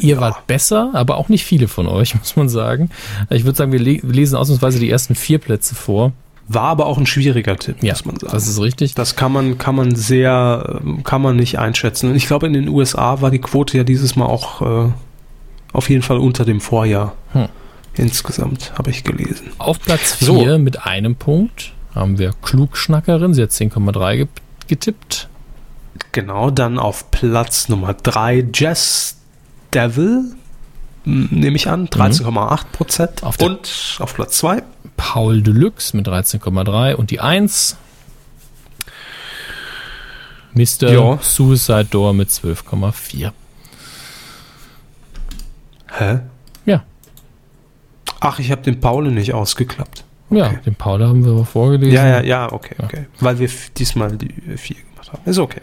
Ihr wart besser, aber auch nicht viele von euch, [LAUGHS] muss man sagen. Ich würde sagen, wir le lesen ausnahmsweise die ersten vier Plätze vor. war aber auch ein schwieriger Tipp, Ja, muss man sagen. das ist richtig. Das kann man, kann man sehr, kann man nicht einschätzen. Und ich glaube, in den USA war die Quote ja dieses Mal auch äh, auf jeden Fall unter dem Vorjahr. Hm. Insgesamt habe ich gelesen. Auf Platz So. 4 mit einem Punkt haben wir Klugschnackerin. Sie hat 10,3 ge getippt. Genau, dann auf Platz Nummer drei Jess Devil. m, nehme ich an, 13,8 Prozent. Auf der- Und auf Platz 2 Paul Deluxe mit 13,3 und die 1 Mr. Ja. Suicide Door mit 12,4. Hä? Ja. Ach, ich habe den Paul nicht ausgeklappt. Ja, Okay. den Paul haben wir aber vorgelesen. Ja, ja, ja, okay, okay. Weil wir diesmal die 4 gemacht haben. Ist okay.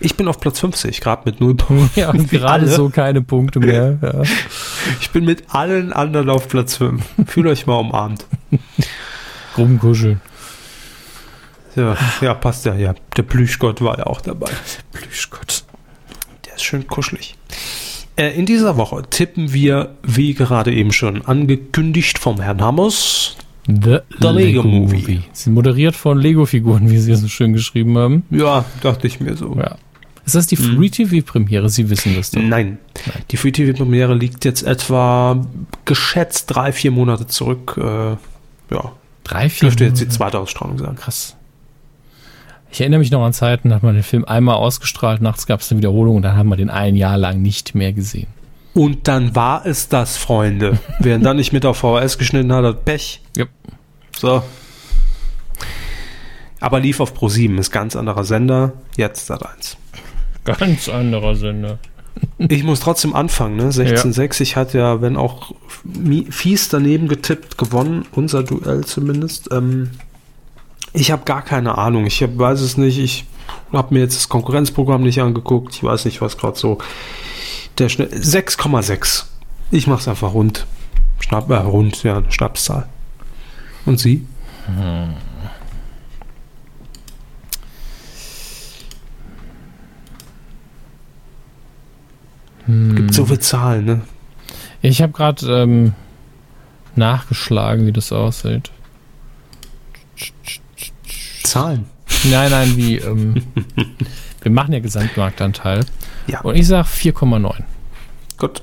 Ich bin auf Platz 50, gerade mit 0 Punkten. [LAUGHS] Ja, gerade alle. so keine Punkte mehr. [LAUGHS] Ja. Ich bin mit allen anderen auf Platz 5. Fühlt euch mal umarmt. [LAUGHS] Rumkuscheln. Ja, ja, passt ja, ja. Der Plüschgott war ja auch dabei. Plüschgott. Der ist schön kuschelig. Äh, in dieser Woche tippen wir, wie gerade eben schon angekündigt vom Herrn Hammers, The, The Lego Movie. Movie. Sie moderiert von Lego-Figuren, wie Sie es so schön geschrieben haben. ja, dachte ich mir so. Ja. Ist das die Mhm. Free-TV-Premiere? Sie wissen das doch. Nein. Die Free TV Premiere liegt jetzt etwa geschätzt drei, vier Monate zurück. Äh, ja, Drei, vier dürfte jetzt die zweite Ausstrahlung sein. Krass. Ich erinnere mich noch an Zeiten, da hat man den Film einmal ausgestrahlt, nachts gab es eine Wiederholung und dann hat man den ein Jahr lang nicht mehr gesehen. Und dann war es das, Freunde. [LAUGHS] Wer dann nicht mit auf VHS geschnitten hat, hat Pech. Ja. So. Aber lief auf Pro7, ist ganz anderer Sender. Jetzt Sat 1. Ganz anderer Sender. [LAUGHS] Ich muss trotzdem anfangen, ne? 16:6. Ich hatte ja, wenn auch fies daneben getippt, gewonnen. Unser Duell zumindest. Ähm, ich habe gar keine Ahnung. Ich hab, weiß es nicht. Ich habe mir jetzt das Konkurrenzprogramm nicht angeguckt. Ich weiß nicht, was gerade so der Schnitt. 6,6. Ich mach's einfach rund. Schnapp, äh, rund, ja, Schnapszahl. Und Sie? Gibt so viele Zahlen, ne? Ich habe gerade ähm, nachgeschlagen, wie das aussieht. Zahlen. Nein, nein, wie, ähm, [LAUGHS] wir machen ja Gesamtmarktanteil. Ja. Und ich sag 4,9. Gut.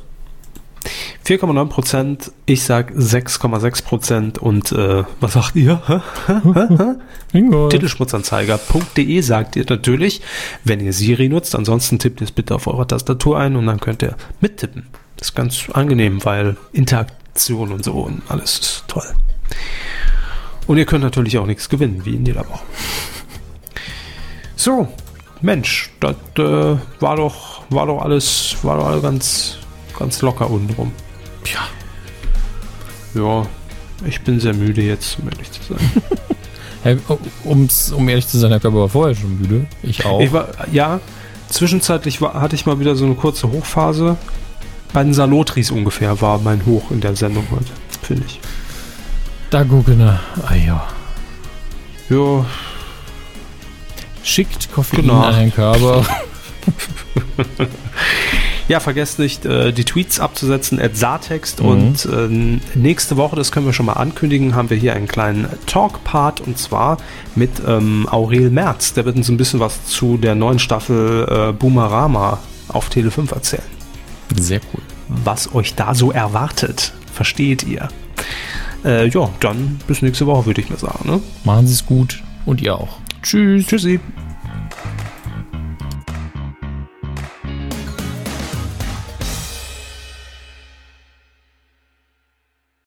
4,9 Prozent, ich sag 6,6 Prozent und äh, was sagt ihr? [LAUGHS] Titelschmutzanzeiger.de sagt ihr natürlich, wenn ihr Siri nutzt. Ansonsten tippt ihr es bitte auf eurer Tastatur ein und dann könnt ihr mittippen. Das ist ganz angenehm, weil Interaktion und so und alles ist toll. Und ihr könnt natürlich auch nichts gewinnen, wie in jeder Woche. So, Mensch, das äh, war doch, war doch alles, war doch alles ganz, ganz locker untenrum. Tja. Ja, ich bin sehr müde jetzt, um ehrlich zu sein. [LAUGHS] Herr, um's, um ehrlich zu sein, Herr Körper war vorher schon müde. Ich auch. Ich war, ja, zwischenzeitlich war, hatte ich mal wieder so eine kurze Hochphase. Bei den Salotris ungefähr war mein Hoch in der Sendung heute, finde ich. Da gucken wir. Ah ja. Ja, Schickt Koffein Genau. an den Körper. [LAUGHS] ja vergesst nicht, äh, die Tweets abzusetzen, at Saartext. Mhm. Und ähm, nächste Woche, das können wir schon mal ankündigen, haben wir hier einen kleinen Talk-Part und zwar mit ähm, Aurel Merz. Der wird uns ein bisschen was zu der neuen Staffel äh, Boomerama auf Tele 5 erzählen. Sehr cool. was euch da so erwartet. Versteht ihr? Äh, ja, dann bis nächste Woche, würde ich mir sagen. Ne? Machen Sie es gut und ihr auch. Tschüss. Tschüssi.